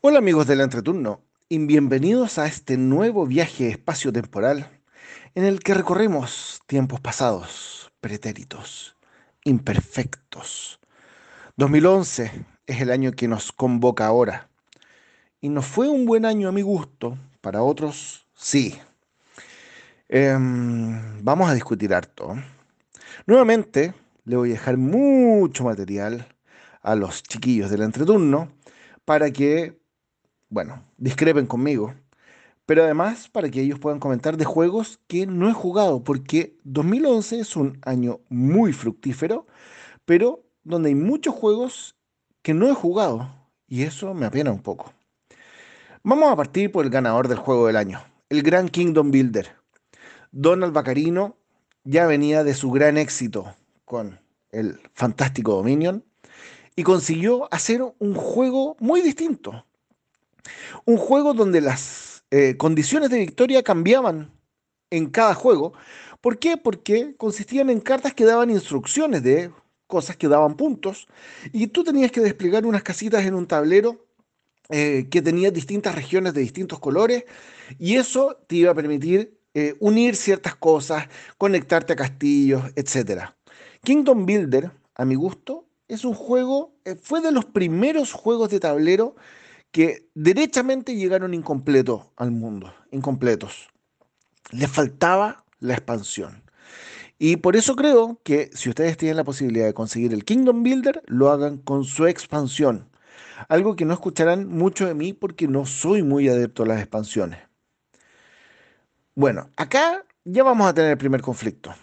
Hola amigos del entreturno y bienvenidos a este nuevo viaje espacio-temporal en el que recorremos tiempos pasados, pretéritos, imperfectos. 2011 es el año que nos convoca ahora. Y no fue un buen año a mi gusto, para otros sí. Eh, vamos a discutir harto. Nuevamente, le voy a dejar mucho material a los chiquillos del entreturno para que, bueno, discrepen conmigo, pero además para que ellos puedan comentar de juegos que no he jugado, porque 2011 es un año muy fructífero, pero donde hay muchos juegos que no he jugado, y eso me apena un poco. Vamos a partir por el ganador del juego del año, el Gran Kingdom Builder. Donald Bacarino ya venía de su gran éxito con el fantástico Dominion y consiguió hacer un juego muy distinto. Un juego donde las eh, condiciones de victoria cambiaban en cada juego. ¿Por qué? Porque consistían en cartas que daban instrucciones de cosas que daban puntos y tú tenías que desplegar unas casitas en un tablero eh, que tenía distintas regiones de distintos colores y eso te iba a permitir eh, unir ciertas cosas, conectarte a castillos, etc. Kingdom Builder, a mi gusto, es un juego, fue de los primeros juegos de tablero que derechamente llegaron incompletos al mundo, incompletos. Le faltaba la expansión. Y por eso creo que si ustedes tienen la posibilidad de conseguir el Kingdom Builder, lo hagan con su expansión. Algo que no escucharán mucho de mí porque no soy muy adepto a las expansiones. Bueno, acá ya vamos a tener el primer conflicto.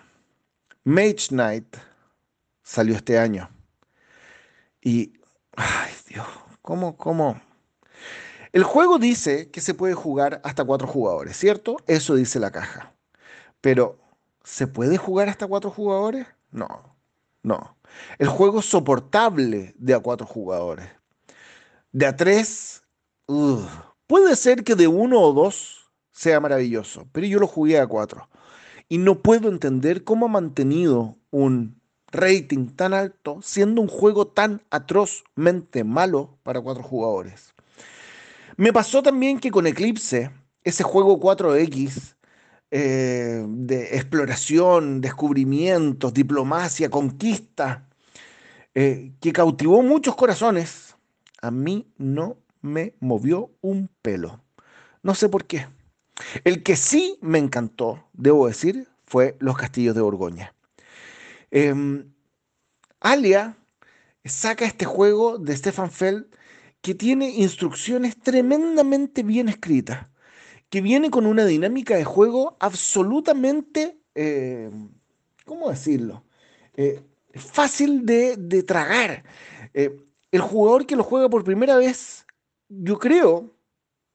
Mage Knight salió este año. Y, ay Dios, ¿cómo, cómo? El juego dice que se puede jugar hasta cuatro jugadores, ¿cierto? Eso dice la caja. Pero, ¿se puede jugar hasta cuatro jugadores? No, no. El juego es soportable de a cuatro jugadores. De a tres, puede ser que de uno o dos sea maravilloso, pero yo lo jugué a cuatro. Y no puedo entender cómo ha mantenido un rating tan alto siendo un juego tan atrozmente malo para cuatro jugadores. Me pasó también que con Eclipse, ese juego 4X eh, de exploración, descubrimientos, diplomacia, conquista, eh, que cautivó muchos corazones, a mí no me movió un pelo. No sé por qué. El que sí me encantó, debo decir, fue Los Castillos de Borgoña. Em, Alia saca este juego de Stefan Feld que tiene instrucciones tremendamente bien escritas, que viene con una dinámica de juego absolutamente, em, ¿cómo decirlo? Eh, fácil de, tragar. Eh, el jugador que lo juega por primera vez, yo creo,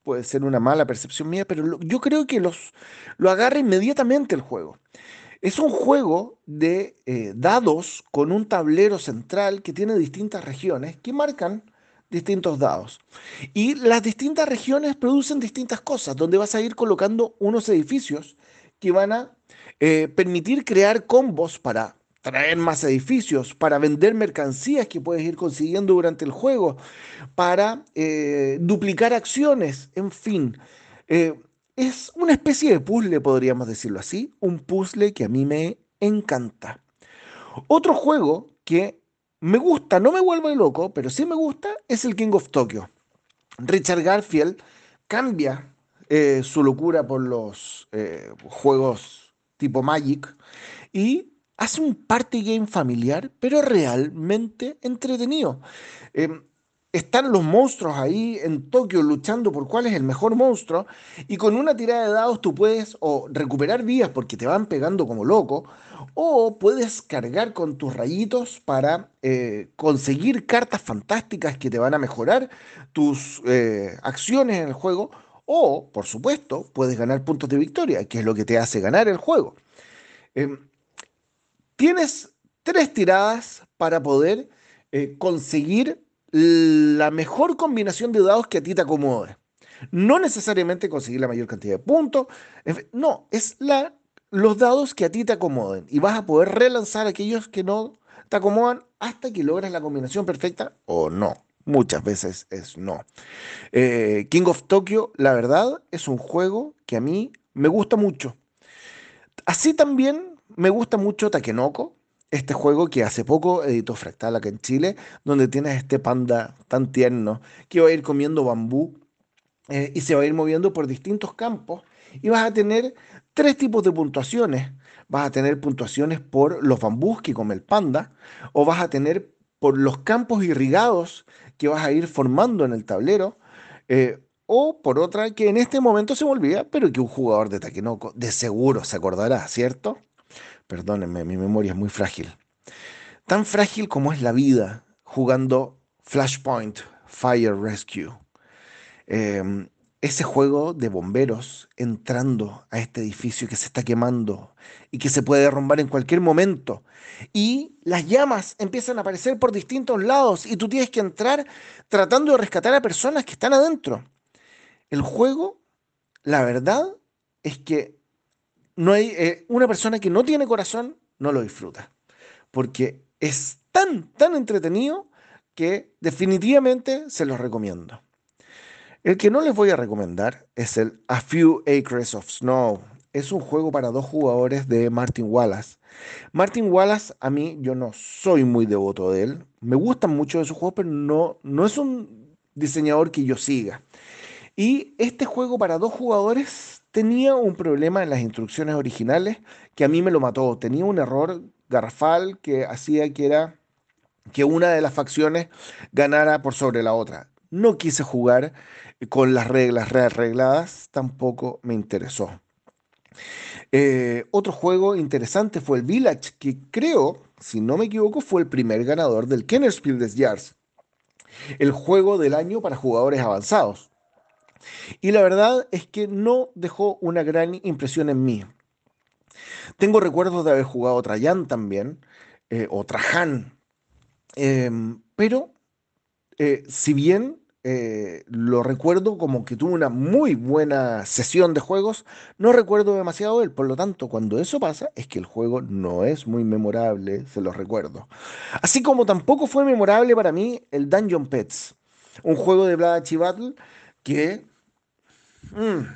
puede ser una mala percepción mía, pero yo creo que los, lo agarra inmediatamente el juego. Es un juego de eh, dados con un tablero central que tiene distintas regiones que marcan distintos dados. Y las distintas regiones producen distintas cosas, donde vas a ir colocando unos edificios que van a eh, permitir crear combos para traer más edificios, para vender mercancías que puedes ir consiguiendo durante el juego, para eh, duplicar acciones, en fin. Eh, es una especie de puzzle, podríamos decirlo así, un puzzle que a mí me encanta. Otro juego que me gusta, no me vuelve loco, pero sí me gusta, es el King of Tokyo. Richard Garfield cambia eh, su locura por los juegos tipo Magic y hace un party game familiar, pero realmente entretenido. Em, están los monstruos ahí en Tokio luchando por cuál es el mejor monstruo y con una tirada de dados tú puedes o recuperar vías porque te van pegando como loco o puedes cargar con tus rayitos para eh, conseguir cartas fantásticas que te van a mejorar tus eh, acciones en el juego o, por supuesto, puedes ganar puntos de victoria, que es lo que te hace ganar el juego. Em, Tienes tres tiradas para poder eh, conseguir la mejor combinación de dados que a ti te acomode. No necesariamente conseguir la mayor cantidad de puntos. no, es la, los dados que a ti te acomoden. Y vas a poder relanzar aquellos que no te acomodan hasta que logres la combinación perfecta o no. Muchas veces es no. Eh, King of Tokyo, la verdad, es un juego que a mí me gusta mucho. Así también me gusta mucho Takenoko, este juego que hace poco editó Fractal acá en Chile, donde tienes este panda tan tierno que va a ir comiendo bambú eh, y se va a ir moviendo por distintos campos y vas a tener tres tipos de puntuaciones. Vas a tener puntuaciones por los bambús que come el panda o vas a tener por los campos irrigados que vas a ir formando en el tablero. Eh, o por otra que en este momento se me olvida, pero que un jugador de Takenoko de seguro se acordará, ¿cierto? Perdónenme, mi memoria es muy frágil. Tan frágil como es la vida jugando Flashpoint Fire Rescue. Em, ese juego de bomberos entrando a este edificio que se está quemando y que se puede derrumbar en cualquier momento. Y las llamas empiezan a aparecer por distintos lados y tú tienes que entrar tratando de rescatar a personas que están adentro. El juego, la verdad, es que no hay eh, una persona que no tiene corazón no lo disfruta, porque es tan, tan entretenido que definitivamente se los recomiendo. El que no les voy a recomendar es el A Few Acres of Snow. Es un juego para dos jugadores de Martin Wallace. Martin Wallace, a mí, yo no soy muy devoto de él. Me gustan mucho de sus juegos, pero no, no es un diseñador que yo siga. Y este juego para dos jugadores tenía un problema en las instrucciones originales que a mí me lo mató. Tenía un error garrafal que hacía que era que una de las facciones ganara por sobre la otra. No quise jugar con las reglas rearregladas, tampoco me interesó. Eh, otro juego interesante fue el Village, que creo, si no me equivoco, fue el primer ganador del Kennerspiel des Jahres, el juego del año para jugadores avanzados. Y la verdad es que no dejó una gran impresión en mí. Tengo recuerdos de haber jugado Trajan también, eh, o Trajan, em, pero eh, si bien eh, lo recuerdo como que tuvo una muy buena sesión de juegos, no recuerdo demasiado él, por lo tanto, cuando eso pasa, es que el juego no es muy memorable, se lo recuerdo. Así como tampoco fue memorable para mí el Dungeon Pets, un juego de Blood Battle que mm,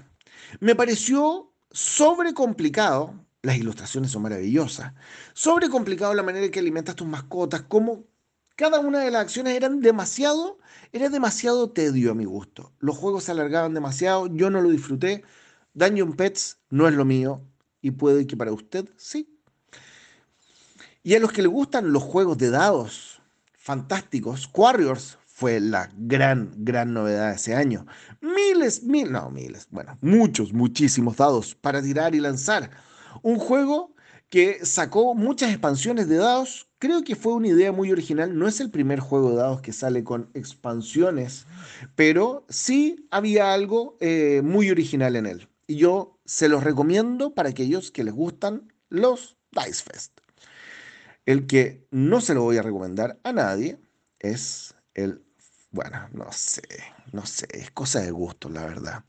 me pareció sobrecomplicado. Las ilustraciones son maravillosas. Sobrecomplicado la manera en que alimentas tus mascotas, como cada una de las acciones eran demasiado era demasiado tedio a mi gusto. Los juegos se alargaban demasiado, yo no lo disfruté. Dungeon Pets no es lo mío y puede que para usted sí. Y a los que le gustan los juegos de dados fantásticos, Warriors fue la gran, gran novedad de ese año. Miles, mil, no, miles, bueno, muchos, muchísimos dados para tirar y lanzar. Un juego que sacó muchas expansiones de dados creo que fue una idea muy original. No es el primer juego de dados que sale con expansiones, pero sí había algo eh, muy original en él. Y yo se los recomiendo para aquellos que les gustan los Dice Fest. El que no se lo voy a recomendar a nadie es el, bueno, no sé, no sé, es cosa de gusto, la verdad.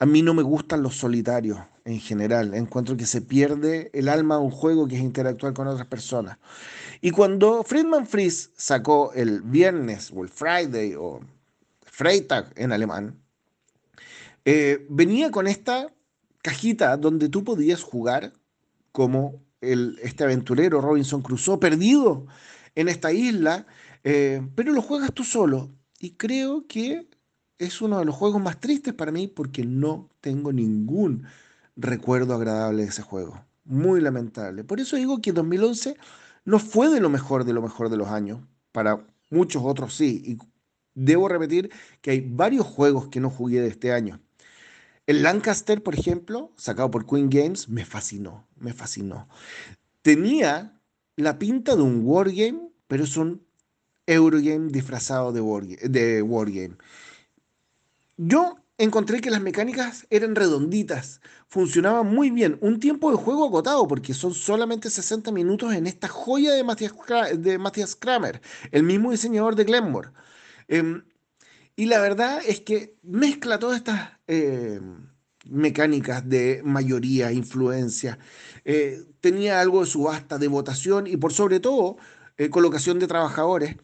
A mí no me gustan los solitarios en general. Encuentro que se pierde el alma de un juego que es interactuar con otras personas. Y cuando Friedman Fries sacó el viernes o el Friday o Freitag en alemán, eh, venía con esta cajita donde tú podías jugar como el, este aventurero Robinson Crusoe perdido en esta isla, eh, pero lo juegas tú solo. Y creo que es uno de los juegos más tristes para mí porque no tengo ningún recuerdo agradable de ese juego. Muy lamentable. Por eso digo que 2011 no fue de lo mejor de lo mejor de los años. Para muchos otros sí. Y debo repetir que hay varios juegos que no jugué de este año. El Lancaster, por ejemplo, sacado por Queen Games, me fascinó, me fascinó. Tenía la pinta de un wargame, pero es un Eurogame disfrazado de, wargame. Yo encontré que las mecánicas eran redonditas, funcionaban muy bien. Un tiempo de juego agotado, porque son solamente 60 minutos en esta joya de Matthias, de Kramer, el mismo diseñador de Glenmore. Em, y la verdad es que mezcla todas estas em, mecánicas de mayoría, influencia. Eh, tenía algo de subasta, de votación y por sobre todo eh, colocación de trabajadores,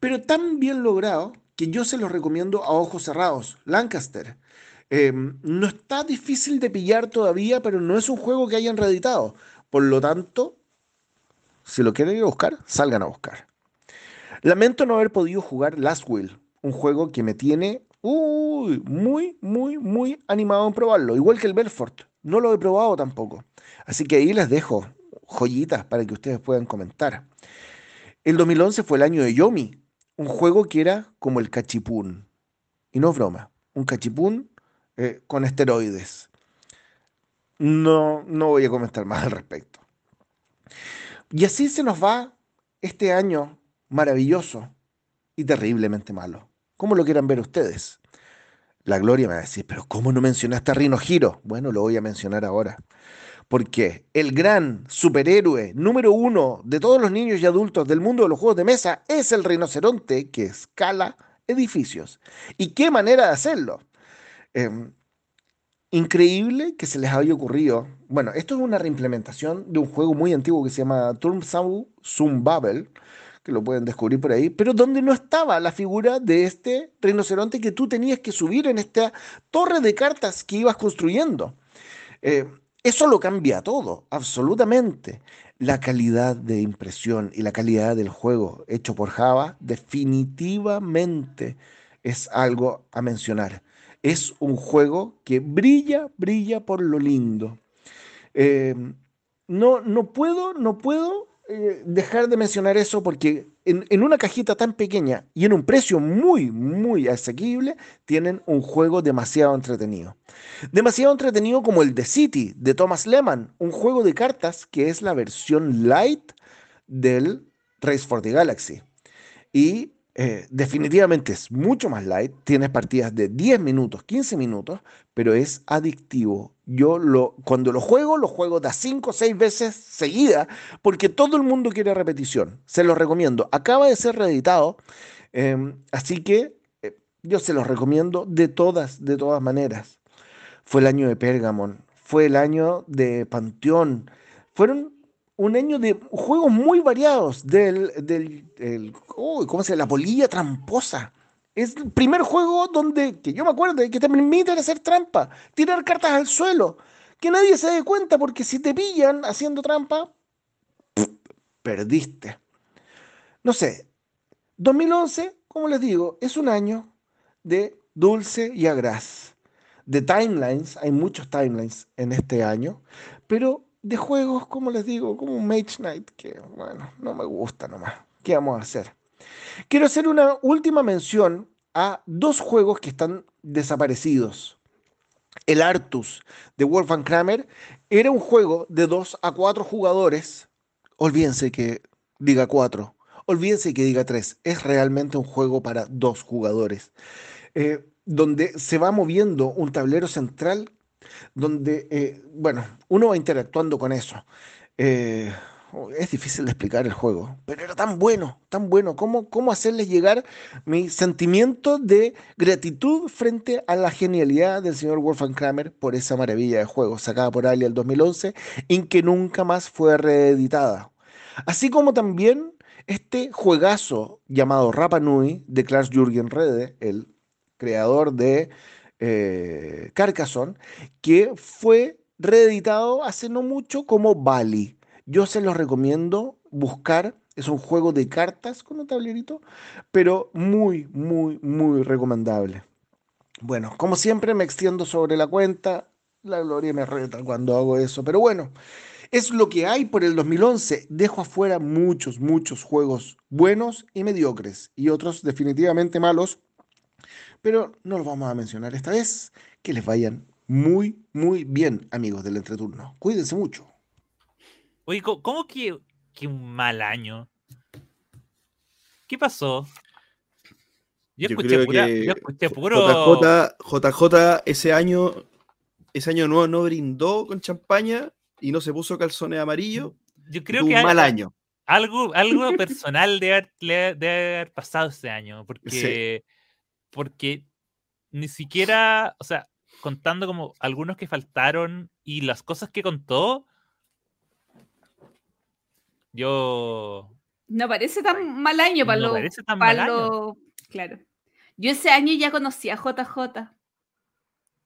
pero tan bien logrado que yo se los recomiendo a ojos cerrados. Lancaster. Em, no está difícil de pillar todavía, pero no es un juego que hayan reeditado. Por lo tanto, si lo quieren ir a buscar, salgan a buscar. Lamento no haber podido jugar Last Will, un juego que me tiene muy, muy, muy animado en probarlo. Igual que el Belfort. No lo he probado tampoco. Así que ahí les dejo joyitas para que ustedes puedan comentar. El 2011 fue el año de Yomi, un juego que era como el cachipún. Y no broma, un cachipún eh, con esteroides. No, no voy a comentar más al respecto. Y así se nos va este año maravilloso y terriblemente malo. ¿Cómo lo quieran ver ustedes? La Gloria me va a decir, pero ¿cómo no mencionaste a Rino Giro? Bueno, lo voy a mencionar ahora porque el gran superhéroe número uno de todos los niños y adultos del mundo de los juegos de mesa es el rinoceronte que escala edificios. ¿Y qué manera de hacerlo? Em, increíble que se les haya ocurrido. Bueno, esto es una reimplementación de un juego muy antiguo que se llama Turm Zoom Bubble, que lo pueden descubrir por ahí, pero donde no estaba la figura de este rinoceronte que tú tenías que subir en esta torre de cartas que ibas construyendo. Eh, eso lo cambia todo, absolutamente. La calidad de impresión y la calidad del juego hecho por Java definitivamente es algo a mencionar. es un juego que brilla, brilla por lo lindo. Eh, no, no puedo, no puedo eh, dejar de mencionar eso porque en, una cajita tan pequeña y en un precio muy, muy asequible, tienen un juego demasiado entretenido. Demasiado entretenido como el The City de Thomas Lehman, un juego de cartas que es la versión light del Race for the Galaxy. Y eh, definitivamente es mucho más light, tienes partidas de 10 minutos, 15 minutos, pero es adictivo. Yo lo, cuando lo juego, lo juego de 5 o 6 veces seguida, porque todo el mundo quiere repetición. Se los recomiendo. Acaba de ser reeditado, em, así que eh, yo se los recomiendo de todas, de todas maneras. Fue el año de Pergamon, fue el año de Panteón, fueron un año de juegos muy variados del, del ¿cómo se llama? La polilla tramposa. Es el primer juego donde, que yo me acuerdo, que te permiten hacer trampa, tirar cartas al suelo, que nadie se dé cuenta, porque si te pillan haciendo trampa, perdiste. No sé, 2011, como les digo, es un año de dulce y agraz. De timelines, hay muchos timelines en este año, pero de juegos, como les digo, como un Mage Knight, que bueno, no me gusta nomás. ¿Qué vamos a hacer? Quiero hacer una última mención a dos juegos que están desaparecidos. El Artus de Wolfgang Kramer era un juego de 2 a 4 jugadores. Olvídense que diga 4. Olvídense que diga 3. Es realmente un juego para dos jugadores. Eh, donde se va moviendo un tablero central donde, eh, bueno, uno va interactuando con eso. Eh, es difícil de explicar el juego, pero era tan bueno, tan bueno. ¿Cómo, cómo hacerles llegar mi sentimiento de gratitud frente a la genialidad del señor Wolfgang Kramer por esa maravilla de juego sacada por Ali el 2011, en que nunca más fue reeditada? Así como también este juegazo llamado Rapa Nui de Klaus Jürgen Rede, el creador de eh, Carcassonne, que fue reeditado hace no mucho como Bali. Yo se los recomiendo buscar. Es un juego de cartas con un tablerito, pero muy, muy, muy recomendable. Bueno, como siempre me extiendo sobre la cuenta. La gloria me reta cuando hago eso, pero bueno, es lo que hay por el 2011. Dejo afuera muchos, muchos juegos buenos y mediocres y otros definitivamente malos pero no lo vamos a mencionar esta vez. Que les vayan muy, muy bien, amigos del entreturno. Cuídense mucho. Oye, ¿cómo que, un mal año? ¿Qué pasó? Yo, escuché, puro... JJ, ese año, ese año no, no brindó con champaña y no se puso calzones amarillos. Yo creo que un mal año. Algo, algo personal debe haber, pasado ese año, porque porque ni siquiera, o sea, contando como algunos que faltaron y las cosas que contó, yo... No parece tan mal año para no Parece tan mal año. Claro. Yo ese año ya conocí a JJ.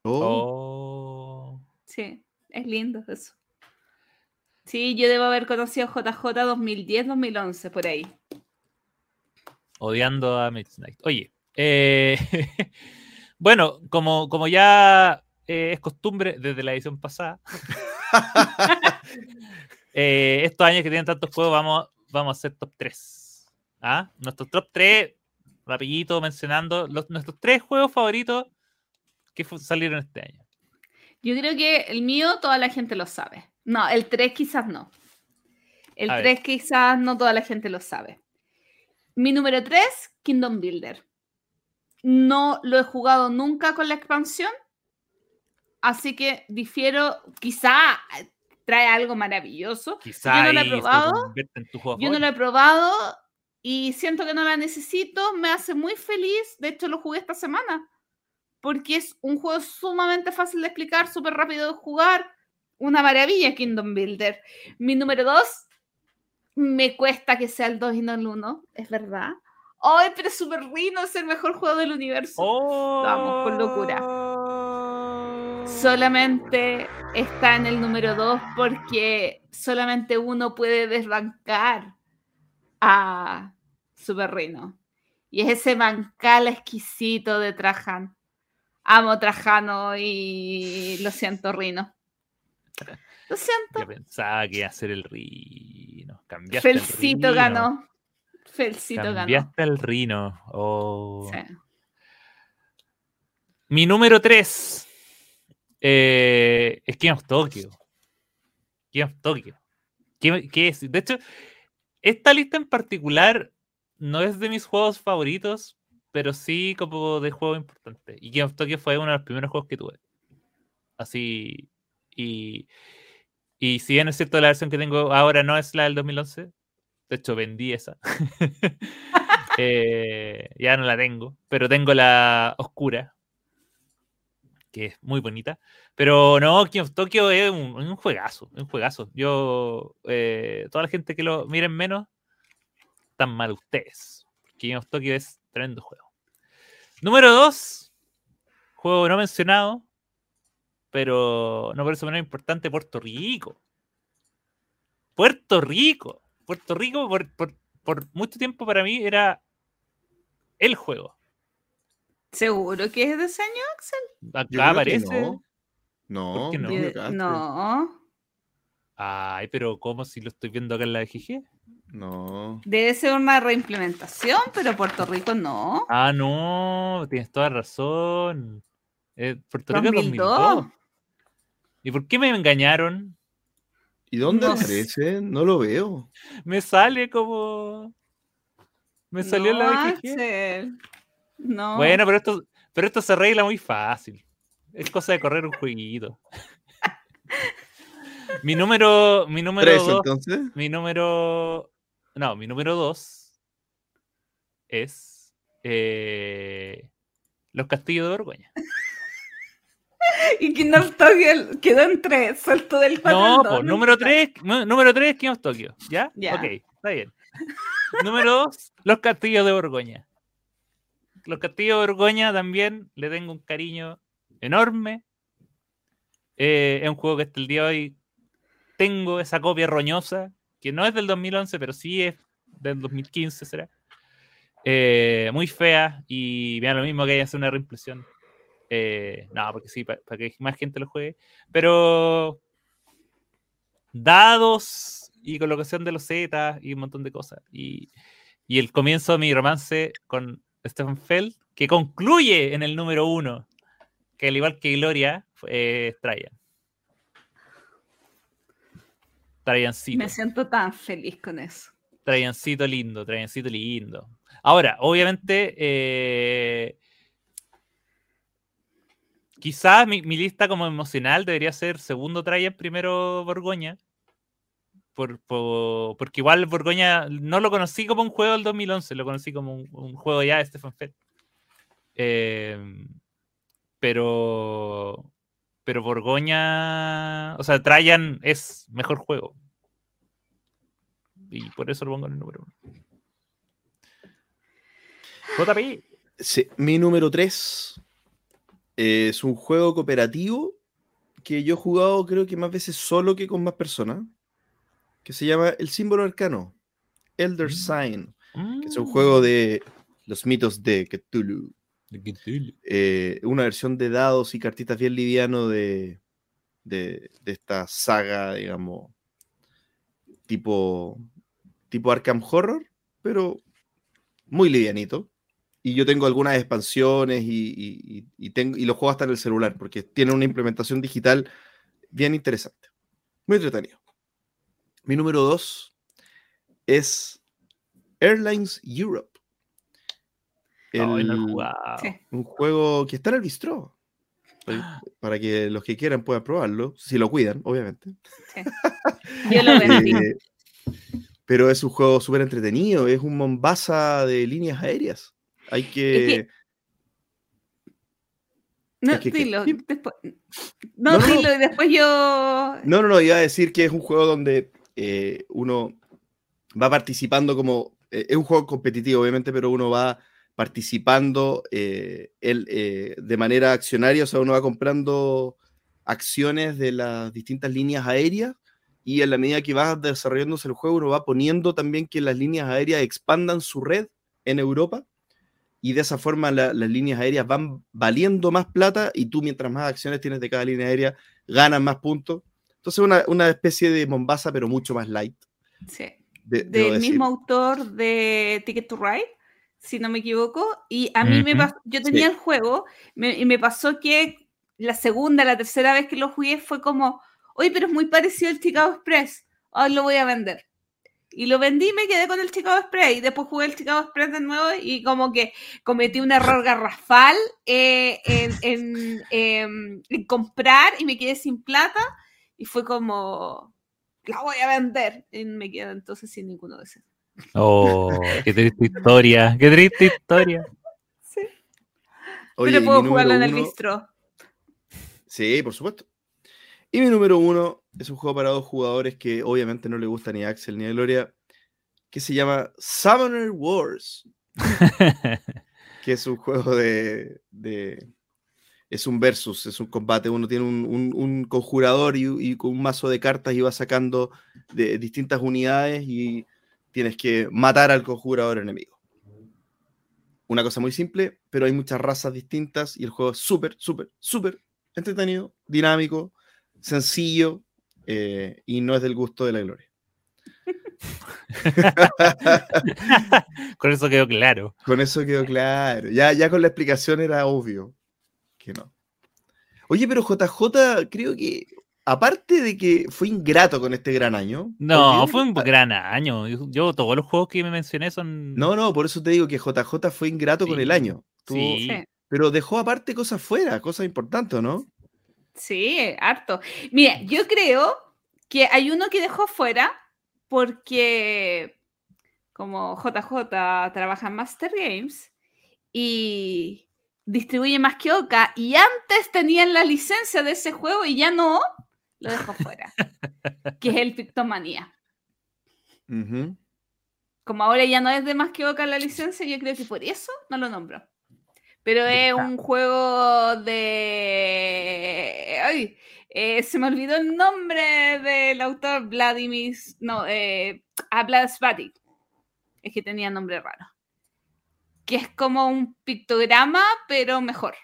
Oh. Sí, es lindo eso. Sí, yo debo haber conocido a JJ 2010-2011, por ahí. Odiando a Midnight. Oye, eh, bueno, como, como ya eh, es costumbre desde la edición pasada, eh, estos años que tienen tantos juegos, vamos, vamos a hacer top 3. ¿Ah? Nuestros top 3, rapidito mencionando nuestros tres juegos favoritos que salieron este año. Yo creo que el mío toda la gente lo sabe. No, el 3 quizás no. El 3 quizás no toda la gente lo sabe. Mi número 3, Kingdom Builder. No lo he jugado nunca con la expansión, así que difiero, quizá trae algo maravilloso. Quizá yo no lo he probado. Yo no lo he probado y siento que no la necesito. Me hace muy feliz. De hecho, lo jugué esta semana. Porque es un juego sumamente fácil de explicar, súper rápido de jugar. Una maravilla, Kingdom Builder. Mi número dos, me cuesta que sea el 2 y no el 1, es verdad. ¡Ay, pero Super Rino es el mejor juego del universo! Vamos, con locura. Solamente está en el número 2 porque solamente uno puede desbancar a Super Rino. Y es ese bancal exquisito de Trajan. Amo Trajano y lo siento, Rino. Lo siento. Yo pensaba que iba a ser el Rino. Cambiaste Felcito el Rino. ganó. Felcito ganó. Cambiaste el Rino. Oh. Sí. Mi número 3 es King of Tokyo. King of Tokyo. ¿Qué, qué es? De hecho, esta lista en particular no es de mis juegos favoritos, pero sí como de juego importante. Y King of Tokyo fue uno de los primeros juegos que tuve. Así. Y, y si bien es cierto, la versión que tengo ahora no es la del 2011. De hecho, vendí esa. Eh, ya no la tengo, pero tengo la oscura, que es muy bonita. Pero no, King of Tokyo es un, juegazo, un juegazo. Yo, eh, toda la gente que lo miren menos, están mal ustedes. King of Tokyo es tremendo juego. Número 2, juego no mencionado, pero no por eso menos importante, Puerto Rico. Puerto Rico. Puerto Rico por, por, por mucho tiempo para mí era el juego. ¿Seguro que es de ese año, Axel? Acá aparece. No, no, ¿Por qué no? me Yo- equivocaste. no. Ay, pero ¿cómo si lo estoy viendo acá en la GG? No. Debe ser una reimplementación, pero Puerto Rico no. Ah, no, tienes toda razón. Eh, Puerto Rico 2002. 2002. ¿Y por qué me engañaron? ¿Y dónde No sé. No lo veo. Me sale como. Me salió no, la. Axel. No. Bueno, pero esto, pero esto se arregla muy fácil. Es cosa de correr un jueguito. mi número. Mi número Tres, dos- entonces. Mi número. No, mi número dos es. eh, Los Castillos de Borgoña. Y King of Tokyo quedó en tres, saltó del cuatro No, al dos, pues, número 3, número 3, King of Tokyo. ¿Ya? Ya. Ok, está bien. número 2, Los Castillos de Borgoña. Los Castillos de Borgoña también le tengo un cariño enorme. Eh, es un juego que hasta el día de hoy tengo esa copia roñosa, que no es del 2011, pero sí es del 2015, será. Eh, muy fea y da lo mismo que haya sido una reimpresión. Eh, no, porque sí, para que más gente lo juegue. Pero dados y colocación de los Z y un montón de cosas. Y, y el comienzo de mi romance con Stefan Feld, que concluye en el número uno, que al igual que Gloria, fue- es Trajan. Trajancito. Me siento tan feliz con eso. Trajancito lindo, Trajancito lindo. Ahora, obviamente, eh, quizás mi, lista como emocional debería ser segundo Trajan, primero Borgoña. Por, por- porque igual Borgoña no lo conocí como un juego del 2011, lo conocí como un, juego ya de Stefan Feld. Eh, pero, pero Borgoña, o sea, Trajan es mejor juego. Y por eso lo pongo en el número uno. JP. Mi número 3 es un juego cooperativo que yo he jugado creo que más veces solo que con más personas, que se llama El símbolo arcano, Elder Mm. Sign, que es un juego de los mitos de Cthulhu. eh, una versión de dados y cartitas bien liviano de, de, de esta saga, digamos, tipo, tipo Arkham Horror, pero muy livianito. Y yo tengo algunas expansiones y, y, y- tengo, y lo juego hasta en el celular, porque tiene una implementación digital bien interesante. Muy entretenido. Mi número 2 es Airlines Europe. El- jugado. Sí. un juego que está en el bistro. Para, para que los que quieran puedan probarlo, si lo cuidan, obviamente. Yo lo vendí. Eh, pero es un juego súper entretenido, es un Mombasa de líneas aéreas. Hay que... no, es que- que- dilo. después- no, No, no, no. dilo y después yo. No, no, no, iba a decir que es un juego donde eh, uno va participando como... eh, es un juego competitivo, obviamente, pero uno va participando eh, el, eh, de manera accionaria, o sea, uno va comprando acciones de las distintas líneas aéreas y en la medida que va desarrollándose el juego, uno va poniendo también que las líneas aéreas expandan su red en Europa y de esa forma la- las líneas aéreas van valiendo más plata y tú mientras más acciones tienes de cada línea aérea, ganas más puntos. Entonces una, una especie de Mombasa, pero mucho más light. Sí. de- del decir. mismo autor de Ticket to Ride, si no me equivoco. Y a mí me Ujú. pasó, yo tenía Sí. el juego me- y me pasó que la segunda, la tercera vez que lo jugué fue como, oye, pero es muy parecido al Chicago Express, hoy lo voy a vender. Y lo vendí y me quedé con el Chicago Express. Y después jugué el Chicago Express de nuevo y como que cometí un error garrafal eh, en, en, em, en comprar y me quedé sin plata. Y fue como, la voy a vender. Y me quedo entonces sin ninguno de esos. Oh, qué triste historia, qué triste historia. Sí. Oye, pero puedo jugarlo en el uno- bistro. Sí, por supuesto. Y mi número uno es un juego para dos jugadores que obviamente no le gusta ni a Axel ni a Gloria, que se llama Summoner Wars, que es un juego de, de- Es un versus, es un combate. Uno tiene un, un- un conjurador y, y con un mazo de cartas y va sacando de distintas unidades y tienes que matar al conjurador enemigo. Una cosa muy simple, pero hay muchas razas distintas y el juego es súper, súper, súper entretenido, dinámico, sencillo eh, y no es del gusto de la gloria. Con eso quedó claro. Con eso quedó claro. Ya, ya con la explicación era obvio que no. Oye, pero JJ creo que, aparte de que fue ingrato con este gran año. No, fue un gran año. Yo, todos los juegos que me mencioné son. No, no, por eso te digo que JJ fue ingrato con el año. Sí. Sí. Pero dejó aparte cosas fuera, cosas importantes, ¿no? Sí, harto. Mira, yo creo que hay uno que dejó fuera porque como JJ trabaja en Master Games y distribuye más que Oca y antes tenían la licencia de ese juego y ya no, lo dejó fuera. que es el Pictomanía. Como ahora ya no es de más que la licencia, yo creo que por eso no lo nombro. Pero es un juego de. Ay, eh, se me olvidó el nombre del autor Vladimir. No, eh, ah, Vlad Svatic. Es que tenía nombre raro. Que es como un pictograma, pero mejor.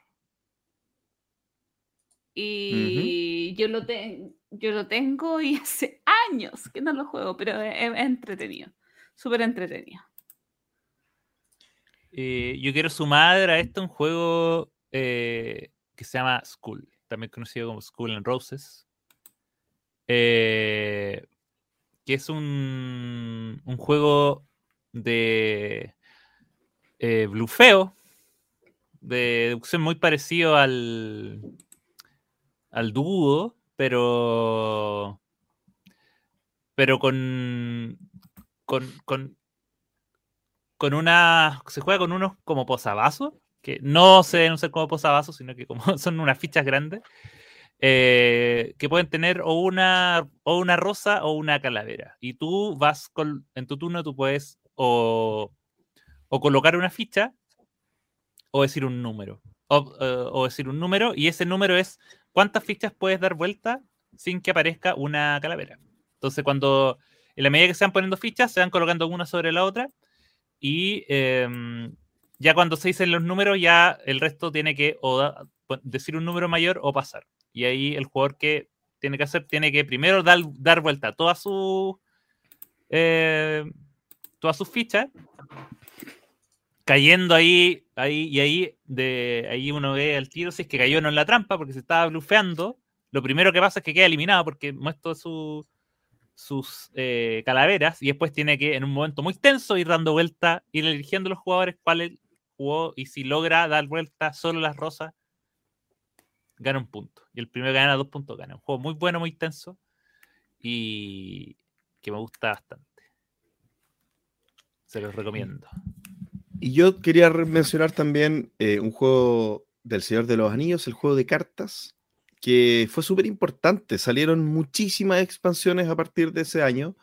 Y yo, lo te- yo lo tengo y hace años que no lo juego, pero es, es entretenido. Súper entretenido. Eh, yo quiero sumar a esto un juego eh, que se llama School, también conocido como School and Roses. eh, que es un, un juego de blufeo, de deducción muy parecido al, al dúo, pero, pero con, con, con una. Se juega con unos como posavasos, que no se deben usar como posavasos, sino que como son unas fichas grandes, eh, que pueden tener o una, o una rosa o una calavera. Y tú vas con. En tu turno, tú puedes o, o colocar una ficha o decir un número. O, eh, o decir un número, y ese número es cuántas fichas puedes dar vuelta sin que aparezca una calavera. Entonces, cuando en la medida que se van poniendo fichas, se van colocando una sobre la otra y em, ya cuando se dicen los números, ya el resto tiene que o decir un número mayor o pasar. Y ahí el jugador que tiene que hacer, tiene que primero dar, dar vuelta todas sus eh, todas sus fichas, cayendo ahí, ahí y ahí, de ahí uno ve al tiro si es que cayó o no en la trampa, porque se estaba blufeando. Lo primero que pasa es que queda eliminado porque muestra su, sus eh, calaveras y después tiene que, en un momento muy tenso, ir dando vuelta, ir eligiendo los jugadores cuáles jugó y si logra dar vuelta solo las rosas, gana un punto. Y el primero gana dos puntos gana. Un juego muy bueno, muy tenso y que me gusta bastante. Se los recomiendo. Y yo quería mencionar también eh, un juego del Señor de los Anillos, el juego de cartas, que fue súper importante. Salieron muchísimas expansiones a partir de ese año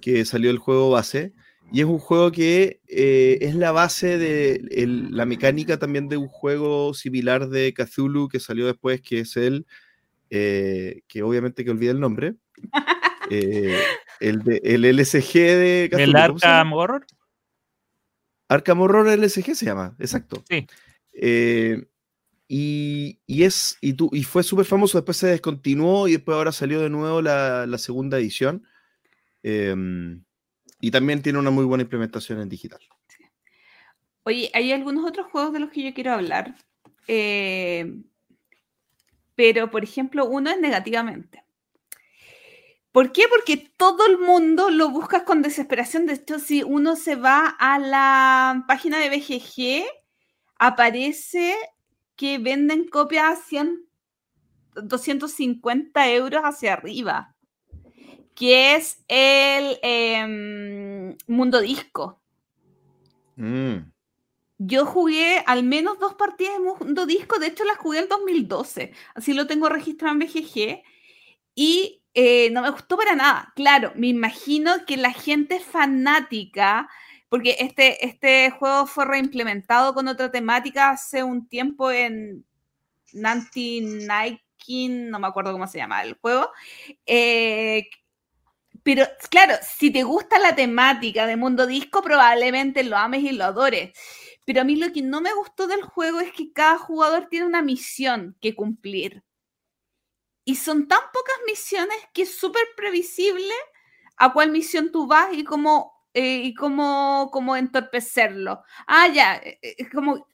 que salió el juego base. Y es un juego que eh, es la base de el- la mecánica también de un juego similar de Cthulhu que salió después, que es el, eh, que obviamente que olvidé el nombre, eh, el, de, el LSG de Cthulhu. ¿El ¿cómo se llama? Arkham Horror? Arkham Horror LSG se llama, exacto. Sí. Eh, y, y es, y, y fue súper famoso, después se descontinuó y después ahora salió de nuevo la, la segunda edición. Em, y también tiene una muy buena implementación en digital. Oye, hay algunos otros juegos de los que yo quiero hablar. eh, pero, por ejemplo, uno es negativamente. ¿Por qué? Porque todo el mundo lo busca con desesperación. De hecho, si uno se va a la página de BGG, aparece que venden copias a 100, 250 euros hacia arriba, que es el em, Mundo Disco. Mm, Yo jugué al menos dos partidas de Mundo Disco, de hecho las jugué en 2012, así lo tengo registrado en BGG, y eh, no me gustó para nada. Claro, me imagino que la gente fanática, porque este, este juego fue reimplementado con otra temática hace un tiempo en Nanti Nike, no me acuerdo cómo se llama el juego, eh, pero claro, si te gusta la temática de Mundo Disco, probablemente lo ames y lo adores. Pero a mí lo que no me gustó del juego es que cada jugador tiene una misión que cumplir. Y son tan pocas misiones que es súper previsible a cuál misión tú vas y cómo, eh, y cómo, cómo entorpecerlo. Ah, ya, eh, eh, como...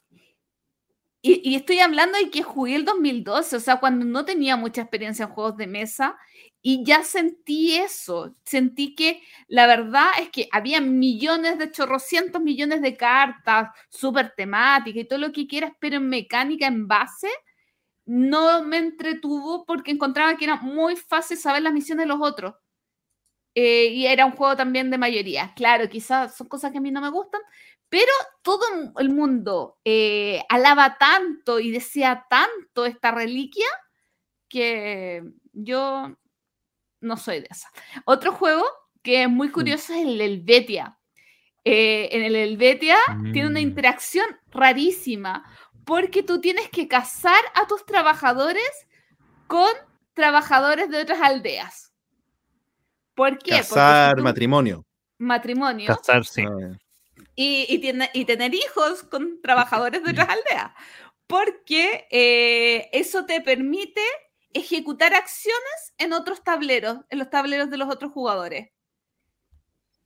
Y, y estoy hablando de que jugué el 2012, o sea, cuando no tenía mucha experiencia en juegos de mesa, y ya sentí eso, sentí que la verdad es que había millones de chorrocientos millones de cartas, súper temáticas y todo lo que quieras, pero en mecánica, en base, no me entretuvo porque encontraba que era muy fácil saber las misiones de los otros. Eh, y era un juego también de mayoría. Claro, quizás son cosas que a mí no me gustan, pero todo el mundo eh, alaba tanto y desea tanto esta reliquia que yo no soy de esa. Otro juego que es muy curioso es el Helvetia. Eh, en el Helvetia tiene una Mm. interacción rarísima porque tú tienes que casar a tus trabajadores con trabajadores de otras aldeas. ¿Por qué? Porque si Casar, tú- matrimonio. matrimonio Casarse. Ah, y, y tiene- y tener hijos con trabajadores de otras aldeas. Porque eh, eso te permite ejecutar acciones en otros tableros, en los tableros de los otros jugadores.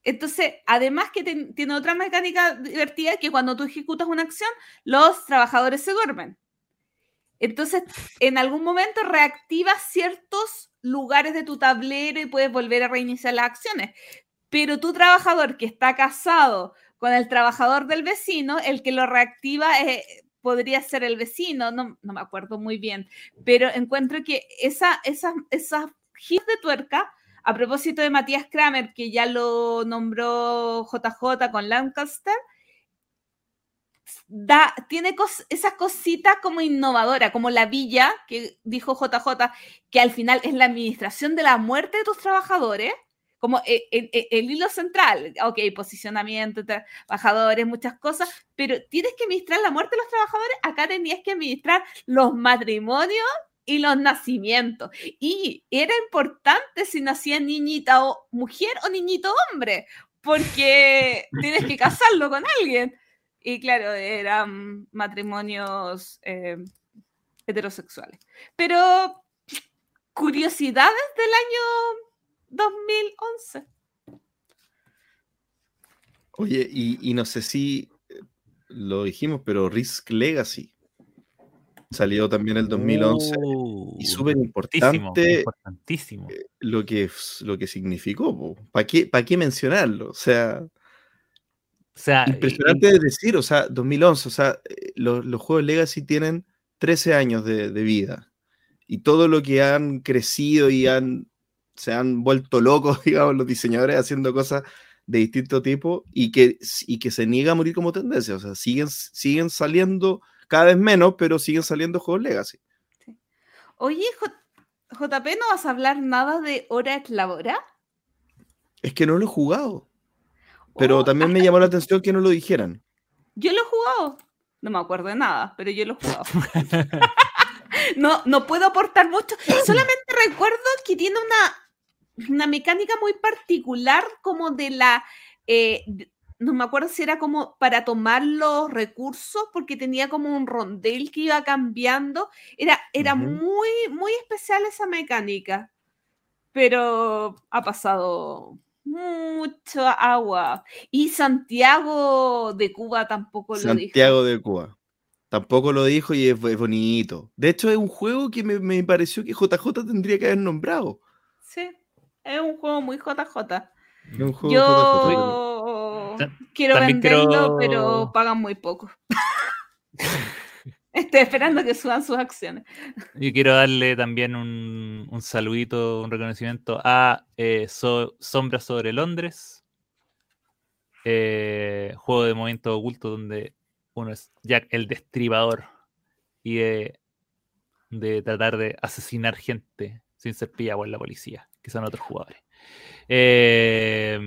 Entonces, además que tiene otra mecánica divertida que cuando tú ejecutas una acción, los trabajadores se duermen. Entonces, en algún momento reactivas ciertos lugares de tu tablero y puedes volver a reiniciar las acciones. Pero tu trabajador que está casado con el trabajador del vecino, el que lo reactiva eh, podría ser el vecino, no, no me acuerdo muy bien, pero encuentro que esa, esa, esa gis de tuerca, a propósito de Matías Kramer, que ya lo nombró JJ con Lancaster, da, tiene cos- esas cositas como innovadora, como la villa que dijo JJ, que al final es la administración de la muerte de tus trabajadores, como e- e- e- el, hilo central, ok, posicionamiento, trabajadores, muchas cosas, pero tienes que administrar la muerte de los trabajadores, acá tenías que administrar los matrimonios y los nacimientos. Y era importante si nacía niñita o mujer o niñito hombre, porque tienes que casarlo con alguien. Y claro, eran matrimonios eh, heterosexuales. Pero curiosidades del año 2011. Oye, y, y no sé si eh, lo dijimos, pero Risk Legacy salió también el 2011 Uh, y súper importantísimo, importante importantísimo. lo que, lo que significó. ¿Para qué, pa' qué mencionarlo? O sea, O sea, impresionante de decir, o sea, 2011, o sea, eh, los, los juegos Legacy tienen 13 años de, de vida y todo lo que han crecido y han, se han vuelto locos, digamos, los diseñadores haciendo cosas de distinto tipo y que, y que se niega a morir como tendencia, o sea, siguen, siguen saliendo cada vez menos, pero siguen saliendo juegos Legacy. Oye, J- JP, ¿no vas a hablar nada de Hora Labora? Es que no lo he jugado, pero Oh, también me llamó la atención que no lo dijeran. Yo lo he jugado. No me acuerdo de nada, pero yo lo he jugado. no, no puedo aportar mucho. Solamente recuerdo que tiene una, una mecánica muy particular como de la... eh, no me acuerdo si era como para tomar los recursos, porque tenía como un rondel que iba cambiando. Era, era muy, muy especial esa mecánica. Pero ha pasado mucha agua. Y Santiago de Cuba tampoco lo dijo. Santiago de Cuba. Tampoco lo dijo y es, es bonito. De hecho, es un juego que me, me pareció que JJ tendría que haber nombrado. Sí, es un juego muy JJ. Es un juego. Yo quiero también venderlo, pero pagan muy poco. Estoy esperando que suban sus acciones. Yo quiero darle también un, un saludito, un reconocimiento a eh, So- Sombra sobre Londres, eh, juego de movimiento oculto donde uno es Jack el Destripador y de, tratar de asesinar gente sin ser pillado por la policía, que son otros jugadores. Eh,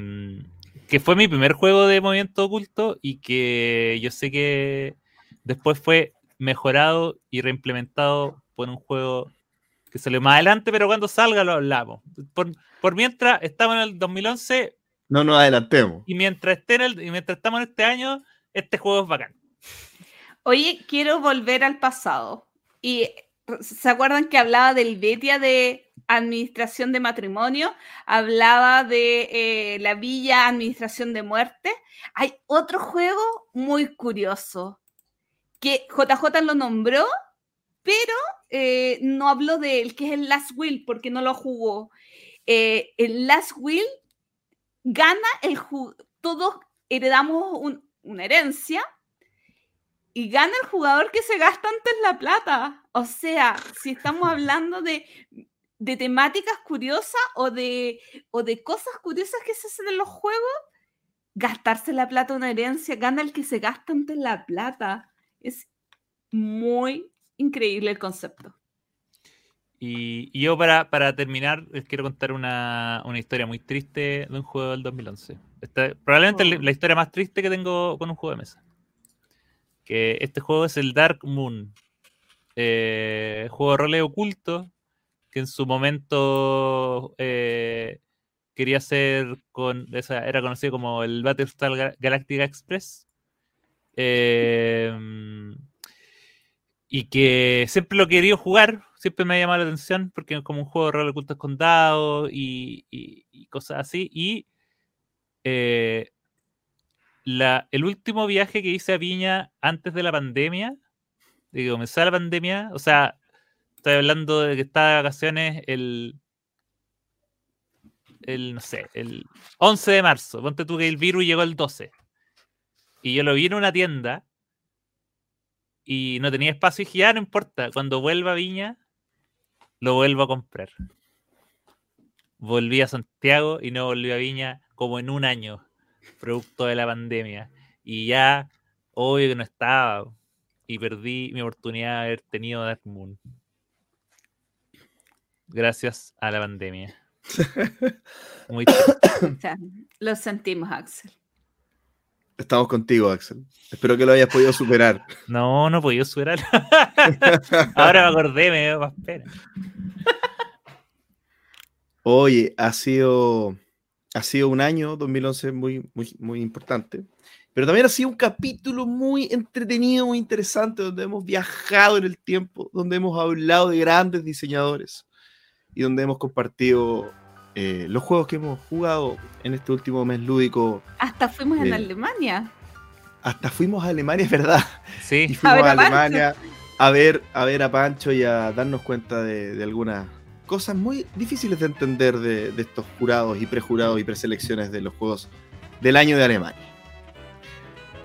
que fue mi primer juego de movimiento oculto y que yo sé que después fue mejorado y reimplementado por un juego que salió más adelante, pero cuando salga lo hablamos. Por, por mientras estamos en el 2011 No nos adelantemos. y mientras, esté en el, y mientras estamos en este año, este juego es bacán. Oye, quiero volver al pasado. Y ¿se acuerdan que hablaba del Betia de administración de matrimonio? Hablaba de eh, la Villa Administración de Muerte. Hay otro juego muy curioso que JJ lo nombró, pero eh, no habló de él, que es el Last Will, porque no lo jugó. Eh, el Last Will gana el todos heredamos un- una herencia y gana el jugador que se gasta antes la plata. O sea, si estamos hablando de, de temáticas curiosas o de, o de cosas curiosas que se hacen en los juegos, gastarse la plata una herencia, gana el que se gasta antes la plata. Es muy increíble el concepto. Y, y yo para, para terminar les quiero contar una, una historia muy triste de un juego del 2011. Esta- probablemente la- Oh. la historia más triste que tengo con un juego de mesa. Que este juego es el Dark Moon. Eh, juego de roles oculto que en su momento eh, quería ser con o sea, era conocido como el Battlestar Ga- Galactica Express. Eh, y que siempre lo querido jugar, siempre me ha llamado la atención porque es como un juego de rol oculto escondado y, y- y cosas así. Y eh, la, el último viaje que hice a Viña antes de la pandemia, de que comenzara la pandemia, o sea, estoy hablando de que estaba de vacaciones el, el, no sé, el 11 de marzo. Ponte tú que el virus llegó el 12. Y yo lo vi en una tienda y no tenía espacio y dije, ya no importa, cuando vuelva a Viña, lo vuelvo a comprar. Volví a Santiago y no volví a Viña como en un año, producto de la pandemia. Y ya, obvio que no estaba. Y perdí mi oportunidad de haber tenido Dark Moon. Gracias a la pandemia. Muy triste. O sea, lo sentimos, Axel. Estamos contigo, Axel. Espero que lo hayas podido superar. No, no podía superar. Ahora me acordé, me dio más pena. Oye, ha sido, ha sido un año 2011 muy, muy, muy importante. Pero también ha sido un capítulo muy entretenido, muy interesante, donde hemos viajado en el tiempo, donde hemos hablado de grandes diseñadores y donde hemos compartido eh, los juegos que hemos jugado en este último mes lúdico. Hasta fuimos en Eh, Alemania. Hasta fuimos a Alemania, es verdad. Y Sí, fuimos ver a. Alemania a ver, a ver a Pancho y a darnos cuenta de, de algunas cosas muy difíciles de entender de, de estos jurados y prejurados y preselecciones de los juegos del año de Alemania.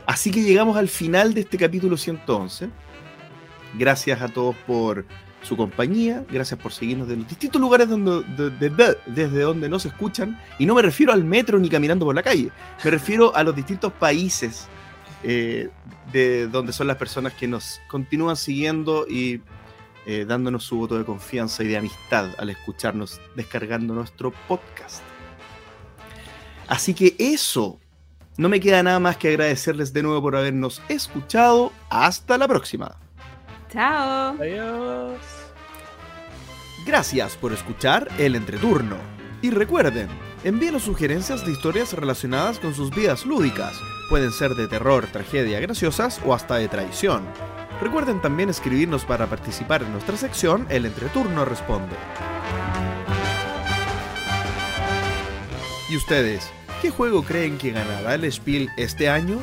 Así que llegamos al final de este capítulo 111. Gracias a todos por su compañía, gracias por seguirnos de los distintos lugares donde, de- de- de- desde donde nos escuchan. Y no me refiero al metro ni caminando por la calle, me refiero a los distintos países eh, de donde son las personas que nos continúan siguiendo y eh, dándonos su voto de confianza y de amistad al escucharnos, descargando nuestro podcast. Así que eso, no me queda nada más que agradecerles de nuevo por habernos escuchado. Hasta la próxima. Chao. adiós. Gracias por escuchar el entreturno. Y recuerden, Envíenos sugerencias de historias relacionadas con sus vidas lúdicas. Pueden ser de terror, tragedia, graciosas o hasta de traición. Recuerden también escribirnos para participar en nuestra sección El Entreturno Responde. ¿Y ustedes? ¿Qué juego creen que ganará el Spiel este año?